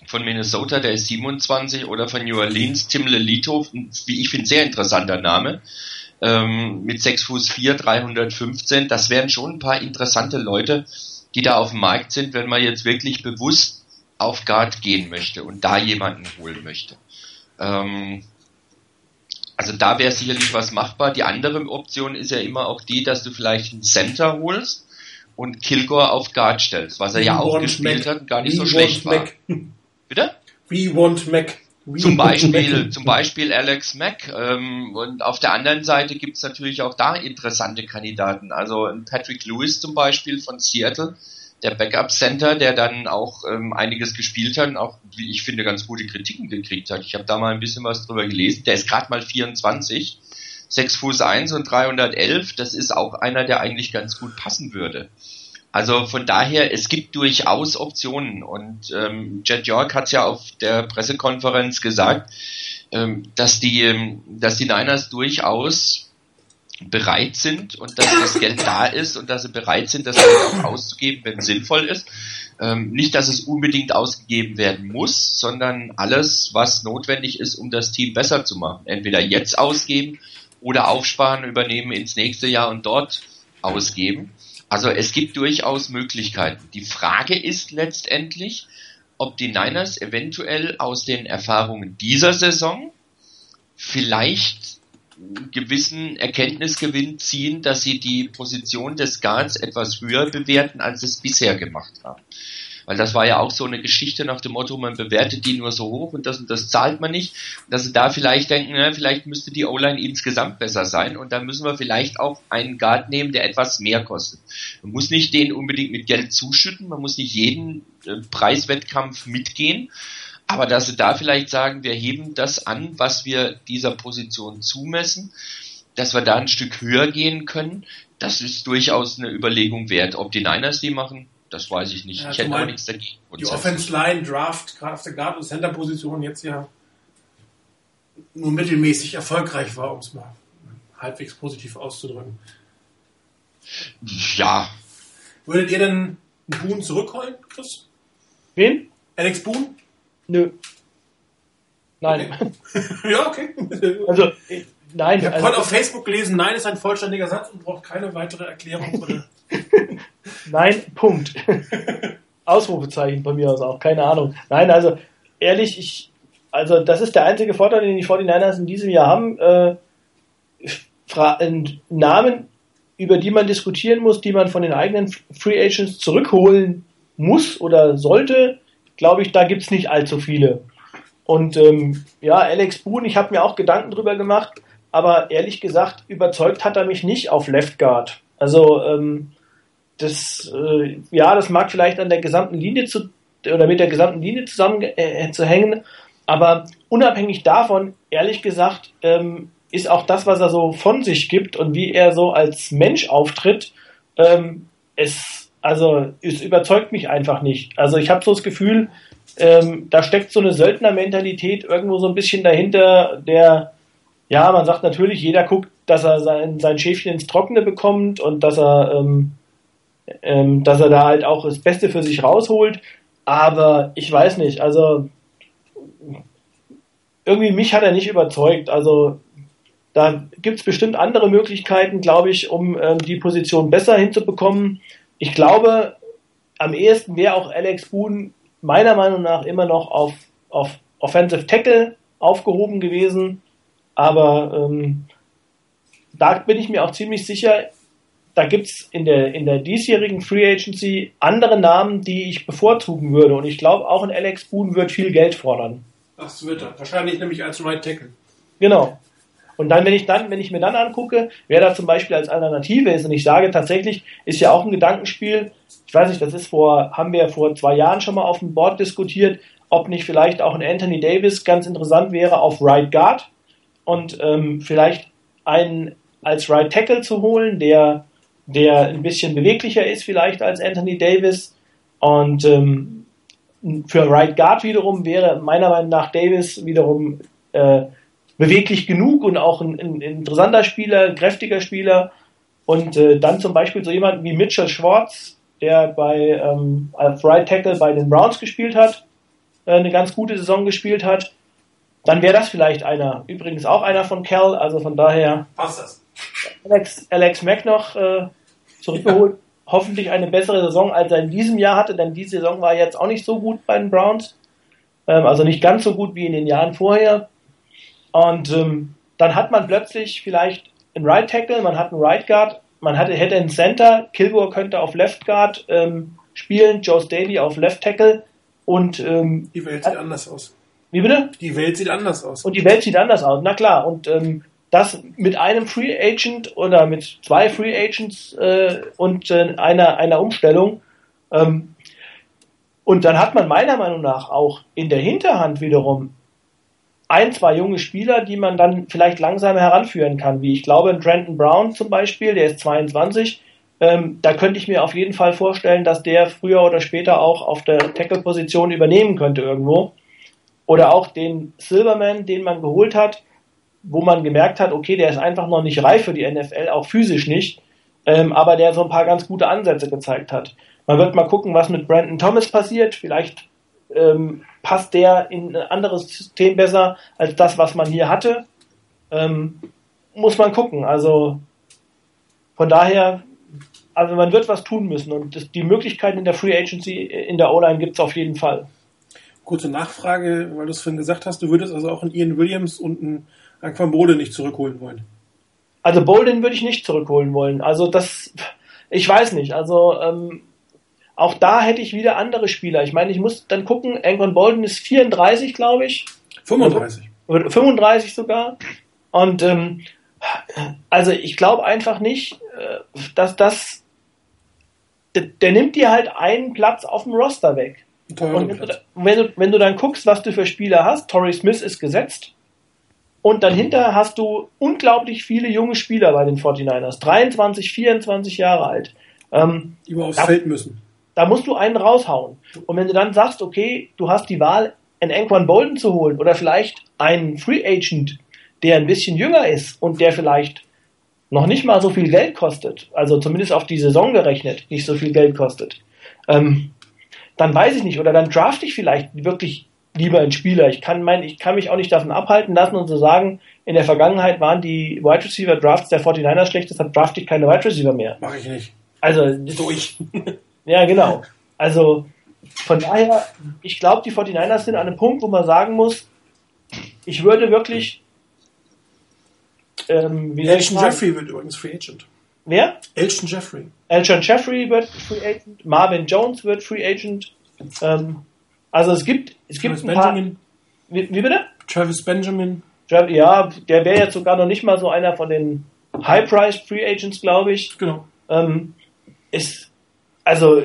C: von Minnesota, der ist 27, oder von New Orleans, Tim Lelito, wie ich finde, sehr interessanter Name, ähm, mit 6 Fuß 4, 315. Das wären schon ein paar interessante Leute, die da auf dem Markt sind, wenn man jetzt wirklich bewusst auf Guard gehen möchte und da jemanden holen möchte. Ähm, also da wäre sicherlich was machbar. Die andere Option ist ja immer auch die, dass du vielleicht einen Center holst und Kilgore auf Guard stellst, was er ja auch gespielt
A: Mac.
C: hat und gar nicht
A: We
C: so schlecht war.
A: Mac.
C: Bitte?
A: We want Mac. We
C: Zum Beispiel,
A: Mac.
C: zum Beispiel Alex Mack. Ähm, und auf der anderen Seite gibt's natürlich auch da interessante Kandidaten. Also Patrick Lewis zum Beispiel von Seattle, der Backup Center, der dann auch ähm, einiges gespielt hat und auch, wie ich finde, ganz gute Kritiken gekriegt hat. Ich habe da mal ein bisschen was drüber gelesen. Der ist gerade mal 24, 6 Fuß 1 und 311. Das ist auch einer, der eigentlich ganz gut passen würde. Also von daher, es gibt durchaus Optionen und ähm, Jet York hat ja auf der Pressekonferenz gesagt, ähm, dass die, ähm, dass die Niners durchaus bereit sind und dass das Geld da ist und dass sie bereit sind, das Geld auch auszugeben, wenn es sinnvoll ist. Ähm, nicht, dass es unbedingt ausgegeben werden muss, sondern alles, was notwendig ist, um das Team besser zu machen. Entweder jetzt ausgeben oder aufsparen, übernehmen ins nächste Jahr und dort ausgeben. Also es gibt durchaus Möglichkeiten. Die Frage ist letztendlich, ob die Niners eventuell aus den Erfahrungen dieser Saison vielleicht gewissen Erkenntnisgewinn ziehen, dass sie die Position des Guards etwas höher bewerten, als sie es bisher gemacht haben. Weil das war ja auch so eine Geschichte nach dem Motto, man bewertet die nur so hoch und das und das zahlt man nicht. Dass sie da vielleicht denken, na, vielleicht müsste die O-Line insgesamt besser sein und da müssen wir vielleicht auch einen Guard nehmen, der etwas mehr kostet. Man muss nicht den unbedingt mit Geld zuschütten, man muss nicht jeden äh, Preiswettkampf mitgehen, aber dass sie da vielleicht sagen, wir heben das an, was wir dieser Position zumessen, dass wir da ein Stück höher gehen können, das ist durchaus eine Überlegung wert. Ob die Niners die machen, das weiß ich nicht.
A: Ja,
C: ich hätte auch nichts dagegen.
A: Die. Offense Line Draft, gerade auf der Guard- und Center-Position jetzt ja nur mittelmäßig erfolgreich war, um es mal halbwegs positiv auszudrücken.
C: Ja,
A: Würdet ihr denn einen Boone zurückholen, Chris?
B: Wen?
A: Alex Boone?
B: Nö. Nein.
A: ja, okay.
B: Also, nein.
A: Ich habe
B: also,
A: heute auf Facebook gelesen, nein ist ein vollständiger Satz und braucht keine weitere Erklärung.
B: Nein, Punkt. Ausrufezeichen von mir aus auch, keine Ahnung. Nein, also ehrlich, ich, also das ist der einzige Vorteil, den die 49ers in diesem Jahr haben. Äh, Namen, über die man diskutieren muss, die man von den eigenen Free Agents zurückholen muss oder sollte, glaube ich, da gibt's nicht allzu viele. Und ähm, ja, Alex Boone, ich habe mir auch Gedanken drüber gemacht, aber ehrlich gesagt, überzeugt hat er mich nicht auf Left Guard. Also ähm, das, äh, ja, das mag vielleicht an der gesamten Linie zu oder mit der gesamten Linie zusammen äh, zu hängen, aber unabhängig davon, ehrlich gesagt, ähm, ist auch das, was er so von sich gibt und wie er so als Mensch auftritt, ähm, es, also es überzeugt mich einfach nicht. Also ich habe so das Gefühl, ähm, da steckt so eine Söldnermentalität irgendwo so ein bisschen dahinter, der, ja, man sagt natürlich, jeder guckt dass er sein, sein Schäfchen ins Trockene bekommt und dass er, ähm, ähm, dass er da halt auch das Beste für sich rausholt. Aber ich weiß nicht, also irgendwie mich hat er nicht überzeugt. Also da gibt es bestimmt andere Möglichkeiten, glaube ich, um ähm, die Position besser hinzubekommen. Ich glaube, am ehesten wäre auch Alex Boone meiner Meinung nach immer noch auf, auf Offensive Tackle aufgehoben gewesen. Aber ähm, da bin ich mir auch ziemlich sicher, da gibt es in der, in der diesjährigen Free Agency andere Namen, die ich bevorzugen würde. Und ich glaube, auch ein Alex Boone wird viel Geld fordern.
A: Das wird er. Wahrscheinlich nämlich als Right Tackle.
B: Genau. Und dann, wenn ich dann, wenn ich mir dann angucke, wer da zum Beispiel als Alternative ist, und ich sage tatsächlich, ist ja auch ein Gedankenspiel, ich weiß nicht, das ist vor, haben wir vor zwei Jahren schon mal auf dem Board diskutiert, ob nicht vielleicht auch ein Anthony Davis ganz interessant wäre auf Right Guard und ähm, vielleicht einen als Right Tackle zu holen, der, der ein bisschen beweglicher ist vielleicht als Anthony Davis und ähm, für Right Guard wiederum wäre meiner Meinung nach Davis wiederum äh, beweglich genug und auch ein, ein, interessanter Spieler, kräftiger Spieler. Und äh, dann zum Beispiel so jemand wie Mitchell Schwartz, der bei ähm, als Right Tackle bei den Browns gespielt hat, äh, eine ganz gute Saison gespielt hat. Dann wäre das vielleicht einer. Übrigens auch einer von Cal, also von daher.
A: Passt das.
B: Alex, Alex Mack noch äh, zurückgeholt. Ja. Hoffentlich eine bessere Saison, als er in diesem Jahr hatte, denn diese Saison war jetzt auch nicht so gut bei den Browns. Ähm, also nicht ganz so gut wie in den Jahren vorher. Und ähm, dann hat man plötzlich vielleicht einen Right Tackle, man hat einen Right Guard, man hatte, hätte einen Center, Kilgore könnte auf Left Guard ähm, spielen, Joe Staley auf Left Tackle und ähm,
A: die Welt sieht anders aus.
B: Wie bitte?
A: Die Welt sieht anders aus.
B: Und die Welt sieht anders aus, na klar. Und ähm, das mit einem Free Agent oder mit zwei Free Agents äh, und äh, einer, einer Umstellung. Ähm, und dann hat man meiner Meinung nach auch in der Hinterhand wiederum ein, zwei junge Spieler, die man dann vielleicht langsam heranführen kann, wie ich glaube, Trenton Brown zum Beispiel, der ist 22. Ähm, da könnte ich mir auf jeden Fall vorstellen, dass der früher oder später auch auf der Tackle-Position übernehmen könnte irgendwo. Oder auch den Silverman, den man geholt hat, wo man gemerkt hat, okay, der ist einfach noch nicht reif für die NFL, auch physisch nicht, ähm, aber der so ein paar ganz gute Ansätze gezeigt hat. Man wird mal gucken, was mit Brandon Thomas passiert. Vielleicht ähm, passt der in ein anderes System besser als das, was man hier hatte. Ähm, muss man gucken. Also von daher, also man wird was tun müssen und das, die Möglichkeiten in der Free Agency in der O-Line gibt es auf jeden Fall.
A: Kurze Nachfrage, weil du es vorhin gesagt hast, du würdest also auch einen Ian Williams und einen Aquan Bode nicht zurückholen wollen.
B: Also Bolden würde ich nicht zurückholen wollen. Also das, ich weiß nicht. Also ähm, auch da hätte ich wieder andere Spieler. Ich meine, ich muss dann gucken, Anquan Bolden ist 34, glaube ich.
A: 35.
B: Oder 35 sogar. Und ähm, also ich glaube einfach nicht, äh, dass das der, der, nimmt dir halt einen Platz auf dem Roster weg. Und wenn du, wenn du, wenn du dann guckst, was du für Spieler hast, Torrey Smith ist gesetzt. Und dann hinter hast du unglaublich viele junge Spieler bei den 49ers. 23, 24 Jahre alt. Ähm,
A: die über aufs Feld müssen.
B: Da musst du einen raushauen. Und wenn du dann sagst, okay, du hast die Wahl, einen Anquan Bolden zu holen oder vielleicht einen Free Agent, der ein bisschen jünger ist und der vielleicht noch nicht mal so viel Geld kostet, also zumindest auf die Saison gerechnet nicht so viel Geld kostet, ähm, dann weiß ich nicht. Oder dann draft ich vielleicht wirklich lieber einen Spieler. Ich kann, mein, ich kann mich auch nicht davon abhalten lassen und zu so sagen, in der Vergangenheit waren die Wide Receiver Drafts der 49ers schlecht, deshalb draft ich keine Wide Receiver mehr.
A: Mache ich nicht.
B: Also, durch. Ja, genau. Also von daher, ich glaube, die 49ers sind an einem Punkt, wo man sagen muss, ich würde wirklich.
A: Ähm, wie Elton Jeffrey wird übrigens Free Agent.
B: Wer?
A: Elton Jeffrey.
B: Elton Jeffrey wird Free Agent. Marvin Jones wird Free Agent. Ähm, also es gibt, es
A: Travis
B: gibt ein paar.
A: Benjamin.
B: Wie, wie bitte?
A: Travis Benjamin.
B: Ja, der wäre jetzt sogar noch nicht mal so einer von den High-Priced Free Agents, glaube ich.
A: Genau.
B: Ähm, ist, also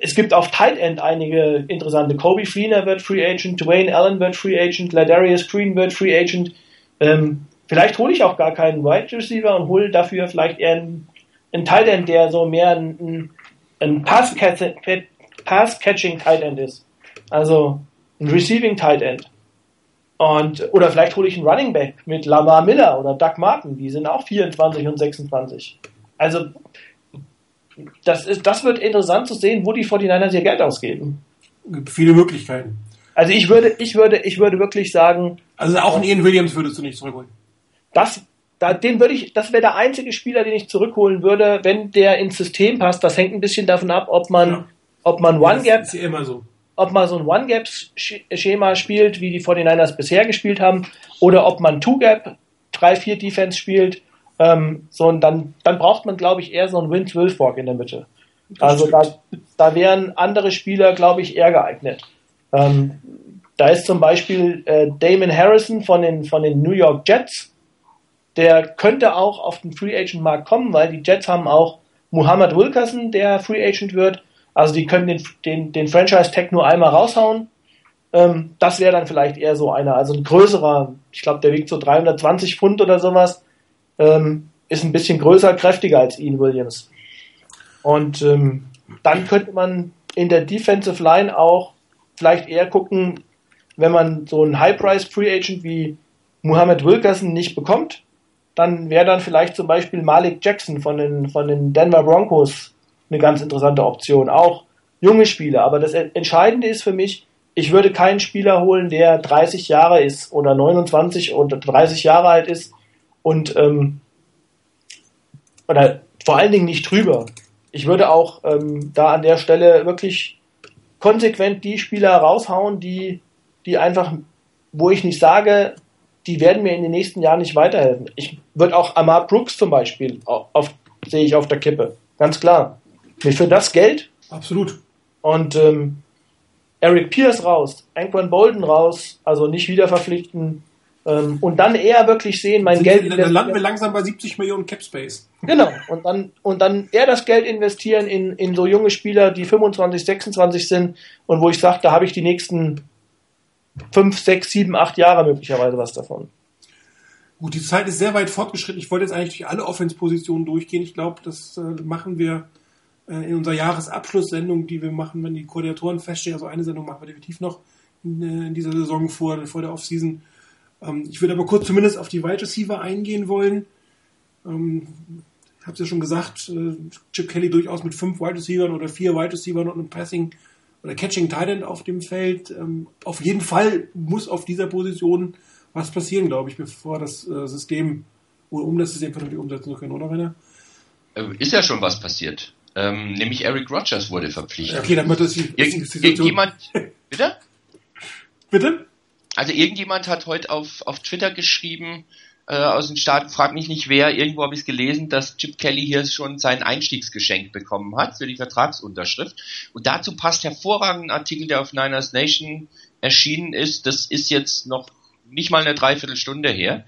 B: es gibt auf Tight End einige interessante. Kobe Fleener wird Free Agent, Dwayne Allen wird Free Agent, Ladarius Green wird Free Agent. Ähm, vielleicht hole ich auch gar keinen Wide Receiver und hole dafür vielleicht eher einen, einen Tight End, der so mehr ein, ein Pass-Catching Tight End ist. Also ein Receiving Tight End. Und, oder vielleicht hole ich einen Running Back mit Lamar Miller oder Doug Martin, die sind auch 24 und 26. Also, das, ist, das wird interessant zu sehen, wo die 49ers ihr Geld ausgeben.
A: Gibt viele Möglichkeiten.
B: Also ich würde, ich würde, ich würde wirklich sagen.
A: Also auch einen Ian Williams würdest du nicht zurückholen.
B: Das, da, den würde ich, das wäre der einzige Spieler, den ich zurückholen würde, wenn der ins System passt. Das hängt ein bisschen davon ab, ob man, ja. ob man One Gap,
A: ist ja immer so.
B: ob man so ein One Gap Schema spielt, wie die 49ers bisher gespielt haben, oder ob man Two Gap 3-4 Defense spielt. Ähm, so, und dann, dann braucht man, glaube ich, eher so einen Vince Wilfork in der Mitte. Also da, da wären andere Spieler, glaube ich, eher geeignet. Ähm, da ist zum Beispiel äh, Damon Harrison von den, von den New York Jets. Der könnte auch auf den Free Agent Markt kommen, weil die Jets haben auch Muhammad Wilkerson, der Free Agent wird. Also die können den, den, den Franchise Tag nur einmal raushauen. Ähm, das wäre dann vielleicht eher so einer, also ein größerer, ich glaube, der wiegt so 320 Pfund oder sowas. Ähm, ist ein bisschen größer, kräftiger als Ian Williams. Und ähm, dann könnte man in der Defensive Line auch vielleicht eher gucken, wenn man so einen High-Price Free Agent wie Muhammad Wilkerson nicht bekommt, dann wäre dann vielleicht zum Beispiel Malik Jackson von den, von den Denver Broncos eine ganz interessante Option. Auch junge Spieler. Aber das Entscheidende ist für mich, ich würde keinen Spieler holen, der 30 Jahre ist oder 29 oder 30 Jahre alt ist und ähm, oder vor allen Dingen nicht drüber ich würde auch ähm, da an der Stelle wirklich konsequent die Spieler raushauen, die, die einfach, wo ich nicht sage, die werden mir in den nächsten Jahren nicht weiterhelfen. Ich würde auch Amar Brooks zum Beispiel auf, auf, sehe ich auf der Kippe. Ganz klar. Mir für das Geld.
A: Absolut.
B: Und ähm, Eric Pierce raus, Anquan Bolden raus, also nicht wieder verpflichten. Ähm, und dann eher wirklich sehen, mein
A: Sind
B: Geld.
A: Dann landen wir langsam bei 70 Millionen Cap Space.
B: Genau. Und dann, und dann eher das Geld investieren in, in so junge Spieler, die 25, 26 sind und wo ich sage, da habe ich die nächsten 5, 6, 7, 8 Jahre möglicherweise was davon.
A: Gut, die Zeit ist sehr weit fortgeschritten. Ich wollte jetzt eigentlich durch alle Offense-Positionen durchgehen. Ich glaube, das äh, machen wir äh, in unserer Jahresabschlusssendung, die wir machen, wenn die Koordinatoren feststehen. Also eine Sendung machen wir definitiv noch in, äh, in dieser Saison vor, vor der Offseason. Ähm, ich würde aber kurz zumindest auf die Wide Receiver eingehen wollen. Ähm, ich habe es ja schon gesagt, äh, Chip Kelly durchaus mit fünf Wide Receivers oder vier Wide Receivers und einem Passing oder Catching Titan auf dem Feld. Ähm, auf jeden Fall muss auf dieser Position was passieren, glaube ich, bevor das äh, System oder um das System vernünftig umsetzen zu können, oder Rainer?
C: Äh, ist ja schon was passiert. Ähm, nämlich Eric Rogers wurde verpflichtet.
A: Okay, dann wird das die,
C: Irgend, Irgendjemand, bitte?
A: Bitte?
C: Also irgendjemand hat heute auf, auf Twitter geschrieben, äh, aus den Staaten, frag mich nicht wer, irgendwo habe ich es gelesen, dass Chip Kelly hier schon sein Einstiegsgeschenk bekommen hat für die Vertragsunterschrift. Und dazu passt hervorragend ein Artikel, der auf Niners Nation erschienen ist. Das ist jetzt noch nicht mal eine Dreiviertelstunde her.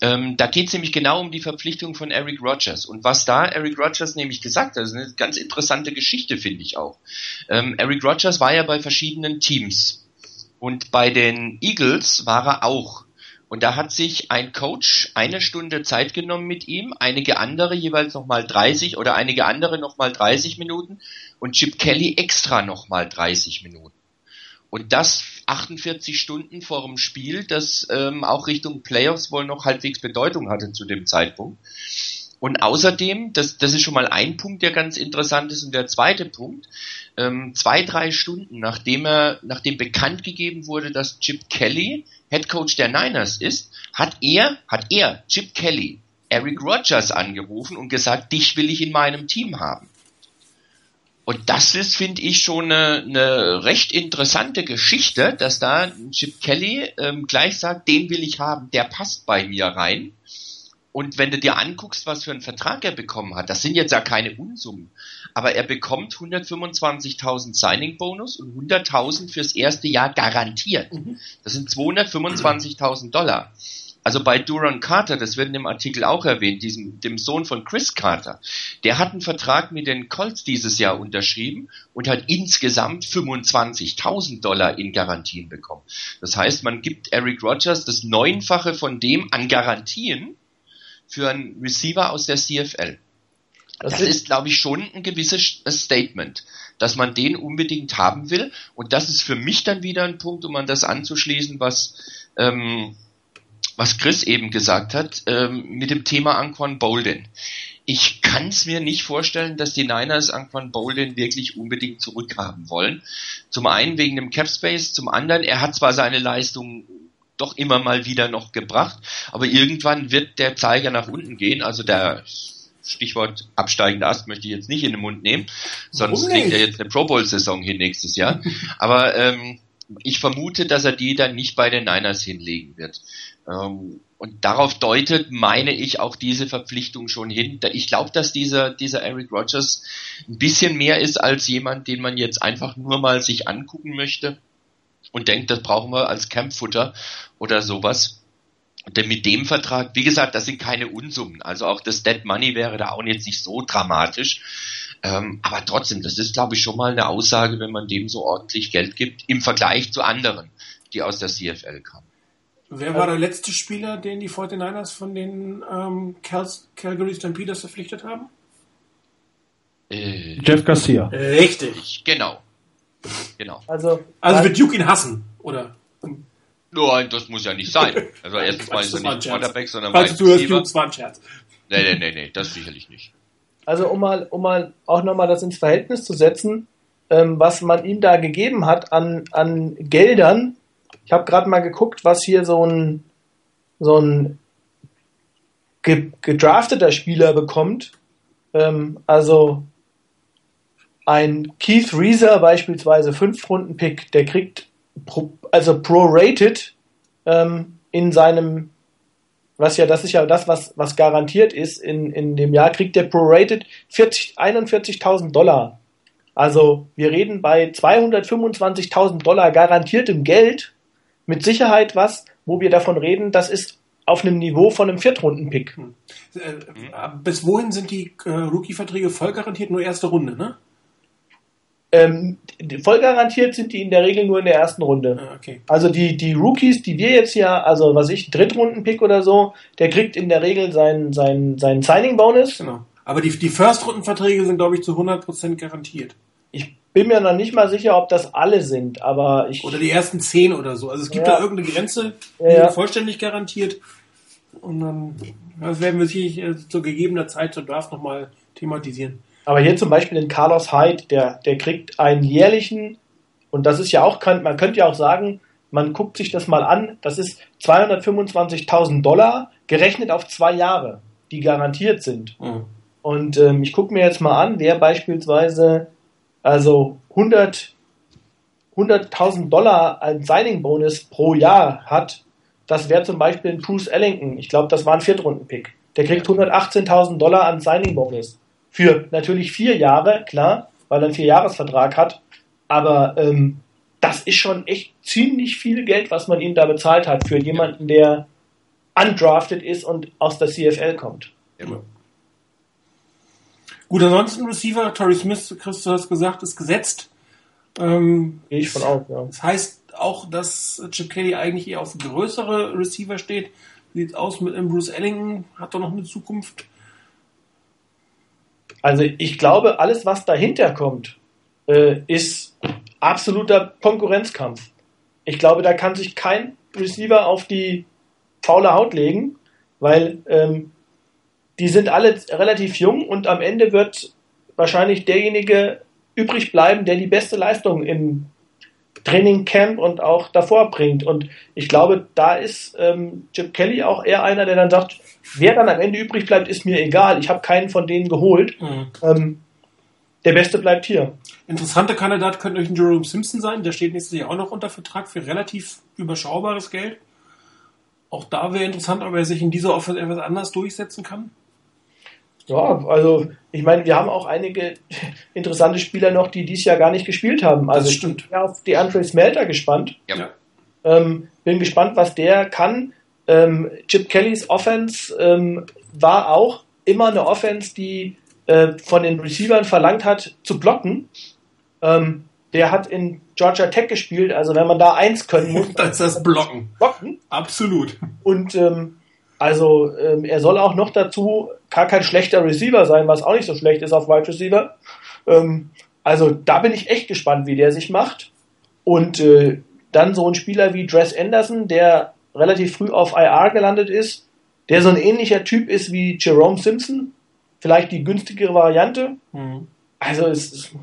C: Ähm, da geht es nämlich genau um die Verpflichtung von Eric Rogers. Und was da Eric Rogers nämlich gesagt hat, ist eine ganz interessante Geschichte, finde ich auch. Ähm, Eric Rogers war ja bei verschiedenen Teams und bei den Eagles war er auch. Und da hat sich ein Coach eine Stunde Zeit genommen mit ihm, einige andere jeweils nochmal 30 oder einige andere nochmal 30 Minuten und Chip Kelly extra nochmal 30 Minuten. Und das 48 Stunden vor dem Spiel, das ähm, auch Richtung Playoffs wohl noch halbwegs Bedeutung hatte zu dem Zeitpunkt. Und außerdem, das, das ist schon mal ein Punkt, der ganz interessant ist. Und der zweite Punkt, ähm, zwei, drei Stunden nachdem er, nachdem bekannt gegeben wurde, dass Chip Kelly Head Coach der Niners ist, hat er, hat er, Chip Kelly, Eric Rogers angerufen und gesagt, dich will ich in meinem Team haben. Und das ist, finde ich, schon eine, eine recht interessante Geschichte, dass da Chip Kelly ähm, gleich sagt, den will ich haben, der passt bei mir rein. Und wenn du dir anguckst, was für einen Vertrag er bekommen hat, das sind jetzt ja keine Unsummen, aber er bekommt 125.000 Signing-Bonus und 100.000 fürs erste Jahr garantiert. Mhm. Das sind 225.000 Dollar. Also bei Duran Carter, das wird in dem Artikel auch erwähnt, diesem, dem Sohn von Chris Carter, der hat einen Vertrag mit den Colts dieses Jahr unterschrieben und hat insgesamt 25.000 Dollar in Garantien bekommen. Das heißt, man gibt Eric Rogers das Neunfache von dem an Garantien, für einen Receiver aus der CFL. Das, das ist, glaube ich, schon ein gewisses Statement, dass man den unbedingt haben will. Und das ist für mich dann wieder ein Punkt, um an das anzuschließen, was, ähm, was Chris eben gesagt hat, ähm, mit dem Thema Anquan Bolden. Ich kann es mir nicht vorstellen, dass die Niners Anquan Bolden wirklich unbedingt zurückhaben wollen. Zum einen wegen dem Cap Space, zum anderen, er hat zwar seine Leistung doch immer mal wieder noch gebracht, aber irgendwann wird der Zeiger nach unten gehen, also der Stichwort absteigender Ast möchte ich jetzt nicht in den Mund nehmen, sonst kriegt er jetzt eine Pro Bowl-Saison hin nächstes Jahr. Aber ähm, ich vermute, dass er die dann nicht bei den Niners hinlegen wird. Ähm, und darauf deutet, meine ich, auch diese Verpflichtung schon hin. Ich glaube, dass dieser, dieser Eric Rogers ein bisschen mehr ist als jemand, den man jetzt einfach nur mal sich angucken möchte und denkt, das brauchen wir als Campfutter oder sowas. Denn mit dem Vertrag, wie gesagt, das sind keine Unsummen. Also auch das Dead Money wäre da auch jetzt nicht so dramatisch. Ähm, aber trotzdem, das ist, glaube ich, schon mal eine Aussage, wenn man dem so ordentlich Geld gibt, im Vergleich zu anderen, die aus der CFL kamen.
A: Wer war der letzte Spieler, den die 49ers von den ähm, Cal Calgary Stampeders verpflichtet haben?
D: Äh, Jeff Garcia.
A: Richtig.
C: Genau. Genau.
A: Also, also wird Duke ihn hassen, oder?
C: Nein, das muss ja nicht sein. Also erstens mal ist er nicht Quarterback, sondern
A: Falls du hörst, Jungs, war ein Scherz.
C: Nee, nee, nee, nee, das sicherlich nicht.
B: Also um mal, um mal auch nochmal das ins Verhältnis zu setzen, ähm, was man ihm da gegeben hat an, an Geldern. Ich habe gerade mal geguckt, was hier so ein, so ein ge gedrafteter Spieler bekommt. Ähm, also ein Keith Reeser beispielsweise, 5-Runden-Pick, der kriegt pro, also prorated ähm, in seinem, was ja, das ist ja das, was, was garantiert ist in, in dem Jahr, kriegt der prorated 41.000 Dollar. Also wir reden bei 225.000 Dollar garantiertem Geld, mit Sicherheit was, wo wir davon reden, das ist auf einem Niveau von einem Viertrunden-Pick. Hm.
A: Äh, bis wohin sind die äh, Rookie-Verträge voll garantiert? Nur erste Runde, ne?
B: Ähm, voll garantiert sind die in der Regel nur in der ersten Runde.
A: Ah, okay.
B: Also die, die Rookies, die wir jetzt hier, also was ich, Drittrunden-Pick oder so, der kriegt in der Regel seinen, seinen, seinen Signing-Bonus.
A: Genau. Aber die, die First-Runden-Verträge sind, glaube ich, zu 100% garantiert.
B: Ich bin mir noch nicht mal sicher, ob das alle sind, aber ich.
A: Oder die ersten 10 oder so. Also es gibt ja. da irgendeine Grenze, die ja. vollständig garantiert. Und dann das werden wir sicherlich äh, zu gegebener Zeit zur Draft nochmal thematisieren.
B: Aber hier zum Beispiel den Carlos Hyde, der, der kriegt einen jährlichen, und das ist ja auch, man könnte ja auch sagen, man guckt sich das mal an, das ist 225.000 Dollar gerechnet auf zwei Jahre, die garantiert sind. Mhm. Und ähm, ich gucke mir jetzt mal an, wer beispielsweise also 100 100.000 Dollar als Signing-Bonus pro Jahr hat, das wäre zum Beispiel ein Bruce Ellington. Ich glaube, das war ein Viertrunden-Pick. Der kriegt 118.000 Dollar an Signing-Bonus. Für natürlich vier Jahre, klar, weil er einen Vierjahresvertrag hat. Aber ähm, das ist schon echt ziemlich viel Geld, was man ihm da bezahlt hat für jemanden, der undrafted ist und aus der CFL kommt.
A: Immer. Gut, ansonsten Receiver, Torrey Smith, Chris, du hast gesagt, ist gesetzt.
B: Ähm, Gehe ich von aus,
A: ja. Das heißt auch, dass Chip Kelly eigentlich eher auf größere Receiver steht. Sieht es aus mit Bruce Ellington? Hat er noch eine Zukunft?
B: Also ich glaube, alles, was dahinter kommt, äh, ist absoluter Konkurrenzkampf. Ich glaube, da kann sich kein Receiver auf die faule Haut legen, weil ähm, die sind alle relativ jung und am Ende wird wahrscheinlich derjenige übrig bleiben, der die beste Leistung im Training Camp und auch davor bringt. Und ich glaube, da ist ähm, Chip Kelly auch eher einer, der dann sagt, wer dann am Ende übrig bleibt, ist mir egal. Ich habe keinen von denen geholt. Mhm. Ähm, der Beste bleibt hier.
A: Interessanter Kandidat könnte euch ein Jerome Simpson sein. Der steht nächstes Jahr auch noch unter Vertrag für relativ überschaubares Geld. Auch da wäre interessant, ob er sich in dieser Offense etwas anders durchsetzen kann.
B: Ja, also ich meine, wir haben auch einige interessante Spieler noch, die dies Jahr gar nicht gespielt haben. Also
A: das stimmt.
B: ich bin auf die Andre Smelter gespannt.
C: Ja.
B: Ähm, bin gespannt, was der kann. Ähm, Chip Kellys Offense ähm, war auch immer eine Offense, die äh, von den Receivern verlangt hat, zu blocken. Ähm, der hat in Georgia Tech gespielt, also wenn man da eins können muss,
A: dann ist das Blocken.
B: Blocken.
A: Absolut.
B: Und ähm, also ähm, er soll auch noch dazu gar kein schlechter Receiver sein, was auch nicht so schlecht ist auf Wide Receiver. Ähm, also da bin ich echt gespannt, wie der sich macht. Und äh, dann so ein Spieler wie Dress Anderson, der relativ früh auf IR gelandet ist, der so ein ähnlicher Typ ist wie Jerome Simpson, vielleicht die günstigere Variante. Mhm. Also es ist,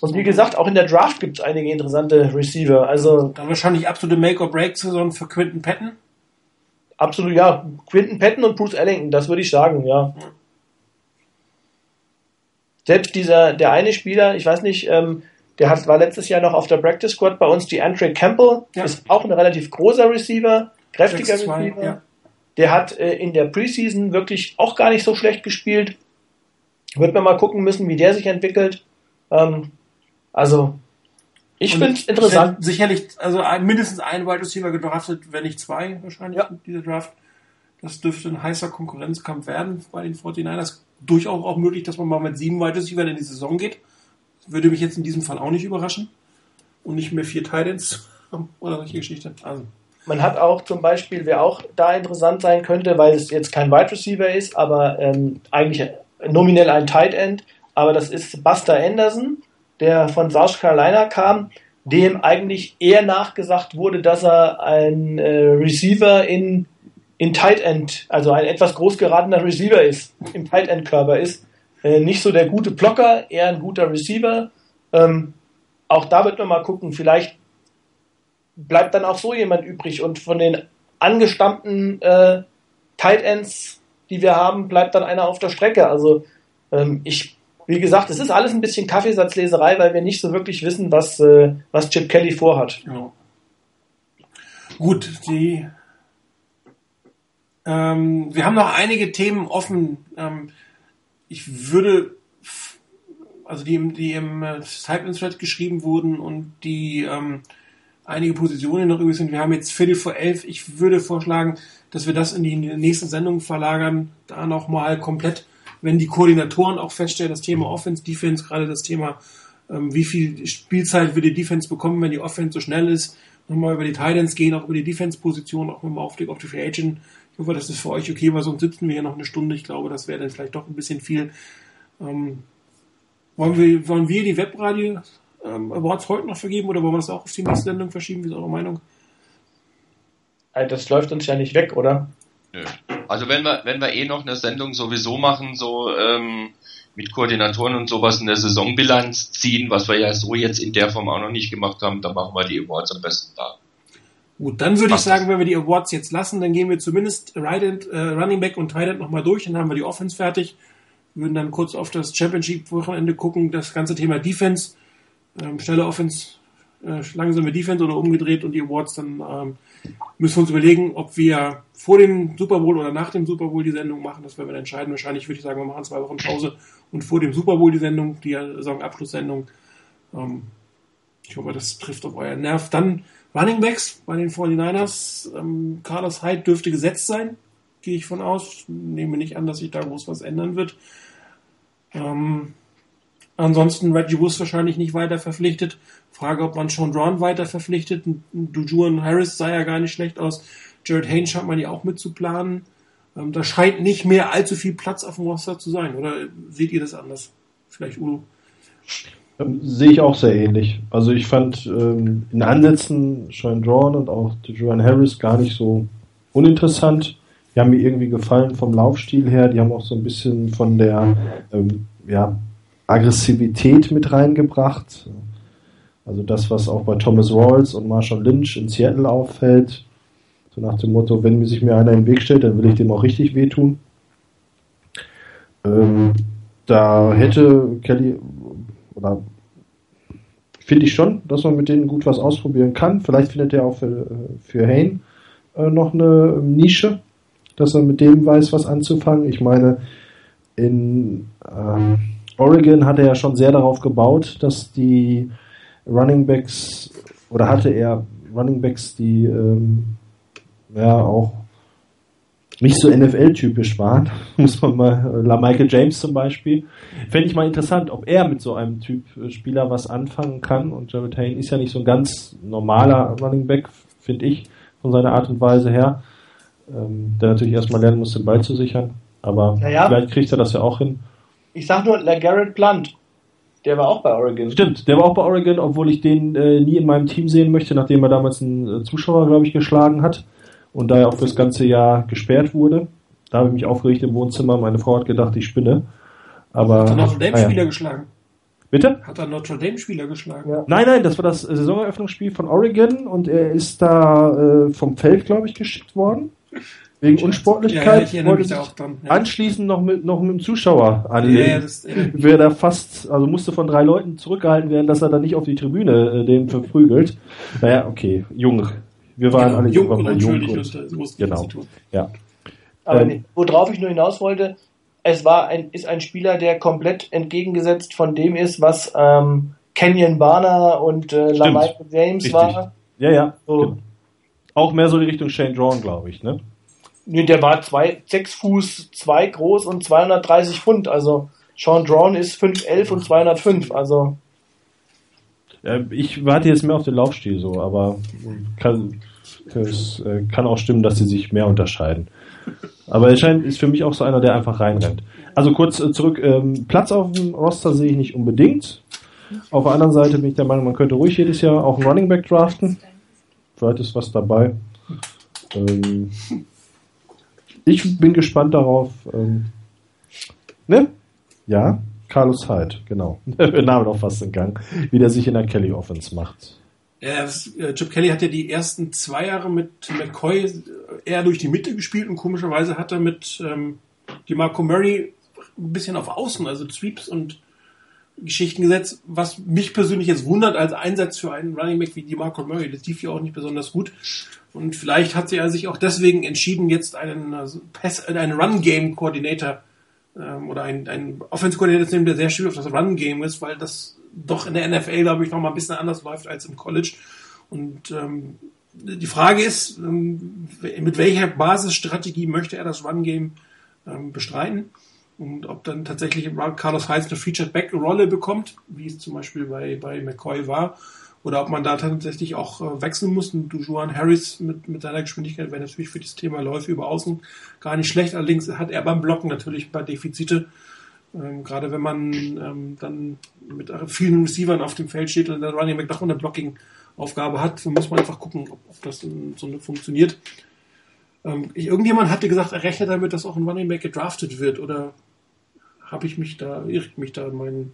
B: und wie gesagt, auch in der Draft gibt es einige interessante Receiver. Also
A: dann wahrscheinlich absolute Make-or-Break-Saison für Quinton Patton.
B: Absolut, ja. Quinton Patton und Bruce Ellington, das würde ich sagen, ja. Selbst dieser, der eine Spieler, ich weiß nicht, ähm, der hat, war letztes Jahr noch auf der Practice Squad bei uns, die Andre Campbell, ja. ist auch ein relativ großer Receiver, kräftiger Receiver. Ja. Der hat äh, in der Preseason wirklich auch gar nicht so schlecht gespielt. Wird man mal gucken müssen, wie der sich entwickelt. Ähm, also, ich finde es interessant.
A: Sicherlich, also mindestens ein Wide Receiver gedraftet, wenn nicht zwei wahrscheinlich ja. in dieser Draft. Das dürfte ein heißer Konkurrenzkampf werden bei den 49ers. Durchaus auch möglich, dass man mal mit sieben Wide Receiver in die Saison geht. Würde mich jetzt in diesem Fall auch nicht überraschen. Und nicht mehr vier Titans oder solche Geschichte. Also.
B: Man hat auch zum Beispiel, wer auch da interessant sein könnte, weil es jetzt kein Wide Receiver ist, aber ähm, eigentlich nominell ein Tight End, aber das ist Buster Anderson, der von South Carolina kam, dem eigentlich eher nachgesagt wurde, dass er ein äh, Receiver in, in Tight End, also ein etwas groß geratener Receiver ist, im Tight End Körper ist. Äh, nicht so der gute Blocker, eher ein guter Receiver. Ähm, auch da wird man mal gucken, vielleicht bleibt dann auch so jemand übrig und von den angestammten äh, Tight Ends, die wir haben, bleibt dann einer auf der Strecke. Also ähm, ich, wie gesagt, es ist alles ein bisschen Kaffeesatzleserei, weil wir nicht so wirklich wissen, was, äh, was Chip Kelly vorhat. Ja.
A: Gut, die ähm, wir haben noch einige Themen offen. Ähm, ich würde also die, die im äh, Type-In-Thread geschrieben wurden und die ähm, einige Positionen noch übrig sind. Wir haben jetzt Viertel vor elf. Ich würde vorschlagen, dass wir das in die nächsten Sendungen verlagern, da nochmal komplett, wenn die Koordinatoren auch feststellen, das Thema Offense, Defense, gerade das Thema, ähm, wie viel Spielzeit wird die Defense bekommen, wenn die Offense so schnell ist, nochmal über die Titans gehen, auch über die Defense-Position, auch mit dem Aufblick auf die Free Agent. Ich hoffe, das ist für euch okay, weil sonst sitzen wir hier noch eine Stunde. Ich glaube, das wäre dann vielleicht doch ein bisschen viel. Ähm, wollen, wir, wollen wir die Webradio ähm, Awards heute noch vergeben oder wollen wir das auch auf die nächste Sendung verschieben? Wie ist eure Meinung?
B: Äh, das läuft uns ja nicht weg, oder?
C: Nö. Also wenn wir, wenn wir eh noch eine Sendung sowieso machen, so ähm, mit Koordinatoren und sowas in der Saisonbilanz ziehen, was wir ja so jetzt in der Form auch noch nicht gemacht haben, dann machen wir die Awards am besten da.
A: Gut, dann würde ich sagen, wenn wir die Awards jetzt lassen, dann gehen wir zumindest right end, äh, Running Back und Tight End nochmal durch, dann haben wir die Offense fertig, würden dann kurz auf das Championship-Wochenende gucken, das ganze Thema Defense ähm, schnelle Offense, äh, langsame Defense oder umgedreht und die Awards, dann ähm, müssen wir uns überlegen, ob wir vor dem Super Bowl oder nach dem Super Bowl die Sendung machen. Das werden wir entscheiden. Wahrscheinlich würde ich sagen, wir machen zwei Wochen Pause und vor dem Super Bowl die Sendung, die Saisonabschlusssendung. Ähm, ich hoffe, das trifft auf euren Nerv. Dann Running Backs bei den 49ers. Ähm, Carlos Hyde dürfte gesetzt sein, gehe ich von aus. Nehme nicht an, dass sich da groß was ändern wird. Ähm, Ansonsten Reggie Bush wahrscheinlich nicht weiter verpflichtet. Frage, ob man Sean Drawn weiter verpflichtet. Dujuan Harris sah ja gar nicht schlecht aus. Jared Haynes scheint man ja auch mit zu planen. Ähm, da scheint nicht mehr allzu viel Platz auf dem Roster zu sein. Oder seht ihr das anders? Vielleicht Udo?
D: Ähm, sehe ich auch sehr ähnlich. Also ich fand ähm, in Ansätzen Sean Drawn und auch Dujuan Harris gar nicht so uninteressant. Die haben mir irgendwie gefallen vom Laufstil her. Die haben auch so ein bisschen von der ähm, ja, Aggressivität mit reingebracht. Also das, was auch bei Thomas Rawls und Marshall Lynch in Seattle auffällt. So nach dem Motto, wenn sich mir einer in den Weg stellt, dann will ich dem auch richtig wehtun. Ähm, da hätte Kelly, oder finde ich schon, dass man mit denen gut was ausprobieren kann. Vielleicht findet er auch für, für Hain äh, noch eine Nische, dass er mit dem weiß, was anzufangen. Ich meine, in ähm, Oregon hatte ja schon sehr darauf gebaut, dass die Running Backs oder hatte er Running Backs, die ähm, ja auch nicht so NFL-typisch waren, muss man mal, La Michael James zum Beispiel. Fände ich mal interessant, ob er mit so einem Typ äh, Spieler was anfangen kann. Und Jared Hayne ist ja nicht so ein ganz normaler Running Back, finde ich, von seiner Art und Weise her. Ähm, der natürlich erstmal lernen muss, den Ball zu sichern. Aber
B: Naja.
D: vielleicht kriegt er das ja auch hin.
B: Ich sag nur, LeGarrette Blunt. Der war auch bei Oregon.
D: Stimmt, der war auch bei Oregon, obwohl ich den äh, nie in meinem Team sehen möchte, nachdem er damals einen äh, Zuschauer, glaube ich, geschlagen hat und da er auch fürs ganze Jahr gesperrt wurde. Da habe ich mich aufgeregt im Wohnzimmer. Meine Frau hat gedacht, ich spinne. Aber
A: Hat er Notre
D: ah,
A: Dame-Spieler
D: ja.
A: geschlagen?
D: bitte?
A: Hat er Notre Dame-Spieler geschlagen?
B: Ja.
D: Nein, nein, das war das Saisoneröffnungsspiel von Oregon und er ist da äh, vom Feld, glaube ich, geschickt worden. Wegen Unsportlichkeit.
A: ja,
D: wollte
A: mich da
D: sich
A: auch dran. Ja.
D: Anschließend noch mit, noch mit dem Zuschauer anlegen.
A: ja, das,
D: Wäre da fast, also musste von drei Leuten zurückgehalten werden, dass er dann nicht auf die Tribüne äh, den verprügelt. Naja, okay, jung. Wir waren
A: genau,
D: alle
A: jung und unschuldig.
D: jung.
A: Und,
D: Und,
A: das musste
D: genau. ja.
B: Aber
D: Ähm,
B: nee, worauf ich nur hinaus wollte, es war ein, ist ein Spieler, der komplett entgegengesetzt von dem ist, was ähm, Kenyon Barner und äh, LaMichael James
D: Richtig.
B: war.
D: Ja, ja.
B: So.
D: Genau. Auch mehr so die Richtung Shane Drawn, glaube ich, ne?
B: Nee, der war zwei, sechs Fuß zwei groß und 230 Pfund. Also Sean Drawn ist 5'11 und 205. Also
D: Äh, Ich warte jetzt mehr auf den Laufstil so, aber kann, es äh, kann auch stimmen, dass sie sich mehr unterscheiden. Aber er scheint, ist für mich auch so einer, der einfach reinrennt. Also kurz äh, zurück, ähm, Platz auf dem Roster sehe ich nicht unbedingt. Auf der anderen Seite bin ich der Meinung, man könnte ruhig jedes Jahr auch einen Running Back draften. Vielleicht ist was dabei. Ähm, ich bin gespannt darauf. Ähm, ne? Ja, Carlos Hyde, genau. Der Name noch fast in Gang. Wie der sich in der Kelly Offense macht.
A: Äh, Chip Kelly hat ja die ersten zwei Jahre mit McCoy äh, eher durch die Mitte gespielt und komischerweise hat er mit ähm, DeMarco Murray ein bisschen auf Außen, also Sweeps und Geschichten gesetzt, was mich persönlich jetzt wundert als Einsatz für einen Running Back wie DeMarco Murray. Das lief ja auch nicht besonders gut. Und vielleicht hat sie ja sich auch deswegen entschieden, jetzt einen, äh, Pass, äh, einen Run-Game-Coordinator ähm, oder einen, einen Offense-Coordinator zu nehmen, der sehr schwierig auf das Run-Game ist, weil das doch in der NFL, glaube ich, noch mal ein bisschen anders läuft als im College. Und ähm, die Frage ist, ähm, mit welcher Basisstrategie möchte er das Run-Game ähm, bestreiten? Und ob dann tatsächlich Carlos Heiz eine Featured-Back-Rolle bekommt, wie es zum Beispiel bei, bei McCoy war, oder ob man da tatsächlich auch äh, wechseln muss. Und Dujuan Harris mit, mit seiner Geschwindigkeit wäre natürlich für das Thema Läufe über Außen gar nicht schlecht. Allerdings hat er beim Blocken natürlich ein paar Defizite. Ähm, gerade wenn man ähm, dann mit vielen Receivern auf dem Feld steht und der Running Back doch eine Blocking-Aufgabe hat, dann muss man einfach gucken, ob, ob das so funktioniert. Ähm, irgendjemand hatte gesagt, er rechnet damit, dass auch ein Running Back gedraftet wird, oder habe ich mich da, irre ich mich da in meinen,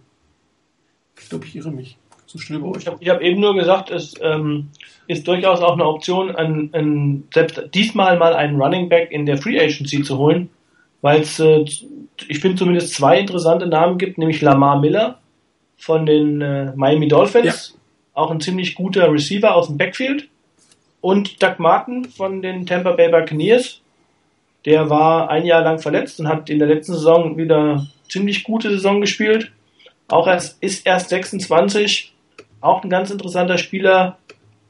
A: ich glaube, ich irre mich. So schnell bei euch.
B: ich habe hab eben nur gesagt, es ähm, ist durchaus auch eine Option, ein, ein, selbst diesmal mal einen Running Back in der Free Agency zu holen, weil es, äh, ich finde zumindest zwei interessante Namen gibt, nämlich Lamar Miller von den äh, Miami Dolphins, auch ein ziemlich guter Receiver aus dem Backfield, und Doug Martin von den Tampa Bay Buccaneers. Der war ein Jahr lang verletzt und hat in der letzten Saison wieder ziemlich gute Saison gespielt. Auch erst, ist erst 26, auch ein ganz interessanter Spieler,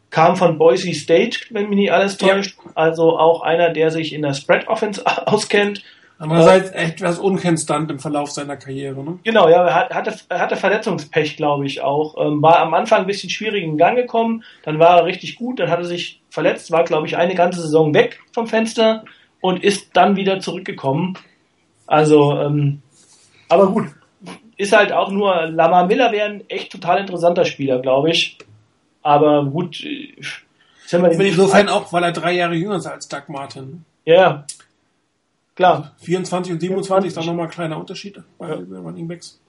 B: kam von Boise State, wenn mich nicht alles
A: Ja.
B: täuscht. Also auch einer, der sich in der Spread Offense auskennt.
A: Andererseits etwas unkonstant im Verlauf seiner Karriere. Ne?
B: Genau, ja, er hat- hatte, hatte Verletzungspech, glaube ich, auch. Ähm, war am Anfang ein bisschen schwierig in Gang gekommen, dann war er richtig gut, dann hat er sich verletzt, war, glaube ich, eine ganze Saison weg vom Fenster und ist dann wieder zurückgekommen. Also, ähm, aber gut, ist halt auch nur, Lamar Miller wäre ein echt total interessanter Spieler, glaube ich. Aber gut, äh, sind wir
A: Insofern auch, weil er drei Jahre jünger ist als Doug Martin.
B: Ja, klar.
A: 24 und 27 ist da nochmal ein kleiner Unterschied bei
B: Ja.
A: Running Backs.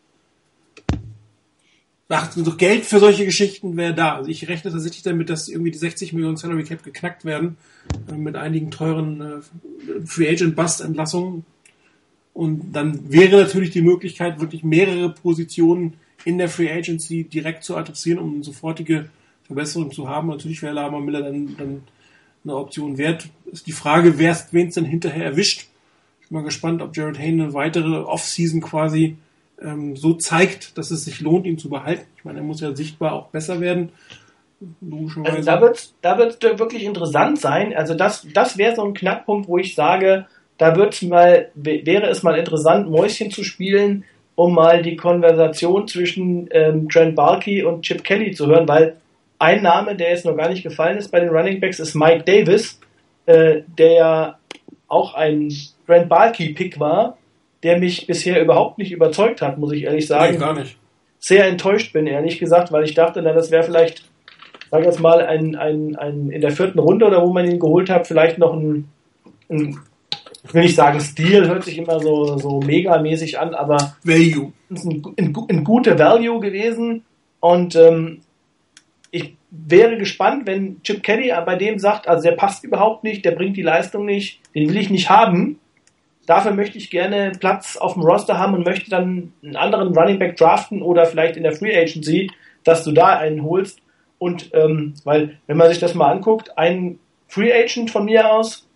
A: Ach, Geld für solche Geschichten wäre da. Also ich rechne tatsächlich damit, dass irgendwie die 60 Millionen Salary Cap geknackt werden äh, mit einigen teuren äh, Free Agent Bust Entlassungen. Und dann wäre natürlich die Möglichkeit, wirklich mehrere Positionen in der Free Agency direkt zu adressieren, um eine sofortige Verbesserung zu haben. Natürlich wäre Lama Miller dann, dann eine Option wert. Ist die Frage, wer wen es dann hinterher erwischt. Ich bin mal gespannt, ob Jared Hayne eine weitere Offseason quasi ähm, so zeigt, dass es sich lohnt, ihn zu behalten. Ich meine, er muss ja sichtbar auch besser werden.
B: Also da wird da wird's wirklich interessant sein. Also das, das wäre so ein Knackpunkt, wo ich sage, da wird's mal, wäre es mal interessant, Mäuschen zu spielen, um mal die Konversation zwischen ähm, Trent Balky und Chip Kelly zu hören, weil ein Name, der jetzt noch gar nicht gefallen ist bei den Running Backs, ist Mike Davis, äh, der ja auch ein Trent Balky-Pick war der mich bisher überhaupt nicht überzeugt hat, muss ich ehrlich sagen.
A: Nee, gar nicht.
B: Sehr enttäuscht bin, ehrlich gesagt, weil ich dachte, na, das wäre vielleicht, sag ich jetzt mal, ein, ein, ein, in der vierten Runde oder wo man ihn geholt hat, vielleicht noch ein, ein ich will nicht sagen Stil, hört sich immer so, so megamäßig an, aber
A: Value.
B: ist ein, ein, ein guter Value gewesen und ähm, ich wäre gespannt, wenn Chip Kelly bei dem sagt, also der passt überhaupt nicht, der bringt die Leistung nicht, den will ich nicht haben. Dafür möchte ich gerne Platz auf dem Roster haben und möchte dann einen anderen Running Back draften oder vielleicht in der Free Agency, dass du da einen holst. Und ähm, weil, wenn man sich das mal anguckt, ein Free Agent von mir aus,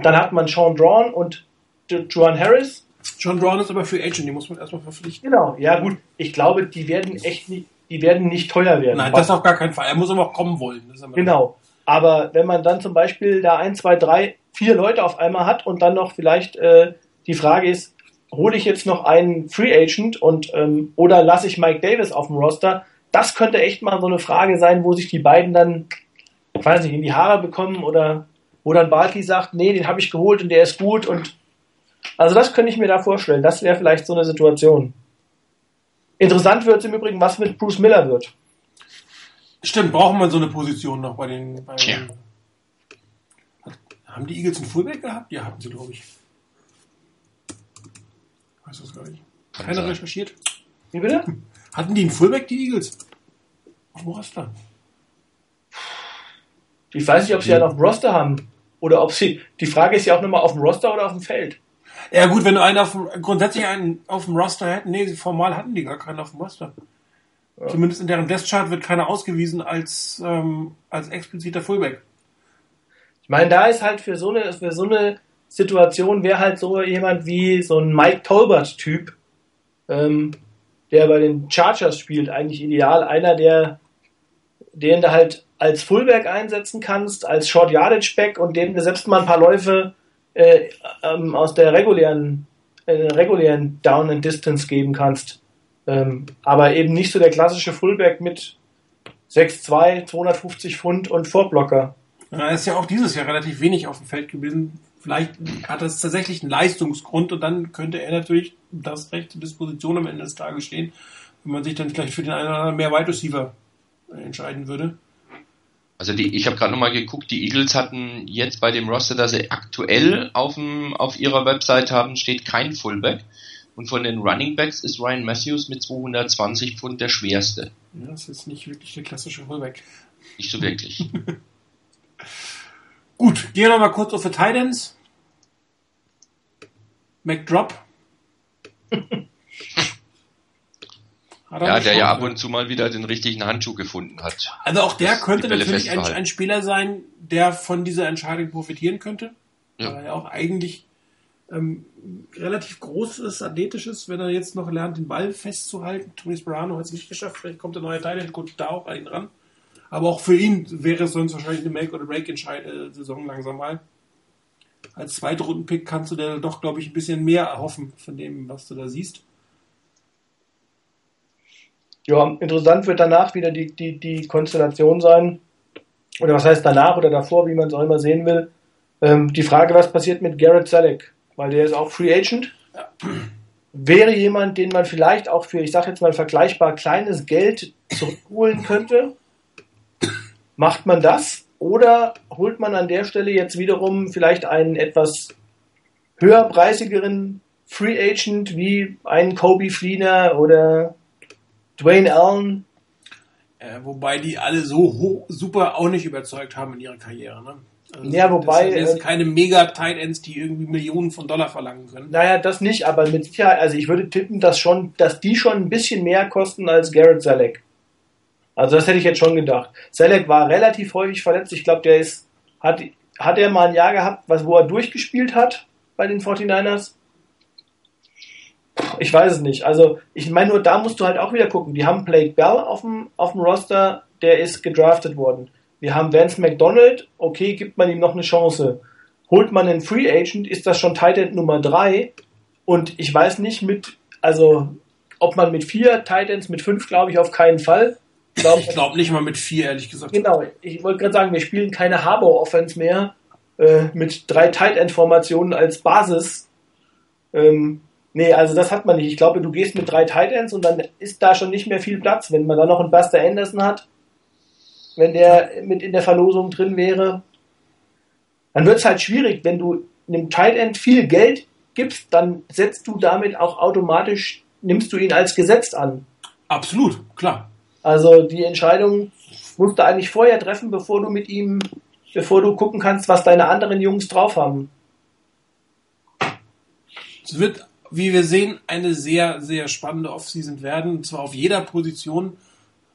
B: dann hat man Sean Drawn und Joan Harris.
A: John Brown ist aber Free Agent, die muss man erstmal verpflichten.
B: Genau, ja gut. Ich glaube, die werden echt nicht, die werden nicht teuer werden.
A: Nein, das auf gar keinen Fall. Er muss aber auch kommen wollen. Ist
B: Genau. Aber wenn man dann zum Beispiel da ein, zwei, drei, vier Leute auf einmal hat und dann noch vielleicht äh, die Frage ist, hole ich jetzt noch einen Free Agent und ähm, oder lasse ich Mike Davis auf dem Roster? Das könnte echt mal so eine Frage sein, wo sich die beiden dann, ich weiß nicht, in die Haare bekommen oder wo dann Barkley sagt, nee, den habe ich geholt und der ist gut und also das könnte ich mir da vorstellen. Das wäre vielleicht so eine Situation. Interessant wird es im Übrigen, was mit Bruce Miller wird.
A: Stimmt, brauchen wir so eine Position noch bei den. Bei den haben die Eagles einen Fullback gehabt? Ja, hatten sie, glaube ich. Weiß das gar nicht. Keiner recherchiert.
B: Wie bitte?
A: Hatten die einen Fullback, die Eagles? Auf dem Roster.
B: Ich weiß nicht, ob sie einen auf dem Roster haben. Oder ob sie. Die Frage ist ja auch nochmal auf dem Roster oder auf dem Feld.
A: Ja gut, wenn du einen auf dem, grundsätzlich einen auf dem Roster hätten, nee, formal hatten die gar keinen auf dem Roster. Zumindest in deren Death-Chart wird keiner ausgewiesen als, ähm, als expliziter Fullback.
B: Ich meine, da ist halt für so eine, für so eine Situation wäre halt so jemand wie so ein Mike Tolbert-Typ, ähm, der bei den Chargers spielt, eigentlich ideal. Einer, der, den du halt als Fullback einsetzen kannst, als Short Yardage Back und dem du selbst mal ein paar Läufe äh, ähm, aus der regulären, äh, regulären Down and Distance geben kannst. Ähm, aber eben nicht so der klassische Fullback mit 6'2, 250 Pfund und Vorblocker.
A: Er ist ja auch dieses Jahr relativ wenig auf dem Feld gewesen. Vielleicht hat das tatsächlich einen Leistungsgrund und dann könnte er natürlich das Recht zur Disposition am Ende des Tages stehen, wenn man sich dann vielleicht für den einen oder anderen mehr Wide Receiver entscheiden würde.
C: Also die, ich habe gerade nochmal geguckt, die Eagles hatten jetzt bei dem Roster, das sie aktuell auf, dem, auf ihrer Website haben, steht kein Fullback. Und von den Running Backs ist Ryan Matthews mit 220 Pfund der schwerste.
A: Ja, das ist nicht wirklich der klassische Fullback.
C: Nicht so wirklich.
A: Gut, gehen wir noch mal kurz auf die Titans. McDrop.
C: Ja, der ja ab und zu mal wieder den richtigen Handschuh gefunden hat.
A: Also auch der könnte natürlich ein, ein Spieler sein, der von dieser Entscheidung profitieren könnte.
C: Ja.
A: Weil er auch eigentlich ähm, relativ groß ist, athletisch ist, wenn er jetzt noch lernt, den Ball festzuhalten. Tony Sperano hat es nicht geschafft, vielleicht kommt der neue Teil, guckt da auch einen ran. Aber auch für ihn wäre es sonst wahrscheinlich eine Make- oder Break-Saison langsam mal. Als Zweitrunden-Pick kannst du dir doch, glaube ich, ein bisschen mehr erhoffen von dem, was du da siehst.
B: Ja, interessant wird danach wieder die, die, die Konstellation sein. Oder was heißt danach oder davor, wie man es auch immer sehen will. Ähm, die Frage, was passiert mit Garrett Selleck? Weil der ist auch Free Agent. Wäre jemand, den man vielleicht auch für, ich sage jetzt mal vergleichbar kleines Geld zurückholen könnte? Macht man das? Oder holt man an der Stelle jetzt wiederum vielleicht einen etwas höherpreisigeren Free Agent wie einen Kobe Fleener oder Dwayne Allen?
A: Äh, wobei die alle so hoch, super auch nicht überzeugt haben in ihrer Karriere. Ne? Also
B: Ja, wobei,
A: Das sind
B: äh,
A: keine mega Tight Ends, die irgendwie Millionen von Dollar verlangen können.
B: Naja, das nicht, aber mit Sicherheit, also ich würde tippen, dass schon, dass die schon ein bisschen mehr kosten als Garrett Selleck. Also das hätte ich jetzt schon gedacht. Selleck war relativ häufig verletzt. Ich glaube, der ist, hat, hat er mal ein Jahr gehabt, was, wo er durchgespielt hat bei den 49ers? Ich weiß es nicht. Also, ich meine, nur da musst du halt auch wieder gucken. Die haben Blake Bell auf dem, auf dem Roster, der ist gedraftet worden. Wir haben Vance McDonald, okay, gibt man ihm noch eine Chance. Holt man einen Free Agent, ist das schon Tight End Nummer 3. Und ich weiß nicht mit, also, ob man mit vier Titans, mit fünf glaube ich auf keinen Fall. Glaub,
A: Ich glaube nicht mal mit vier, ehrlich gesagt.
B: Genau, ich wollte gerade sagen, wir spielen keine Harbour-Offense mehr äh, mit drei Tight End-Formationen als Basis. Ähm, Nee, also das hat man nicht. Ich glaube, du gehst mit drei Tight Ends und dann ist da schon nicht mehr viel Platz. Wenn man dann noch einen Buster Anderson hat, wenn der mit in der Verlosung drin wäre, dann wird es halt schwierig. Wenn du einem Tight End viel Geld gibst, dann setzt du damit auch automatisch, nimmst du ihn als gesetzt an.
A: Absolut, klar.
B: Also die Entscheidung musst du eigentlich vorher treffen, bevor du mit ihm, bevor du gucken kannst, was deine anderen Jungs drauf haben.
A: Es wird, wie wir sehen, eine sehr, sehr spannende Offseason werden. Und zwar auf jeder Position.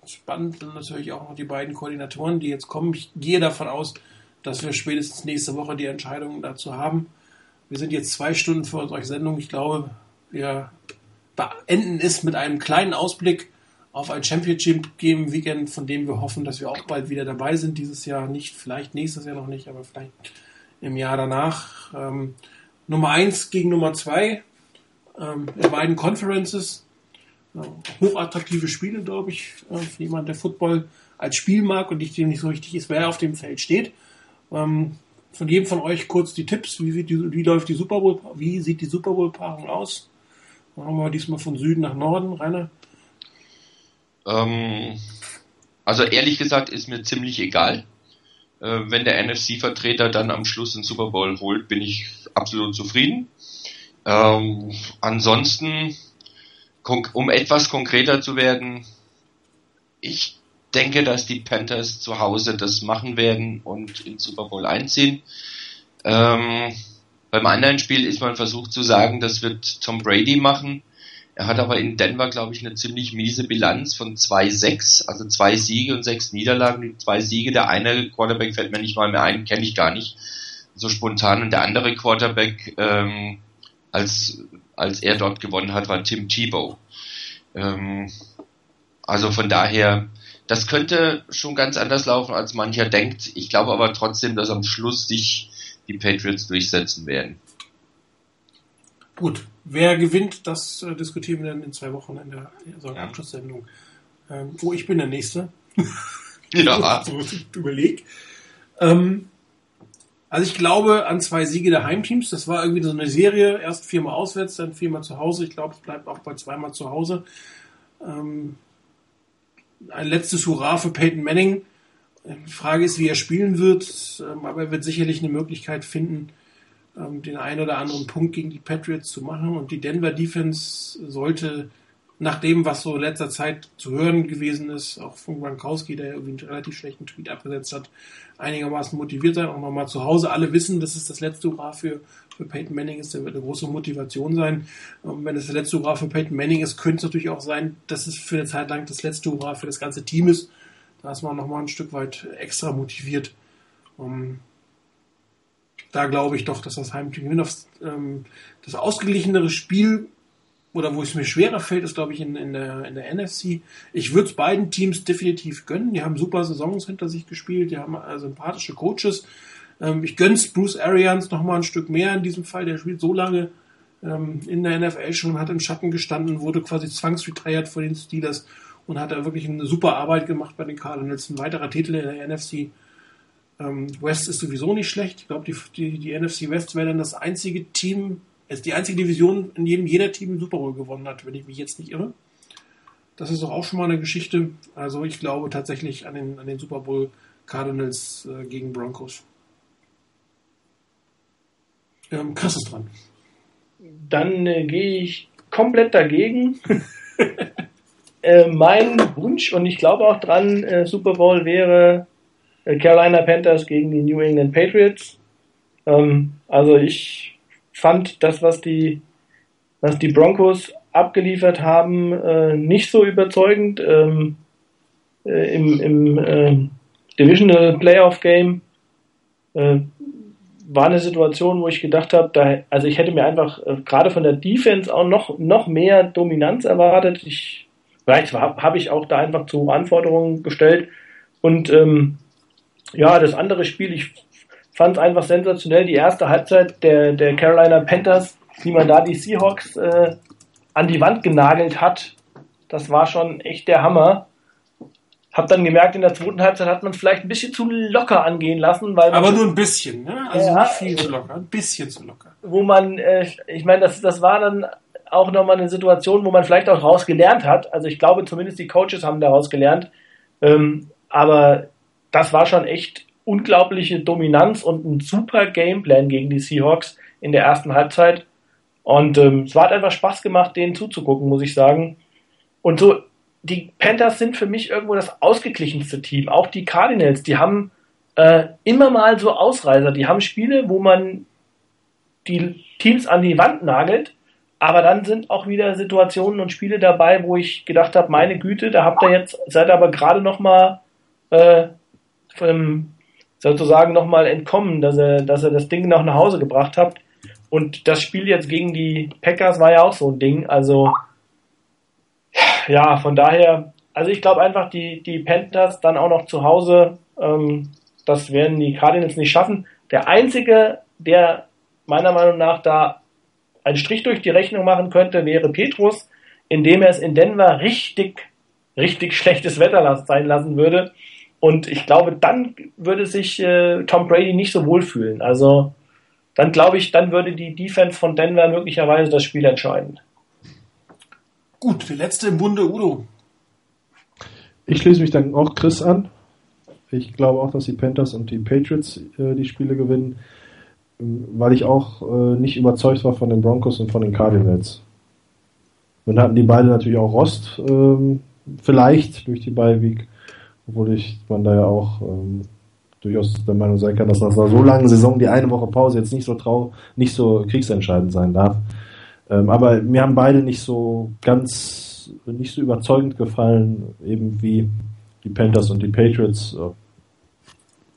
A: Spannend sind natürlich auch noch die beiden Koordinatoren, die jetzt kommen. Ich gehe davon aus, dass wir spätestens nächste Woche die Entscheidung dazu haben. Wir sind jetzt zwei Stunden vor unserer Sendung. Ich glaube, wir beenden es mit einem kleinen Ausblick auf ein Championship Game Weekend, von dem wir hoffen, dass wir auch bald wieder dabei sind. Dieses Jahr nicht, vielleicht nächstes Jahr noch nicht, aber vielleicht im Jahr danach. Ähm, Nummer 1 gegen Nummer 2 ähm, in beiden Conferences. Äh, hochattraktive Spiele, glaube ich, äh, für jemanden, der Football als Spiel mag und nicht dem nicht so richtig ist, wer auf dem Feld steht. Ähm, von jedem von euch kurz die Tipps. Wie, die, wie läuft die Super Bowl, wie sieht die Super Bowl Paarung aus? Machen wir diesmal von Süden nach Norden, Rainer.
C: Ähm, also ehrlich gesagt ist mir ziemlich egal. Äh, wenn der NFC-Vertreter dann am Schluss den Super Bowl holt, bin ich absolut zufrieden. Ähm, ansonsten, um etwas konkreter zu werden, ich denke, dass die Panthers zu Hause das machen werden und in Super Bowl einziehen. Ähm, beim anderen Spiel ist man versucht zu sagen, das wird Tom Brady machen. Er hat aber in Denver, glaube ich, eine ziemlich miese Bilanz von 2-6, also zwei Siege und sechs Niederlagen. Die zwei Siege, der eine Quarterback fällt mir nicht mal mehr ein, kenne ich gar nicht so spontan. Und der andere Quarterback, ähm, als, als er dort gewonnen hat, war Tim Tebow. Ähm, also von daher, das könnte schon ganz anders laufen, als mancher denkt. Ich glaube aber trotzdem, dass am Schluss sich die Patriots durchsetzen werden.
A: Gut, wer gewinnt, das äh, diskutieren wir dann in zwei Wochen in der also ja. Abschlusssendung. Ähm, oh, ich bin der Nächste.
C: Ja.
A: so, überleg. Ähm, also ich glaube an zwei Siege der Heimteams. Das war irgendwie so eine Serie. Erst viermal auswärts, dann viermal zu Hause. Ich glaube, es bleibt auch bei zweimal zu Hause. Ähm, ein letztes Hurra für Peyton Manning. Die Frage ist, wie er spielen wird. Ähm, aber er wird sicherlich eine Möglichkeit finden, ähm, den einen oder anderen Punkt gegen die Patriots zu machen. Und die Denver Defense sollte nach dem, was so in letzter Zeit zu hören gewesen ist, auch von Gronkowski, der irgendwie einen relativ schlechten Tweet abgesetzt hat, einigermaßen motiviert sein, auch nochmal zu Hause. Alle wissen, dass es das letzte Hurra für, für Peyton Manning ist. Der wird eine große Motivation sein. Und wenn es das letzte Hurra für Peyton Manning ist, könnte es natürlich auch sein, dass es für eine Zeit lang das letzte Hurra für das ganze Team ist. Da ist man nochmal ein Stück weit extra motiviert. Um, da glaube ich doch, dass das Heimteam gewinnt. Ähm, das ausgeglichenere Spiel oder wo es mir schwerer fällt, ist glaube ich in, in, der, in der NFC. Ich würde es beiden Teams definitiv gönnen. Die haben super Saisons hinter sich gespielt, die haben äh, sympathische Coaches. Ähm, ich gönn's Bruce Arians noch mal ein Stück mehr in diesem Fall. Der spielt so lange ähm, in der NFL schon, hat im Schatten gestanden, wurde quasi zwangsretired von den Steelers und hat da wirklich eine super Arbeit gemacht bei den Cardinals. Ein weiterer Titel in der NFC ähm, West ist sowieso nicht schlecht. Ich glaube, die, die, die NFC West wäre dann das einzige Team, ist die einzige Division, in dem jeder Team Super Bowl gewonnen hat, wenn ich mich jetzt nicht irre. Das ist doch auch schon mal eine Geschichte. Also ich glaube tatsächlich an den, an den Super Bowl Cardinals äh, gegen Broncos. Ähm, Chris ist dran.
B: Dann äh, gehe ich komplett dagegen. äh, mein Wunsch, und ich glaube auch dran, äh, Super Bowl wäre äh, Carolina Panthers gegen die New England Patriots. Ähm, also ich fand das, was die, was die Broncos abgeliefert haben, äh, nicht so überzeugend ähm, äh, im, im äh, Divisional Playoff Game. Äh, war eine Situation, wo ich gedacht habe, also ich hätte mir einfach äh, gerade von der Defense auch noch, noch mehr Dominanz erwartet. Ich, vielleicht habe ich auch da einfach zu Anforderungen gestellt. Und ähm, ja, das andere Spiel, ich fand es einfach sensationell. Die erste Halbzeit der, der Carolina Panthers, wie man da die Seahawks äh, an die Wand genagelt hat, das war schon echt der Hammer. Hab dann gemerkt, in der zweiten Halbzeit hat man es vielleicht ein bisschen zu locker angehen lassen. Weil
A: Aber nur ein bisschen, ne? Also ja, nicht viel zu locker, ein bisschen zu locker.
B: Wo man, äh, ich meine, das, das war dann auch nochmal eine Situation, wo man vielleicht auch daraus gelernt hat. Also ich glaube, zumindest die Coaches haben daraus gelernt. Ähm, aber das war schon echt unglaubliche Dominanz und ein super Gameplan gegen die Seahawks in der ersten Halbzeit. Und ähm, es hat einfach Spaß gemacht, denen zuzugucken, muss ich sagen. Und so, die Panthers sind für mich irgendwo das ausgeglichenste Team. Auch die Cardinals, die haben äh, immer mal so Ausreißer. Die haben Spiele, wo man die Teams an die Wand nagelt, aber dann sind auch wieder Situationen und Spiele dabei, wo ich gedacht habe, meine Güte, da habt ihr jetzt, seid aber gerade noch mal äh, von, sozusagen noch mal entkommen, dass ihr, dass ihr das Ding noch nach Hause gebracht habt. Und das Spiel jetzt gegen die Packers war ja auch so ein Ding. Also ja, von daher, also ich glaube einfach, die, die Panthers dann auch noch zu Hause, ähm, das werden die Cardinals nicht schaffen. Der einzige, der meiner Meinung nach da einen Strich durch die Rechnung machen könnte, wäre Petrus, indem er es in Denver richtig, richtig schlechtes Wetter sein lassen würde. Und ich glaube, dann würde sich äh, Tom Brady nicht so wohlfühlen. Also dann glaube ich, dann würde die Defense von Denver möglicherweise das Spiel entscheiden.
A: Gut, der letzte im Bunde, Udo.
D: Ich schließe mich dann auch Chris an. Ich glaube auch, dass die Panthers und die Patriots äh, die Spiele gewinnen, weil ich auch äh, nicht überzeugt war von den Broncos und von den Cardinals. Und hatten die beide natürlich auch Rost, ähm, vielleicht durch die Bye-Week, obwohl ich man da ja auch ähm, durchaus der Meinung sein kann, dass nach so langen Saison die eine Woche Pause jetzt nicht so trau, nicht so kriegsentscheidend sein darf. Ähm, aber mir haben beide nicht so ganz, nicht so überzeugend gefallen, eben wie die Panthers und die Patriots.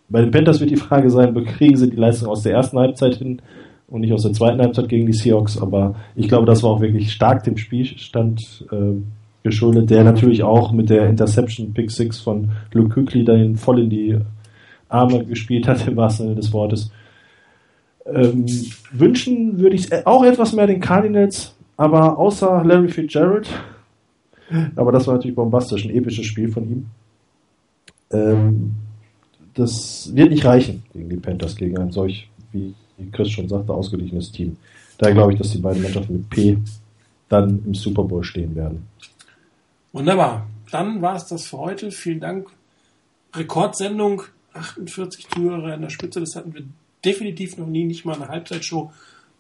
D: Bei den Panthers wird die Frage sein, bekriegen sie die Leistung aus der ersten Halbzeit hin und nicht aus der zweiten Halbzeit gegen die Seahawks, aber ich glaube, das war auch wirklich stark dem Spielstand äh, geschuldet, der natürlich auch mit der Interception Pick 6 von Luke Kuechly dahin voll in die Arme gespielt hat, im wahrsten Sinne des Wortes. Ähm, wünschen würde ich auch etwas mehr den Cardinals, aber außer Larry Fitzgerald, aber das war natürlich bombastisch, ein episches Spiel von ihm. Ähm, das wird nicht reichen gegen die Panthers, gegen ein solch, wie Chris schon sagte, ausgeglichenes Team. Daher glaube ich, dass die beiden Mannschaften mit P dann im Super Bowl stehen werden.
A: Wunderbar. Dann war es das für heute. Vielen Dank. Rekordsendung. 48 Zuhörer in der Spitze, das hatten wir definitiv noch nie, nicht mal eine Halbzeitshow.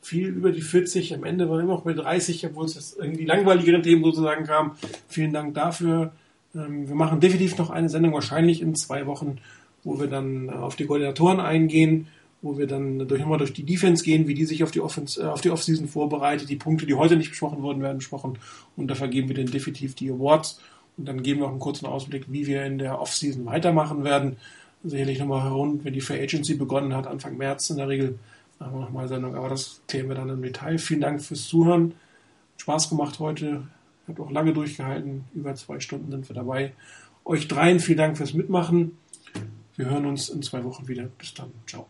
A: Viel über die 40, am Ende waren wir noch bei 30, obwohl es jetzt irgendwie langweiligere Themen sozusagen kam. Vielen Dank dafür. Ähm, wir machen definitiv noch eine Sendung, wahrscheinlich in zwei Wochen, wo wir dann auf die Koordinatoren eingehen, wo wir dann durch, nochmal durch die Defense gehen, wie die sich auf die, Offense, äh, auf die Offseason vorbereitet, die Punkte, die heute nicht besprochen wurden, werden besprochen und da vergeben wir dann definitiv die Awards und dann geben wir auch einen kurzen Ausblick, wie wir in der Offseason weitermachen werden sicherlich nochmal rund, wenn die Fair Agency begonnen hat, Anfang März in der Regel, machen wir nochmal Sendung, aber das klären wir dann im Detail. Vielen Dank fürs Zuhören. Spaß gemacht heute. Hat auch lange durchgehalten. Über zwei Stunden sind wir dabei. Euch dreien vielen Dank fürs Mitmachen. Wir hören uns in zwei Wochen wieder. Bis dann. Ciao.